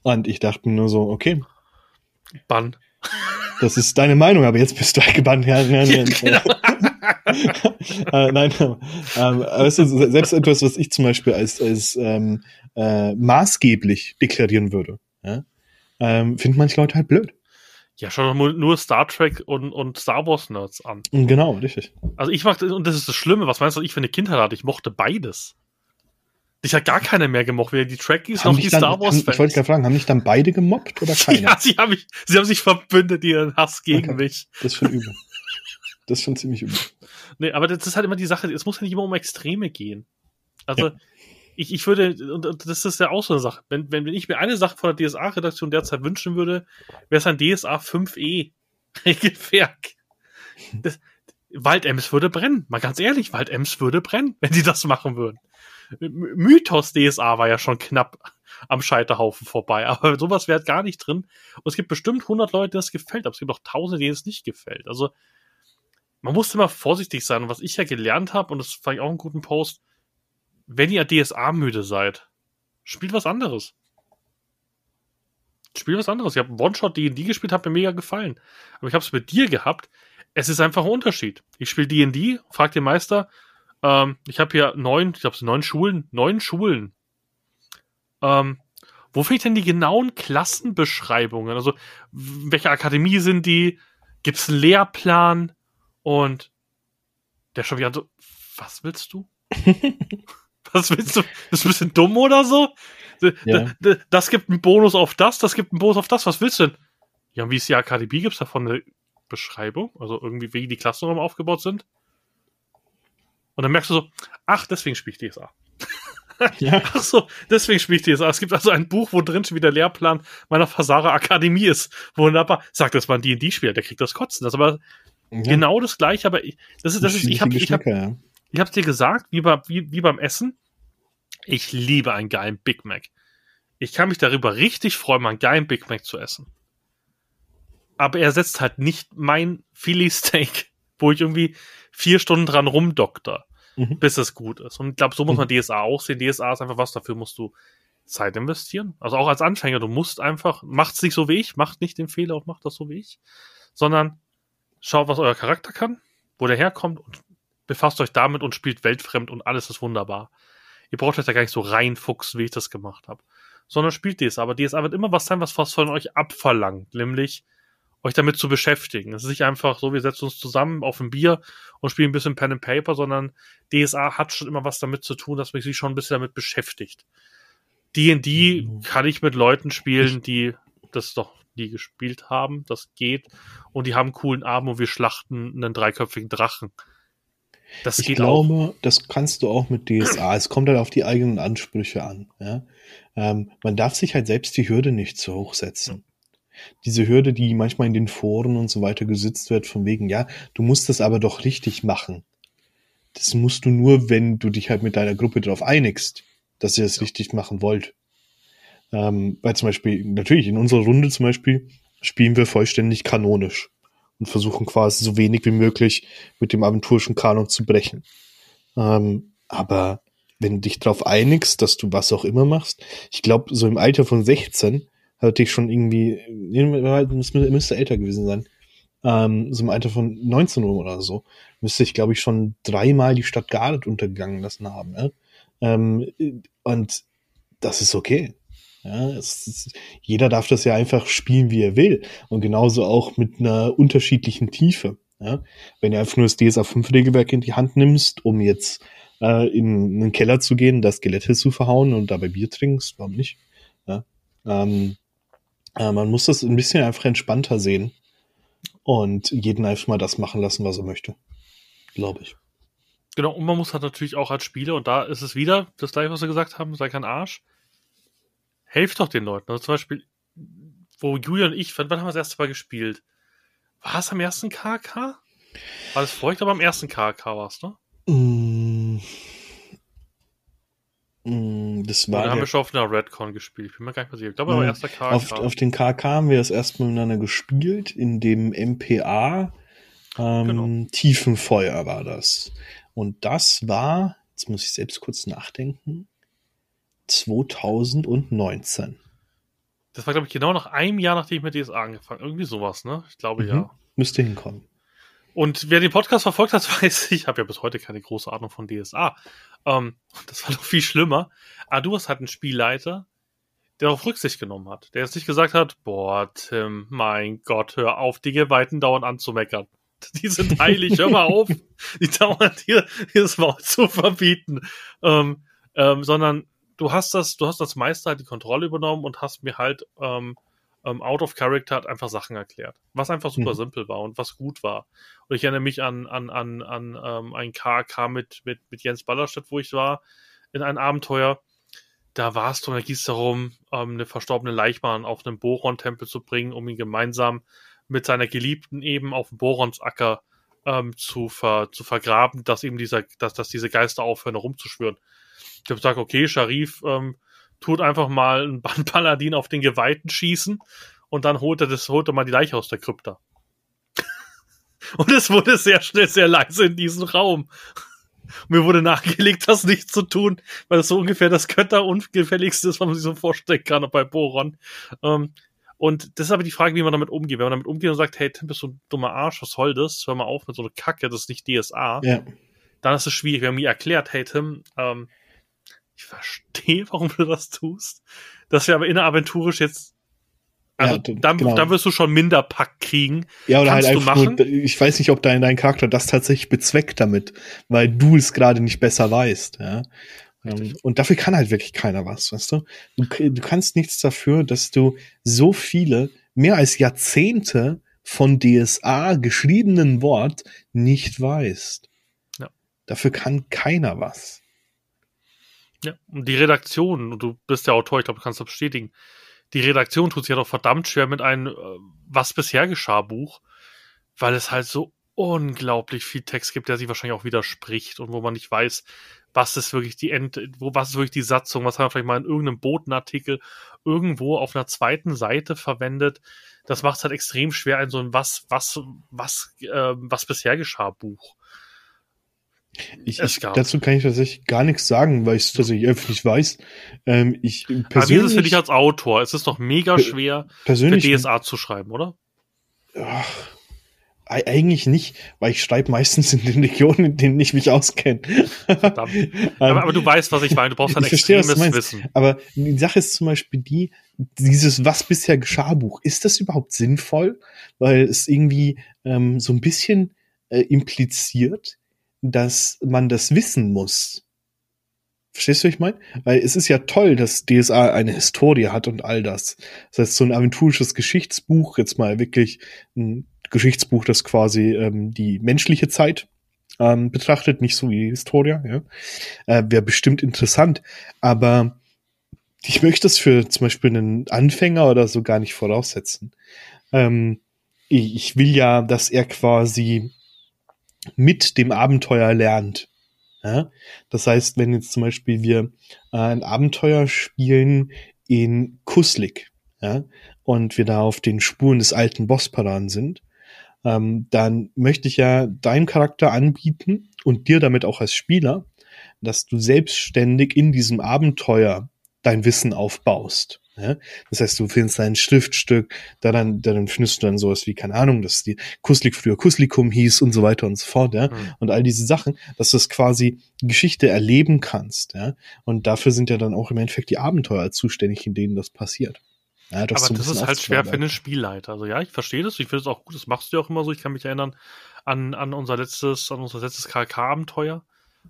Und ich dachte mir nur so, okay, Bann. das ist deine Meinung, aber jetzt bist du gebannt. Ja, ja, ja. Genau. äh, nein, ähm, aber weißt du, selbst etwas, was ich zum Beispiel als, als ähm, äh, maßgeblich deklarieren würde, ja, ähm, finden manche Leute halt blöd. Ja, schau doch nur, nur Star Trek und, und Star Wars Nerds an. Genau, richtig. Also ich mag, und das ist das Schlimme, was meinst du, was ich für eine Kindheit hatte? Ich mochte beides. Ich hat gar keiner mehr gemocht, weder die Trekkies noch die dann, Star Wars haben, ich wollte gerade fragen, haben dich dann beide gemobbt oder keiner? Ja, sie haben, mich, sie haben sich verbündet, ihren Hass gegen Okay. mich. Das ist schon übel. Das ist schon ziemlich übel. Nee, aber das ist halt immer die Sache, es muss ja nicht immer um Extreme gehen. Also, Ja. ich, ich würde, und und das ist ja auch so eine Sache, wenn, wenn, wenn ich mir eine Sache von der DSA-Redaktion derzeit wünschen würde, wäre es ein DSA 5e Regelwerk. Das, Waldems würde brennen. Mal ganz ehrlich, Waldems würde brennen, wenn die das machen würden. Mythos DSA war ja schon knapp am Scheiterhaufen vorbei, aber sowas wäre gar nicht drin. Und es gibt bestimmt 100 Leute, denen es gefällt, aber es gibt auch Tausende, denen es nicht gefällt. Also, man muss immer vorsichtig sein. Und was ich ja gelernt habe, und das fand ich auch einen guten Post, wenn ihr DSA-müde seid, Spielt was anderes. Spiel was anderes. Ich habe One-Shot D&D gespielt, hat mir mega gefallen. Aber ich habe es mit dir gehabt. Es ist einfach ein Unterschied. Ich spiele D&D, frag den Meister. Ähm, ich habe hier neun, ich glaube, neun Schulen, neun Schulen. Ähm, wo finde ich denn die genauen Klassenbeschreibungen? Also, welche Akademie sind die? Gibt es einen Lehrplan? Und der schon wieder so, was willst du? was willst du? Bist du ein bisschen dumm oder so? Ja. Das gibt einen Bonus auf das, das gibt einen Bonus auf das. Was willst du denn? Ja, und wie ist die Akademie? Gibt es davon eine Beschreibung? Also irgendwie, wie die Klassenräume aufgebaut sind? Und dann merkst du so, ach, deswegen spiele ich DSA. Ja. Ach so, deswegen spiele ich DSA. Es gibt also ein Buch, wo drin schon wieder der Lehrplan meiner Fasara Akademie ist. Wunderbar. Sagt das mal ein D&D-Spieler, der kriegt das Kotzen. Das ist aber ja. genau das gleiche, aber ich, das ist, das ist, ich habe ich hab, ich hab's dir gesagt, wie, bei, wie, wie beim Essen. Ich liebe einen geilen Big Mac. Ich kann mich darüber richtig freuen, mal einen geilen Big Mac zu essen. Aber er setzt halt nicht mein Philly Steak, wo ich irgendwie vier Stunden dran rumdokter, mhm. bis es gut ist. Und ich glaube, so muss man mhm. DSA auch sehen. DSA ist einfach was, dafür musst du Zeit investieren. Also auch als Anfänger, du musst einfach, macht's nicht so wie ich, macht nicht den Fehler und macht das so wie ich, sondern schaut, was euer Charakter kann, wo der herkommt und befasst euch damit und spielt weltfremd und alles ist wunderbar. Ihr braucht euch da gar nicht so reinfuchsen, wie ich das gemacht habe. Sondern spielt DSA. Aber DSA wird immer was sein, was was von euch abverlangt. Nämlich euch damit zu beschäftigen. Es ist nicht einfach so, wir setzen uns zusammen auf ein Bier und spielen ein bisschen Pen and Paper, sondern DSA hat schon immer was damit zu tun, dass man sich schon ein bisschen damit beschäftigt. D&D mhm. kann ich mit Leuten spielen, die das doch nie gespielt haben. Das geht. Und die haben einen coolen Abend und wir schlachten einen dreiköpfigen Drachen. Das ich glaube, auch. das kannst du auch mit DSA. Es kommt halt auf die eigenen Ansprüche an. Ja? Ähm, man darf sich halt selbst die Hürde nicht zu hoch setzen. Diese Hürde, die manchmal in den Foren und so weiter gesitzt wird, von wegen, ja, du musst das aber doch richtig machen. Das musst du nur, wenn du dich halt mit deiner Gruppe darauf einigst, dass ihr das ja. richtig machen wollt. Ähm, weil zum Beispiel, natürlich, in unserer Runde zum Beispiel spielen wir vollständig kanonisch und versuchen quasi so wenig wie möglich mit dem aventurischen Kanon zu brechen. Ähm, aber wenn du dich darauf einigst, dass du was auch immer machst, ich glaube, so im Alter von 16 hatte ich schon irgendwie, müsste, müsste älter gewesen sein, ähm, so im Alter von 19 oder so, müsste ich, glaube ich, schon dreimal die Stadt Gardet untergegangen lassen haben. Ja? Ähm, und das ist okay. Ja, ist, jeder darf das ja einfach spielen, wie er will. Und genauso auch mit einer unterschiedlichen Tiefe. Ja? Wenn du einfach nur das DSA 5 Regelwerk in die Hand nimmst, um jetzt äh, in einen Keller zu gehen, das Skelette zu verhauen und dabei Bier trinkst, warum nicht? Ja? Ähm, äh, man muss das ein bisschen einfach entspannter sehen und jeden einfach mal das machen lassen, was er möchte. Glaube ich. Genau, und man muss halt natürlich auch als Spieler, und da ist es wieder das gleiche, was wir gesagt haben, sei kein Arsch, helft doch den Leuten. Also zum Beispiel, wo Julia und ich, wann, wann haben wir das erste Mal gespielt? War es am ersten KK? War das? Ich glaube, am ersten KK war es, ne? Mm. Das war. Oder haben wir schon auf einer Redcon gespielt? Ich bin mir gar nicht mehr sicher. Ich glaube, aber erster KK. Auf, auf den KK haben wir das erstmal miteinander gespielt. In dem MPA ähm, genau. Tiefenfeuer war das. Und das war, jetzt muss ich selbst kurz nachdenken, 2019. Das war, glaube ich, genau nach einem Jahr, nachdem ich mit DSA angefangen Irgendwie sowas, ne? Ich glaube mhm. ja. Müsste hinkommen. Und wer den Podcast verfolgt hat, weiß, ich habe ja bis heute keine große Ahnung von DSA. Ähm, das war noch viel schlimmer. Aber du hast halt einen Spielleiter, der auf Rücksicht genommen hat. Der jetzt nicht gesagt hat, boah, Tim, mein Gott, hör auf, die Geweihten dauernd anzumeckern. Die sind heilig, hör mal auf, die dauernd hier, hier das Wort zu verbieten. Ähm, ähm, sondern du hast das, du hast als Meister halt die Kontrolle übernommen und hast mir halt ähm, ähm, out of character hat einfach Sachen erklärt, was einfach super mhm. simpel war und was gut war. Und ich erinnere mich an an an an ähm, ein KK mit mit mit Jens Ballerstedt, wo ich war in ein Abenteuer. Da war es drum, da ging es darum, ähm, eine verstorbene Leichmann auf einen Boron-Tempel zu bringen, um ihn gemeinsam mit seiner Geliebten eben auf dem Boronsacker ähm, zu, ver, zu vergraben, dass eben dieser, dass, dass diese Geister aufhören, rumzuschwören. Ich habe gesagt, okay, Sharif ähm, tut einfach mal einen Paladin auf den Geweihten schießen und dann holt er das, holt er mal die Leiche aus der Krypta. und es wurde sehr schnell sehr leise in diesem Raum. Mir wurde nahegelegt, das nicht zu tun, weil das so ungefähr das Götter-Ungefälligste ist, was man sich so vorstellen kann bei Boron. Ähm, und das ist aber die Frage, wie man damit umgeht. Wenn man damit umgeht und sagt, hey, Tim, bist du ein dummer Arsch, was soll das? Hör mal auf mit so einer Kacke, das ist nicht DSA. Ja. Dann ist es schwierig. Wir haben mir erklärt, hey, Tim, ähm, ich verstehe, warum du das tust. Dass wir aber inneraventurisch jetzt also Ja, dann, genau. dann wirst du schon minder Pack kriegen. Ja, oder Kannst halt einfach machen? nur, ich weiß nicht, ob dein, dein Charakter das tatsächlich bezweckt damit, weil du es gerade nicht besser weißt, ja. Richtig. Ähm, Und dafür kann halt wirklich keiner was, weißt du? du? Du kannst nichts dafür, dass du so viele, mehr als Jahrzehnte von DSA geschriebenen Wort nicht weißt. Ja. Dafür kann keiner was. Ja, und die Redaktion, und du bist der Autor, ich glaube, du kannst das bestätigen. Die Redaktion tut sich ja doch verdammt schwer mit einem äh, Was bisher geschah Buch, weil es halt so unglaublich viel Text gibt, der sich wahrscheinlich auch widerspricht und wo man nicht weiß, was ist wirklich die End, wo, was ist wirklich die Satzung, was haben wir vielleicht mal in irgendeinem Botenartikel irgendwo auf einer zweiten Seite verwendet. Das macht es halt extrem schwer, ein so ein Was, was, was, äh, was bisher geschah Buch. Ich, ich, dazu kann ich tatsächlich gar nichts sagen, weil ich es tatsächlich nicht weiß. Ähm, ich Aber wie ist persönlich, es für dich als Autor? Es ist doch mega schwer, für persönlich DSA zu schreiben, oder? Ach, ei- eigentlich nicht, weil ich schreibe meistens in den Regionen, in denen ich mich auskenne. Aber, aber du weißt, was ich meine. Du brauchst halt Ähm, ich verstehe, was du extremes meinst. Wissen. Aber die Sache ist zum Beispiel die, dieses Was bisher geschah Buch, ist das überhaupt sinnvoll? Weil es irgendwie ähm, so ein bisschen äh, impliziert, dass man das wissen muss. Verstehst du, was ich meine? Weil es ist ja toll, dass DSA eine Historie hat und all das. Das heißt, so ein aventurisches Geschichtsbuch, jetzt mal wirklich ein Geschichtsbuch, das quasi ähm, die menschliche Zeit ähm, betrachtet, nicht so wie die Historia, ja. Äh, Wäre bestimmt interessant. Aber ich möchte das für zum Beispiel einen Anfänger oder so gar nicht voraussetzen. Ähm, ich, ich will ja, dass er quasi mit dem Abenteuer lernt. Ja? Das heißt, wenn jetzt zum Beispiel wir äh, ein Abenteuer spielen in Kuslik, ja, und wir da auf den Spuren des alten Bossparaden sind, ähm, dann möchte ich ja deinem Charakter anbieten und dir damit auch als Spieler, dass du selbstständig in diesem Abenteuer dein Wissen aufbaust. Ja? Das heißt, du findest ein Schriftstück, daran, daran findest du dann sowas wie, keine Ahnung, dass die Kuslik früher Kuslikum hieß und so weiter und so fort, ja. Hm. Und all diese Sachen, dass du es quasi Geschichte erleben kannst, ja. Und dafür sind ja dann auch im Endeffekt die Abenteuer zuständig, in denen das passiert. Ja, Aber so ein das ist halt schwer für einen Spielleiter. Also ja, ich verstehe das. Ich finde es auch gut. Das machst du ja auch immer so. Ich kann mich erinnern an, an unser letztes, an unser letztes KK-Abenteuer,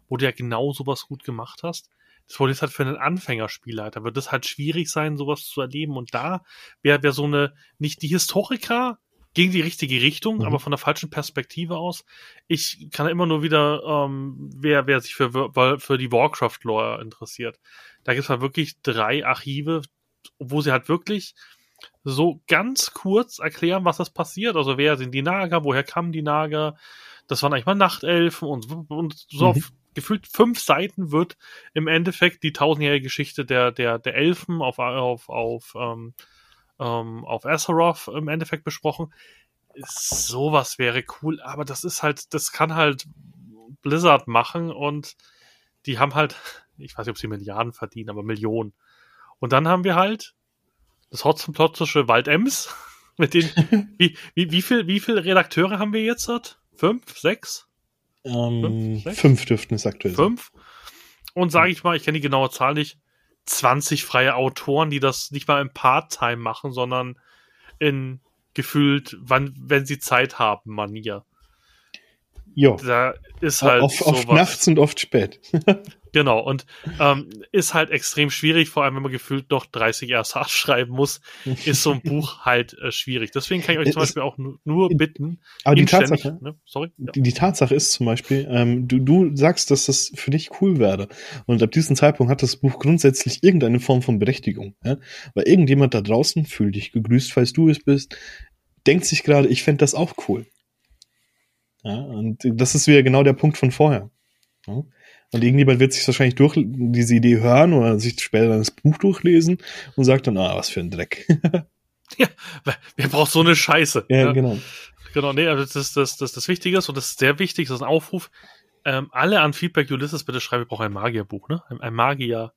wo du ja genau sowas gut gemacht hast. Das wurde jetzt halt für einen Anfängerspielleiter. Wird es halt schwierig sein, sowas zu erleben. Und da wäre wär so eine, nicht die Historiker gegen die richtige Richtung, Mhm. aber von der falschen Perspektive aus. Ich kann immer nur wieder, ähm, wer, wer sich für, für die Warcraft-Lore interessiert. Da gibt es halt wirklich drei Archive, wo sie halt wirklich so ganz kurz erklären, was das passiert. Also wer sind die Nager, woher kamen die Nager? Das waren eigentlich mal Nachtelfen und, und so Mhm. auf gefühlt fünf Seiten wird im Endeffekt die tausendjährige Geschichte der, der, der Elfen auf, auf, auf, ähm, ähm, auf Azeroth im Endeffekt besprochen. Sowas wäre cool, aber das ist halt, das kann halt Blizzard machen und die haben halt, ich weiß nicht, ob sie Milliarden verdienen, aber Millionen. Und dann haben wir halt das hotzenplottische Waldems mit den, wie, wie, wie viel, wie viele Redakteure haben wir jetzt dort? Fünf? Sechs? Ähm, Fünf, fünf dürften es aktuell sein. Fünf? Und sage ich mal, ich kenne die genaue Zahl nicht, 20 freie Autoren, die das nicht mal im Part-Time machen, sondern in gefühlt, wann, wenn sie Zeit haben, Manier. Jo. Da ist halt oft, oft nachts und oft spät. Genau, und ähm, ist halt extrem schwierig, vor allem wenn man gefühlt noch 30 RSAs schreiben muss, ist so ein Buch halt äh, schwierig. Deswegen kann ich euch zum Es- Beispiel auch nur, nur bitten, Aber die Tatsache, ne? sorry, ja. die, die Tatsache ist zum Beispiel, ähm, du, du sagst, dass das für dich cool wäre. Und ab diesem Zeitpunkt hat das Buch grundsätzlich irgendeine Form von Berechtigung. Ja? Weil irgendjemand da draußen, fühl dich gegrüßt, falls du es bist, denkt sich gerade, ich fände das auch cool. Ja, und das ist wieder genau der Punkt von vorher. Ja? Und irgendjemand wird sich wahrscheinlich durch diese Idee hören oder sich später dann das Buch durchlesen und sagt dann, ah, was für ein Dreck. Wer braucht so eine Scheiße? ja, genau. Genau, nee, also das ist das, das, das Wichtige ist und das ist sehr wichtig, das ist ein Aufruf. Ähm, alle an Feedback Ulysses bitte schreiben, ich brauche ein Magierbuch, ne? Ein, ein Magier,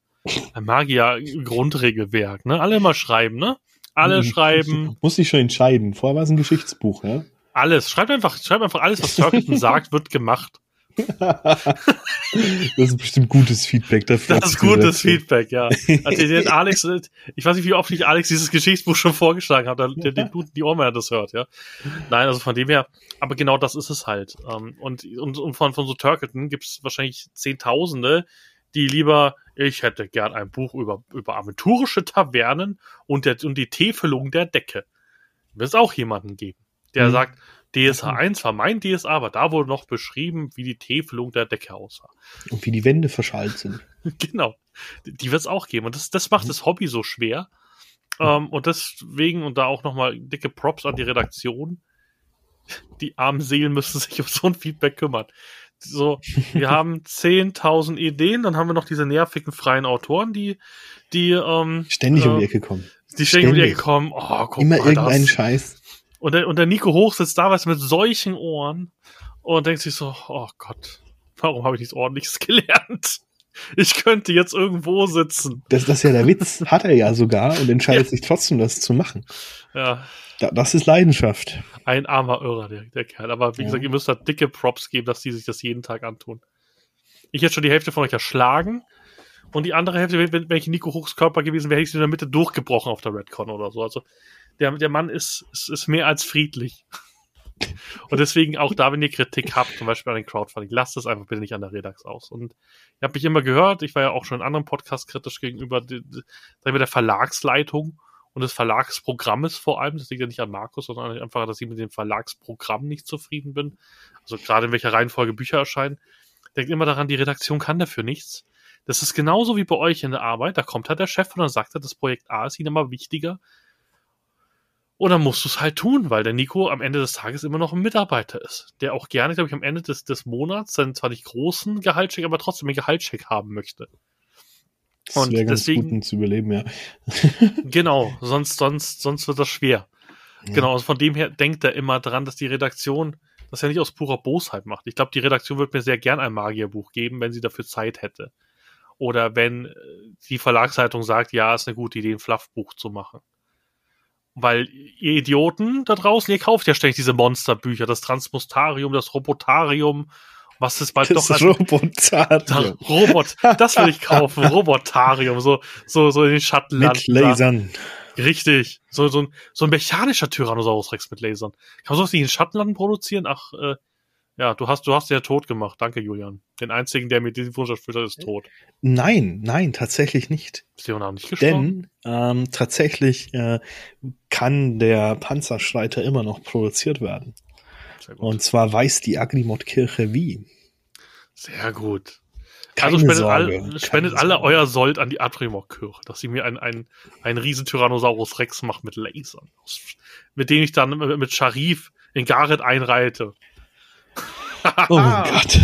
ein Magier-Grundregelwerk, ne? Alle mal schreiben, ne? Alle schreiben. Muss ich schon entscheiden. Vorher war es ein Geschichtsbuch, ja? Alles. Schreibt einfach, schreibt einfach alles, was Turkleton sagt, wird gemacht. Das ist bestimmt gutes Feedback dafür. Das ist gutes Feedback, ja. Also Alex, ich weiß nicht, wie oft ich Alex dieses Geschichtsbuch schon vorgeschlagen habe, der, der Blut die Ohren das hört, ja. Nein, also von dem her, aber genau das ist es halt. Ähm, und, und, und von, von so Turkleton gibt es wahrscheinlich Zehntausende, die lieber, ich hätte gern ein Buch über, über aventurische Tavernen und, der, und die Täfelung der Decke. Wird es auch jemanden geben, der mhm. sagt, DSA 1 war mein DSA, aber da wurde noch beschrieben, wie die Täfelung der Decke aussah. Und wie die Wände verschalt sind. genau. Die wird es auch geben. Und das, das macht mhm. das Hobby so schwer. Mhm. Ähm, und deswegen, und da auch nochmal dicke Props an die Redaktion. Die armen Seelen müssen sich um so ein Feedback kümmern. So, wir haben 10.000 Ideen, dann haben wir noch diese nervigen freien Autoren, die, die, ähm, ständig äh, um die Ecke kommen. Die ständig, ständig um die Ecke kommen. Oh, guck Immer irgendeinen Scheiß. Und der, und der Nico Hoch sitzt da, was mit solchen Ohren und denkt sich so, oh Gott, warum habe ich nichts ordentliches gelernt? Ich könnte jetzt irgendwo sitzen. Das, das ist ja der Witz, hat er ja sogar und entscheidet ja. sich trotzdem, das zu machen. Ja. Da, das ist Leidenschaft. Ein armer Irrer, der, der Kerl. Aber wie ja. gesagt, ihr müsst da dicke Props geben, dass die sich das jeden Tag antun. Ich hätte schon die Hälfte von euch erschlagen und die andere Hälfte, wenn, wenn ich Nico Hochs Körper gewesen wäre, hätte ich sie in der Mitte durchgebrochen auf der Redcon oder so. Also der, der Mann ist, ist, ist mehr als friedlich. Und deswegen auch da, wenn ihr Kritik habt, zum Beispiel an den Crowdfunding, lasst es einfach bitte nicht an der Redax aus. Und ihr habt mich immer gehört, ich war ja auch schon in anderen Podcasts kritisch gegenüber die, die, der Verlagsleitung und des Verlagsprogrammes vor allem. Das liegt ja nicht an Markus, sondern einfach, dass ich mit dem Verlagsprogramm nicht zufrieden bin. Also gerade in welcher Reihenfolge Bücher erscheinen. Denkt immer daran, die Redaktion kann dafür nichts. Das ist genauso wie bei euch in der Arbeit. Da kommt halt der Chef und dann sagt er, das Projekt A ist ihnen immer wichtiger und dann musst du es halt tun, weil der Nico am Ende des Tages immer noch ein Mitarbeiter ist, der auch gerne, glaube ich, am Ende des, des Monats seinen zwar nicht großen Gehaltscheck, aber trotzdem einen Gehaltscheck haben möchte. Das und ganz deswegen, gut, zu überleben, ja. genau, sonst, sonst, sonst wird das schwer. Ja. Genau, also von dem her denkt er immer dran, dass die Redaktion das ja nicht aus purer Bosheit macht. Ich glaube, die Redaktion würde mir sehr gern ein Magierbuch geben, wenn sie dafür Zeit hätte. Oder wenn äh, die Verlagsleitung sagt, ja, ist eine gute Idee, ein Fluffbuch zu machen. Weil ihr Idioten da draußen, ihr kauft ja ständig diese Monsterbücher, das Transmustarium, das Robotarium, was ist bald das doch Robotarium. Robot, das will ich kaufen, Robotarium, so so so in den Schattenland. Mit Lasern. Richtig, so so ein so ein mechanischer Tyrannosaurus Rex mit Lasern. Kann man sowas nicht in Schattenlanden produzieren? Ach, äh, ja, du hast, du hast ja tot gemacht. Danke, Julian. Den einzigen, der mit diesem Wunsch erfüllt hat, ist tot. Nein, nein, tatsächlich nicht. Ist Leonard nicht gestorben? Denn ähm, tatsächlich äh, kann der Panzerstreiter immer noch produziert werden. Und zwar weiß die Agrimod-Kirche wie. Sehr gut. Keine also spendet, Sorge, all, spendet alle Sorge. euer Sold an die Agrimod-Kirche, dass sie mir ein, ein, ein riesen Tyrannosaurus Rex macht mit Lasern. Mit dem ich dann mit Sharif in Gareth einreite. oh mein Gott.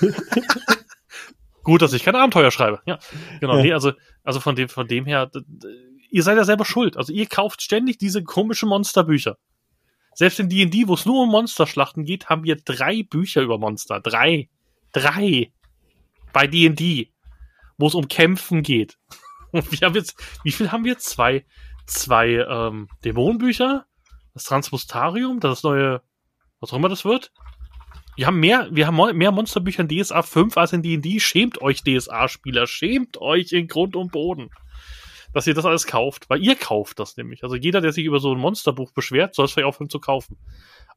Gut, dass ich kein Abenteuer schreibe. Ja, genau. Ja. Nee, also, also von dem, von dem her, ihr seid ja selber schuld. Also ihr kauft ständig diese komischen Monsterbücher. Selbst in D&D, wo es nur um Monsterschlachten geht, haben wir drei Bücher über Monster. Drei. Drei. Bei D&D. Wo es um Kämpfen geht. Und wir haben jetzt, wie viel haben wir? Zwei, zwei, ähm, Dämonenbücher? Das Transmustarium, das neue, was auch immer das wird. Wir haben mehr, wir haben mehr Monsterbücher in DSA 5 als in D&D. Schämt euch, DSA-Spieler. Schämt euch in Grund und Boden. Dass ihr das alles kauft. Weil ihr kauft das nämlich. Also jeder, der sich über so ein Monsterbuch beschwert, soll es vielleicht aufhören zu kaufen.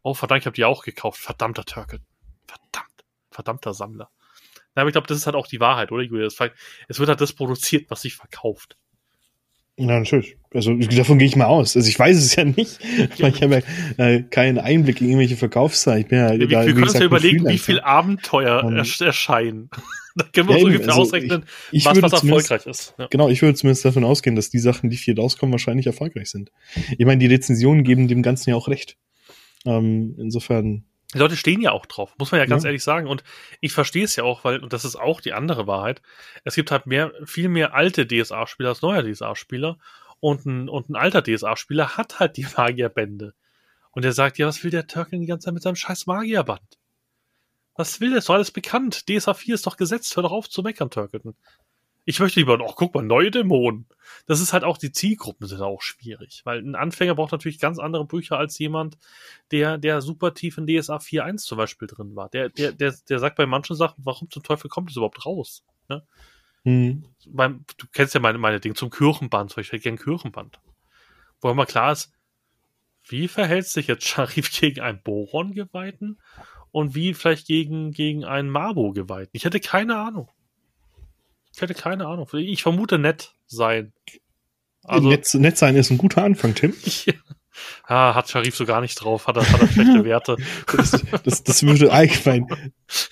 Oh, verdammt, ich habe die auch gekauft. Verdammter Turkel. Verdammt. Verdammter Sammler. Na, aber ich glaube, das ist halt auch die Wahrheit, oder, Julia? Es wird halt das produziert, was sich verkauft. Ja, natürlich. Also davon gehe ich mal aus. Also ich weiß es ja nicht, weil ich habe ja äh, keinen Einblick in irgendwelche Verkaufszahlen. Ich bin ja, wir, da, wir können uns ja überlegen, wie viel Abenteuer um, erscheinen. da können wir ja, uns ungefähr also ausrechnen, ich, ich was, was erfolgreich ist. Ja. Genau, ich würde zumindest davon ausgehen, dass die Sachen, die viel rauskommen, wahrscheinlich erfolgreich sind. Ich meine, die Rezensionen geben dem Ganzen ja auch recht. Ähm, insofern die Leute stehen ja auch drauf, muss man ja ganz ja. ehrlich sagen. Und ich verstehe es ja auch, weil, und das ist auch die andere Wahrheit, es gibt halt mehr, viel mehr alte DSA-Spieler als neue DSA-Spieler. Und ein, und ein alter DSA-Spieler hat halt die Magierbände. Und er sagt, ja, was will der Turkel die ganze Zeit mit seinem scheiß Magierband? Was will das? Ist doch alles bekannt. DSA 4 ist doch gesetzt. Hör doch auf zu meckern, Turkelton. Ich möchte lieber, oh, guck mal, neue Dämonen. Das ist halt auch, die Zielgruppen sind auch schwierig, weil ein Anfänger braucht natürlich ganz andere Bücher als jemand, der, der super tief in DSA 4.1 zum Beispiel drin war. Der, der, der, der sagt bei manchen Sachen, warum zum Teufel kommt es überhaupt raus? Ne? Hm. Beim, du kennst ja meine, meine Dinge zum Kirchenband, zum Beispiel gern Kirchenband. Wo immer klar ist, wie verhält sich jetzt Sharif gegen einen Boron-Geweihten und wie vielleicht gegen, gegen einen Mabo-Geweihten? Ich hätte keine Ahnung. Ich hätte keine Ahnung. Ich vermute nett sein. Also, nett, nett sein ist ein guter Anfang, Tim. ja. Ah, hat Sharif so gar nicht drauf, hat er, hat er schlechte Werte. Das, das, das würde allgemein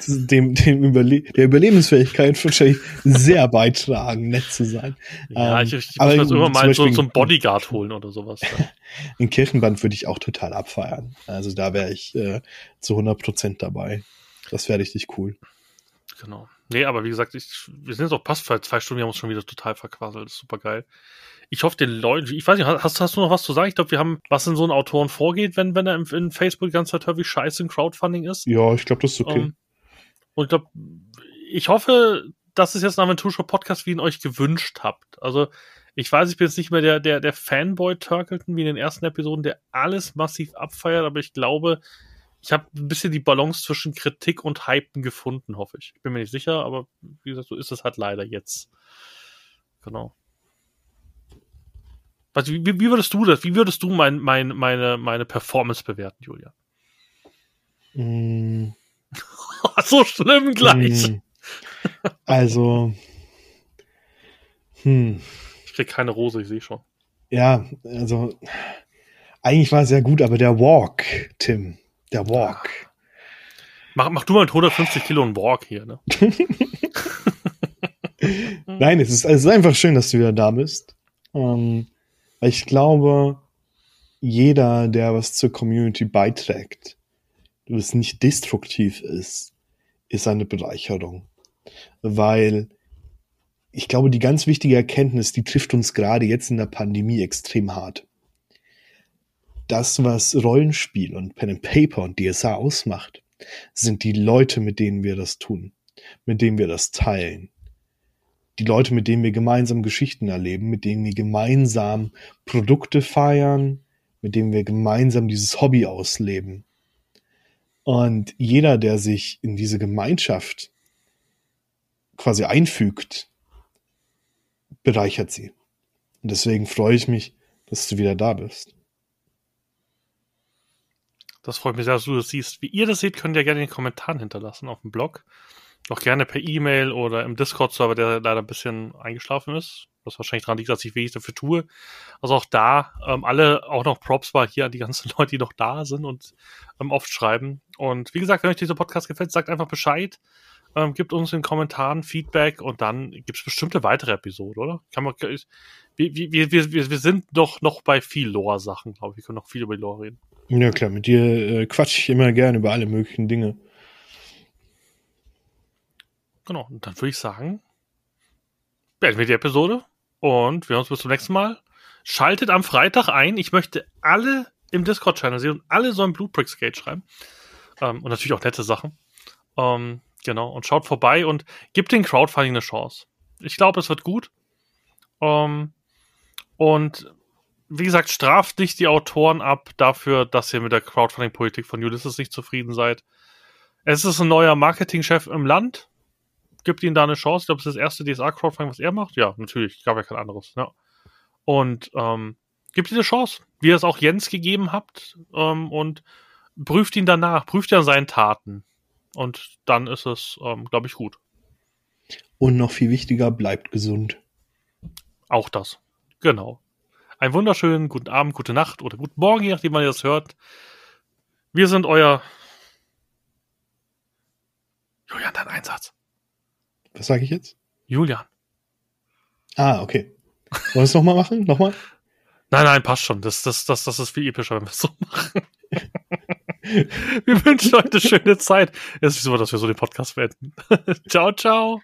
dem, dem Überle der Überlebensfähigkeit von Sharif sehr beitragen, nett zu sein. Ja, ähm, ich, ich muss mir immer mal so, so einen Bodyguard holen oder sowas. Ja. In Kirchenband würde ich auch total abfeiern. Also da wäre ich äh, zu 100 Prozent dabei. Das wäre richtig cool. Genau. Nee, aber wie gesagt, ich, wir sind jetzt auch fast für zwei Stunden, wir haben uns schon wieder total verquasselt. Super geil. Ich hoffe, den Leuten, ich weiß nicht, hast, hast du noch was zu sagen? Ich glaube, wir haben, was in so einem Autoren vorgeht, wenn, wenn er in, in Facebook die ganze Zeit hört, wie scheiße ein Crowdfunding ist. Ja, ich glaube, das ist okay. Um, ähm, und ich glaube, ich hoffe, dass es jetzt ein Aventurshow-Podcast, wie ihr ihn euch gewünscht habt. Also, ich weiß, ich bin jetzt nicht mehr der, der, der Fanboy Turkleton wie in den ersten Episoden, der alles massiv abfeiert, aber ich glaube, ich habe ein bisschen die Balance zwischen Kritik und Hypen gefunden, hoffe ich. Ich bin mir nicht sicher, aber wie gesagt, so ist es halt leider jetzt. Genau. Was, wie, wie würdest du das, wie würdest du mein, mein, meine, meine Performance bewerten, Julia? Mm. so schlimm gleich. Mm. Also. Hm. Ich krieg keine Rose, ich sehe schon. Ja, also. Eigentlich war es sehr gut, aber der Walk, Tim, der Walk. Mach, mach du mal mit 150 Kilo einen Walk hier, ne? Nein, es ist, es ist einfach schön, dass du wieder da bist. Ähm, ich glaube, jeder, der was zur Community beiträgt, das nicht destruktiv ist, ist eine Bereicherung. Weil ich glaube, die ganz wichtige Erkenntnis, die trifft uns gerade jetzt in der Pandemie extrem hart das, was Rollenspiel und Pen and Paper und DSA ausmacht, sind die Leute, mit denen wir das tun, mit denen wir das teilen. Die Leute, mit denen wir gemeinsam Geschichten erleben, mit denen wir gemeinsam Produkte feiern, mit denen wir gemeinsam dieses Hobby ausleben. Und jeder, der sich in diese Gemeinschaft quasi einfügt, bereichert sie. Und deswegen freue ich mich, dass du wieder da bist. Das freut mich sehr, dass du das siehst. Wie ihr das seht, könnt ihr gerne in den Kommentaren hinterlassen auf dem Blog. Auch gerne per E-Mail oder im Discord-Server, der leider ein bisschen eingeschlafen ist. Was wahrscheinlich daran liegt, dass ich wenig dafür tue. Also auch da, ähm, alle auch noch Props war hier an die ganzen Leute, die noch da sind und ähm, oft schreiben. Und wie gesagt, wenn euch dieser Podcast gefällt, sagt einfach Bescheid. Ähm, gibt uns in den Kommentaren Feedback und dann gibt es bestimmte weitere Episoden, oder? Kann man, wir, wir, wir, wir sind doch noch bei viel Lore-Sachen, glaube ich. Wir können noch viel über die Lore reden. Ja klar, mit dir äh, quatsch ich immer gerne über alle möglichen Dinge. Genau, und dann würde ich sagen, beenden wir die Episode und wir uns bis zum nächsten Mal. Schaltet am Freitag ein. Ich möchte alle im Discord-Channel sehen und alle sollen Bluepricks Gate schreiben. Ähm, und natürlich auch nette Sachen. Ähm, genau, und schaut vorbei und gibt den Crowdfunding eine Chance. Ich glaube, es wird gut. Ähm, und wie gesagt, straft nicht die Autoren ab dafür, dass ihr mit der Crowdfunding-Politik von Ulysses nicht zufrieden seid. Es ist ein neuer Marketingchef im Land. Gibt ihm da eine Chance. Ich glaube, es ist das erste DSA-Crowdfunding, was er macht. Ja, natürlich. Gab ja kein anderes. Ja. Und ähm, gibt ihm eine Chance, wie ihr es auch Jens gegeben habt. Ähm, und prüft ihn danach. Prüft ihn an seinen Taten. Und dann ist es, ähm, glaube ich, gut. Und noch viel wichtiger, bleibt gesund. Auch das. Genau einen wunderschönen guten Abend, gute Nacht oder guten Morgen, je nachdem, wann ihr das hört. Wir sind euer Julian, dein Einsatz. Was sage ich jetzt? Julian. Ah, okay. Wollen wir es nochmal machen? Nochmal? Nein, nein, passt schon. Das, das, das, das ist viel epischer, wenn wir es so machen. wir wünschen euch eine schöne Zeit. Es ist so, dass wir so den Podcast beenden. ciao, ciao.